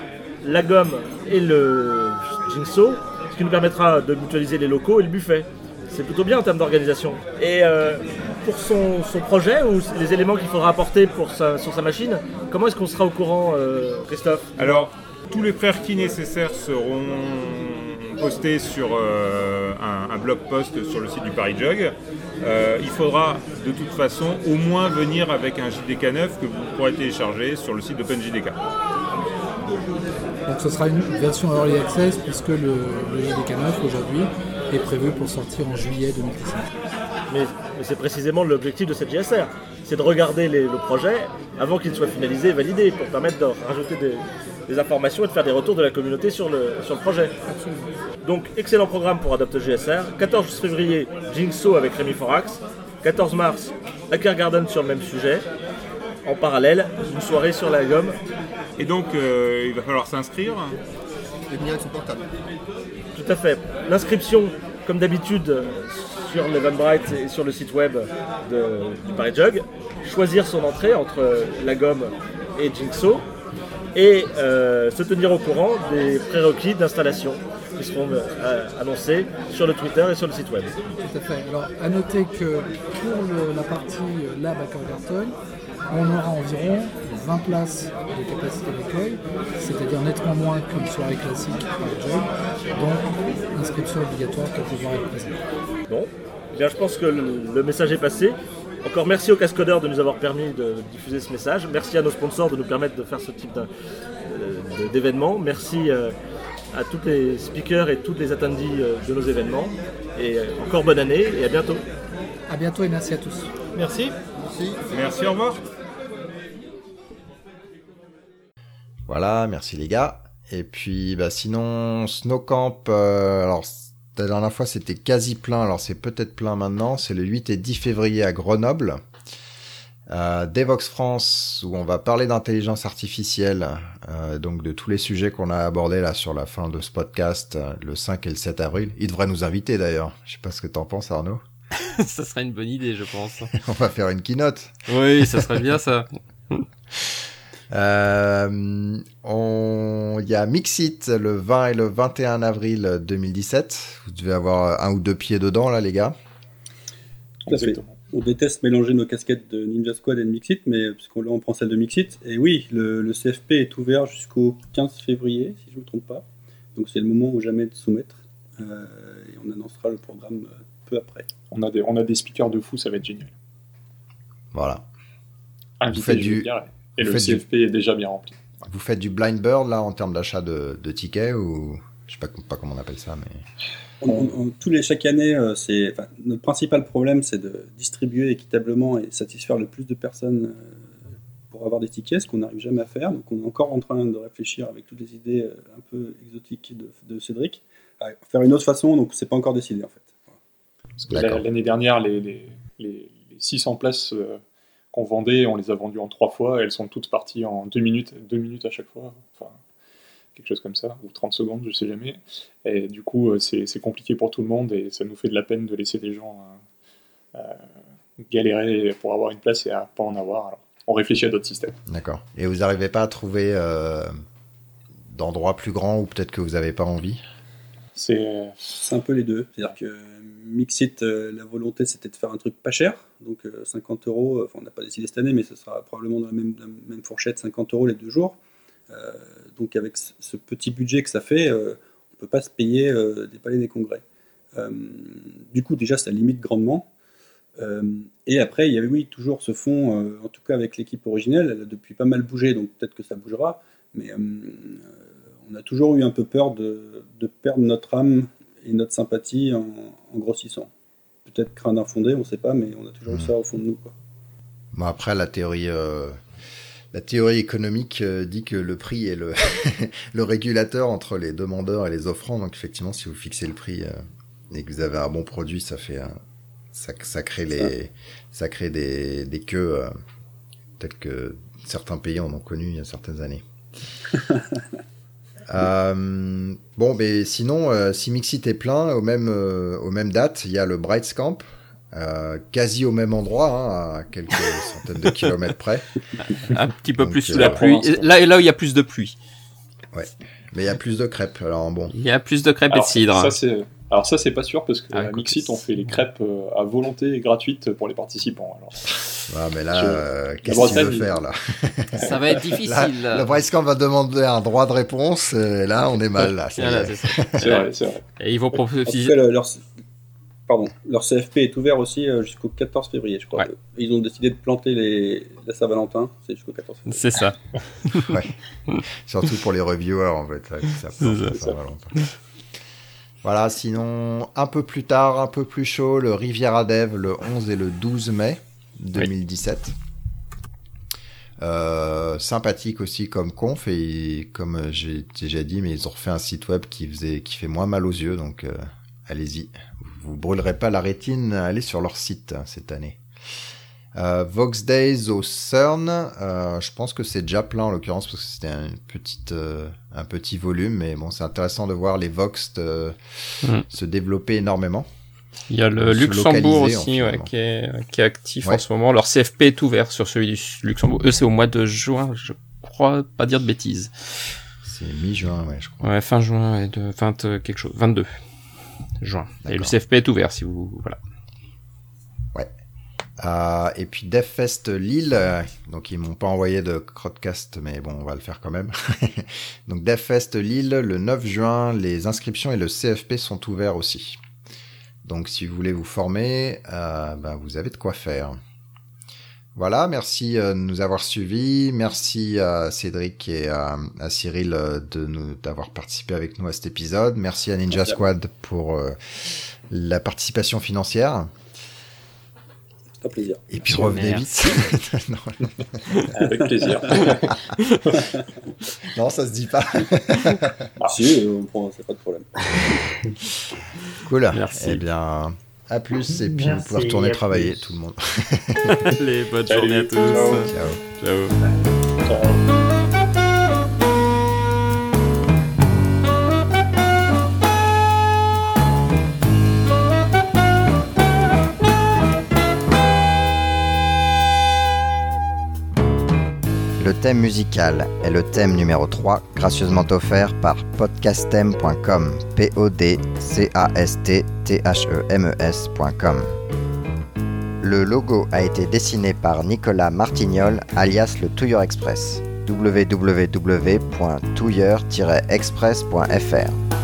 la gomme et le Jinso, ce qui nous permettra de mutualiser les locaux et le buffet. C'est plutôt bien en termes d'organisation. Et euh, pour son, son projet ou les éléments qu'il faudra apporter pour sa- sur sa machine, comment est-ce qu'on sera au courant, euh, Christophe? Alors, tous les prérequis nécessaires seront postés sur euh, un, un blog post sur le site du Paris Jog. Euh, il faudra de toute façon au moins venir avec un JDK 9 que vous pourrez télécharger sur le site d'OpenJDK. Donc ce sera une version Early Access puisque le, le JDK 9 aujourd'hui est prévu pour sortir en juillet 2017. Mais, mais c'est précisément l'objectif de cette GSR. C'est de regarder les- le projet avant qu'il soit finalisé et validé pour permettre de rajouter des, des informations et de faire des retours de la communauté sur le, sur le projet. Donc, excellent programme pour Adopt GSR. 14 février, Jingso avec Rémi Forax. 14 mars, Hacker Garden sur le même sujet. En parallèle, une soirée sur la gomme. Et donc, euh, il va falloir s'inscrire. Et venir avec son portable. Tout à fait. L'inscription, comme d'habitude, euh, sur l'Eventbrite et sur le site web du Paris Jog. Choisir son entrée entre la gomme et Jinxo. Et euh, se tenir au courant des prérequis d'installation qui seront euh, annoncés sur le Twitter et sur le site web. Tout à fait. Alors, à noter que pour la partie Lab à on aura environ 20 places de capacité d'accueil, c'est-à-dire nettement moins qu'une soirée classique par le job. Donc, inscription obligatoire pour pouvoir être présent. Bon, Eh bien, je pense que le, le message est passé. Encore merci aux cascodeurs de nous avoir permis de diffuser ce message. Merci à nos sponsors de nous permettre de faire ce type euh, d'événement. Merci euh, à tous les speakers et toutes les attendees euh, de nos événements. Et encore bonne année et à bientôt. À bientôt et merci à tous. Merci. Merci. Merci, au revoir. Voilà, merci les gars. Et puis, bah, sinon, Snowcamp, euh, alors, la dernière fois, c'était quasi plein. Alors, c'est peut-être plein maintenant. C'est le 8 et 10 février à Grenoble. Euh, Devox France, où on va parler d'intelligence artificielle, euh, donc de tous les sujets qu'on a abordés là sur la fin de ce podcast, euh, le 5 et le 7 avril. Il devrait nous inviter d'ailleurs. Je sais pas ce que t'en penses, Arnaud. [LAUGHS] ça serait une bonne idée, je pense. [LAUGHS] on va faire une keynote. Oui, ça serait bien ça. [LAUGHS] Euh, on... Il y a Mixit le 20 et le 21 avril 2017. Vous devez avoir un ou deux pieds dedans, là, les gars. Tout à fait. On déteste mélanger nos casquettes de Ninja Squad et de Mixit, mais puisqu'on là on prend celle de Mixit. Et oui, le, le CFP est ouvert jusqu'au 15 février, si je ne me trompe pas. Donc c'est le moment ou jamais de soumettre. Euh, et on annoncera le programme euh, peu après. On a, des, on a des speakers de fou, ça va être génial. Voilà. Invité, Vous faites du- dire, et vous le faites du- CFP est déjà bien rempli. Vous faites du blind bird, là, en termes d'achat de, de tickets, ou... Je sais pas, pas comment on appelle ça, mais... On- on- on- tous les, chaque année, euh, c'est, enfin, notre principal problème, c'est de distribuer équitablement et satisfaire le plus de personnes euh, pour avoir des tickets, ce qu'on n'arrive jamais à faire. Donc, on est encore en train de réfléchir avec toutes les idées euh, un peu exotiques de, de Cédric à faire une autre façon. Donc, c'est pas encore décidé en fait. Parce que la- l'année dernière, les, les, les- les 600 places euh, qu'on vendait, on les a vendues en trois fois. Elles sont toutes parties en deux minutes, deux minutes à chaque fois. Enfin, quelque chose comme ça, ou 30 secondes, je sais jamais. Et du coup, euh, c'est compliqué pour tout le monde et ça nous fait de la peine de laisser des gens euh, euh, galérer pour avoir une place et à pas en avoir. Alors, on réfléchit à d'autres systèmes. D'accord. Et vous n'arrivez pas à trouver euh, d'endroits plus grands ou peut-être que vous n'avez pas envie? C'est C'est un peu les deux. C'est-à-dire que Mixit, euh, la volonté, c'était de faire un truc pas cher. Donc, euh, 50 euros, enfin, on n'a pas décidé cette année, mais ce sera probablement dans la même, fourchette, 50 euros les deux jours. Euh, donc, avec ce, petit budget que ça fait, euh, on ne peut pas se payer euh, des palais des congrès. Euh, du coup, déjà, ça limite grandement. Euh, et après, il y avait oui toujours ce fond, euh, en tout cas avec l'équipe originelle, elle a depuis pas mal bougé, donc peut-être que ça bougera, mais euh, on a toujours eu un peu peur de perdre notre âme et notre sympathie en, en grossissant. Peut-être crainte infondée, on ne sait pas, mais on a toujours eu Mhm. ça au fond de nous. Quoi. Bon, après, la théorie, euh, la théorie économique euh, dit que le prix est le, [LAUGHS] le régulateur entre les demandeurs et les offrants. Donc, effectivement, si vous fixez le prix euh, et que vous avez un bon produit, ça fait, ça, ça crée les, ça crée des, des queues telles que certains pays en ont connu il y a certaines années. [LAUGHS] Euh, bon, mais sinon, euh, si Mixit est plein, au même, euh, aux mêmes dates, il y a le Brights Camp, euh, quasi au même endroit, hein, à quelques [LAUGHS] centaines de kilomètres près. Un petit peu Donc, plus sous euh, la pluie. Là, là où il y a plus de pluie. Mais il y a plus de crêpes. Alors bon, Il y a plus de crêpes et de cidre. ça, c'est- alors ça, c'est pas sûr parce Ah, qu'à écoute, Mixit, on fait les crêpes euh, à volonté et gratuites pour les participants. Alors, ah, mais là, euh, qu'est-ce que tu veux faire là? [LAUGHS] Ça va être Là, difficile. le Brights Camp va demander un droit de réponse. et là, on est mal. Là, c'est [LAUGHS] vrai, c'est vrai. Et ils vont le- leur, pardon, leur CFP est ouvert aussi euh, jusqu'au 14 février, je crois. Ouais. Ils ont décidé de planter les, la Saint-Valentin, c'est jusqu'au 14 février. C'est ça. [LAUGHS] Surtout pour les reviewers, en fait. là, ça. ça, Valentin. Voilà, sinon, un peu plus tard, un peu plus chaud, le Riviera Dev le 11 et le 12 mai 2017. Euh, sympathique aussi comme conf et comme j'ai déjà dit, mais ils ont refait un site web qui faisait, qui fait moins mal aux yeux, donc euh, allez-y. Vous brûlerez pas la rétine, allez sur leur site hein, cette année. Euh, Vox Days au CERN, euh, je pense que c'est déjà plein en l'occurrence parce que c'était un, petite, euh, un petit volume, mais bon, c'est intéressant de voir les Vox euh, Mm. se développer énormément. Il y a le Luxembourg aussi ouais, qui, est, qui est actif Ouais. en ce moment. Leur CFP est ouvert sur celui du Luxembourg. Eux, c'est au mois de juin, je crois pas dire de bêtises. C'est mi-juin, ouais, je crois. Ouais, fin juin et de 20 euh, quelque chose, 22 juin. Et le. CFP est ouvert si vous voilà. Euh, et puis DevFest Lille, euh, donc ils m'ont pas envoyé de crowdcast, mais bon, on va le faire quand même. [LAUGHS] donc DevFest Lille, le 9 juin, les inscriptions et le CFP sont ouverts aussi. Donc si vous voulez vous former, euh, ben, vous avez de quoi faire. Voilà, merci de nous avoir suivis. Merci à Cédric et à, à Cyril de nous d'avoir participé avec nous à cet épisode. Merci à Ninja. Squad pour la participation financière. Plaisir. Et puis revenez vite. [LAUGHS] Avec plaisir. [LAUGHS] non, ça se dit pas. [LAUGHS] Si, euh, on prend, c'est pas de problème. Cool. Merci. Eh bien, à plus et puis Merci, vous pouvez retourner travailler plus. tout le monde. Les bonnes Salut. journées à tous. Ciao. Ciao. Ciao. Ciao. Le thème musical est le thème numéro 3, gracieusement offert par podcastem.com. P-O-D-C-A-S-T-T-H-E-M-E-S.com. Le logo a été dessiné par Nicolas Martignol, alias le Touilleur Express. www.touilleur-express.fr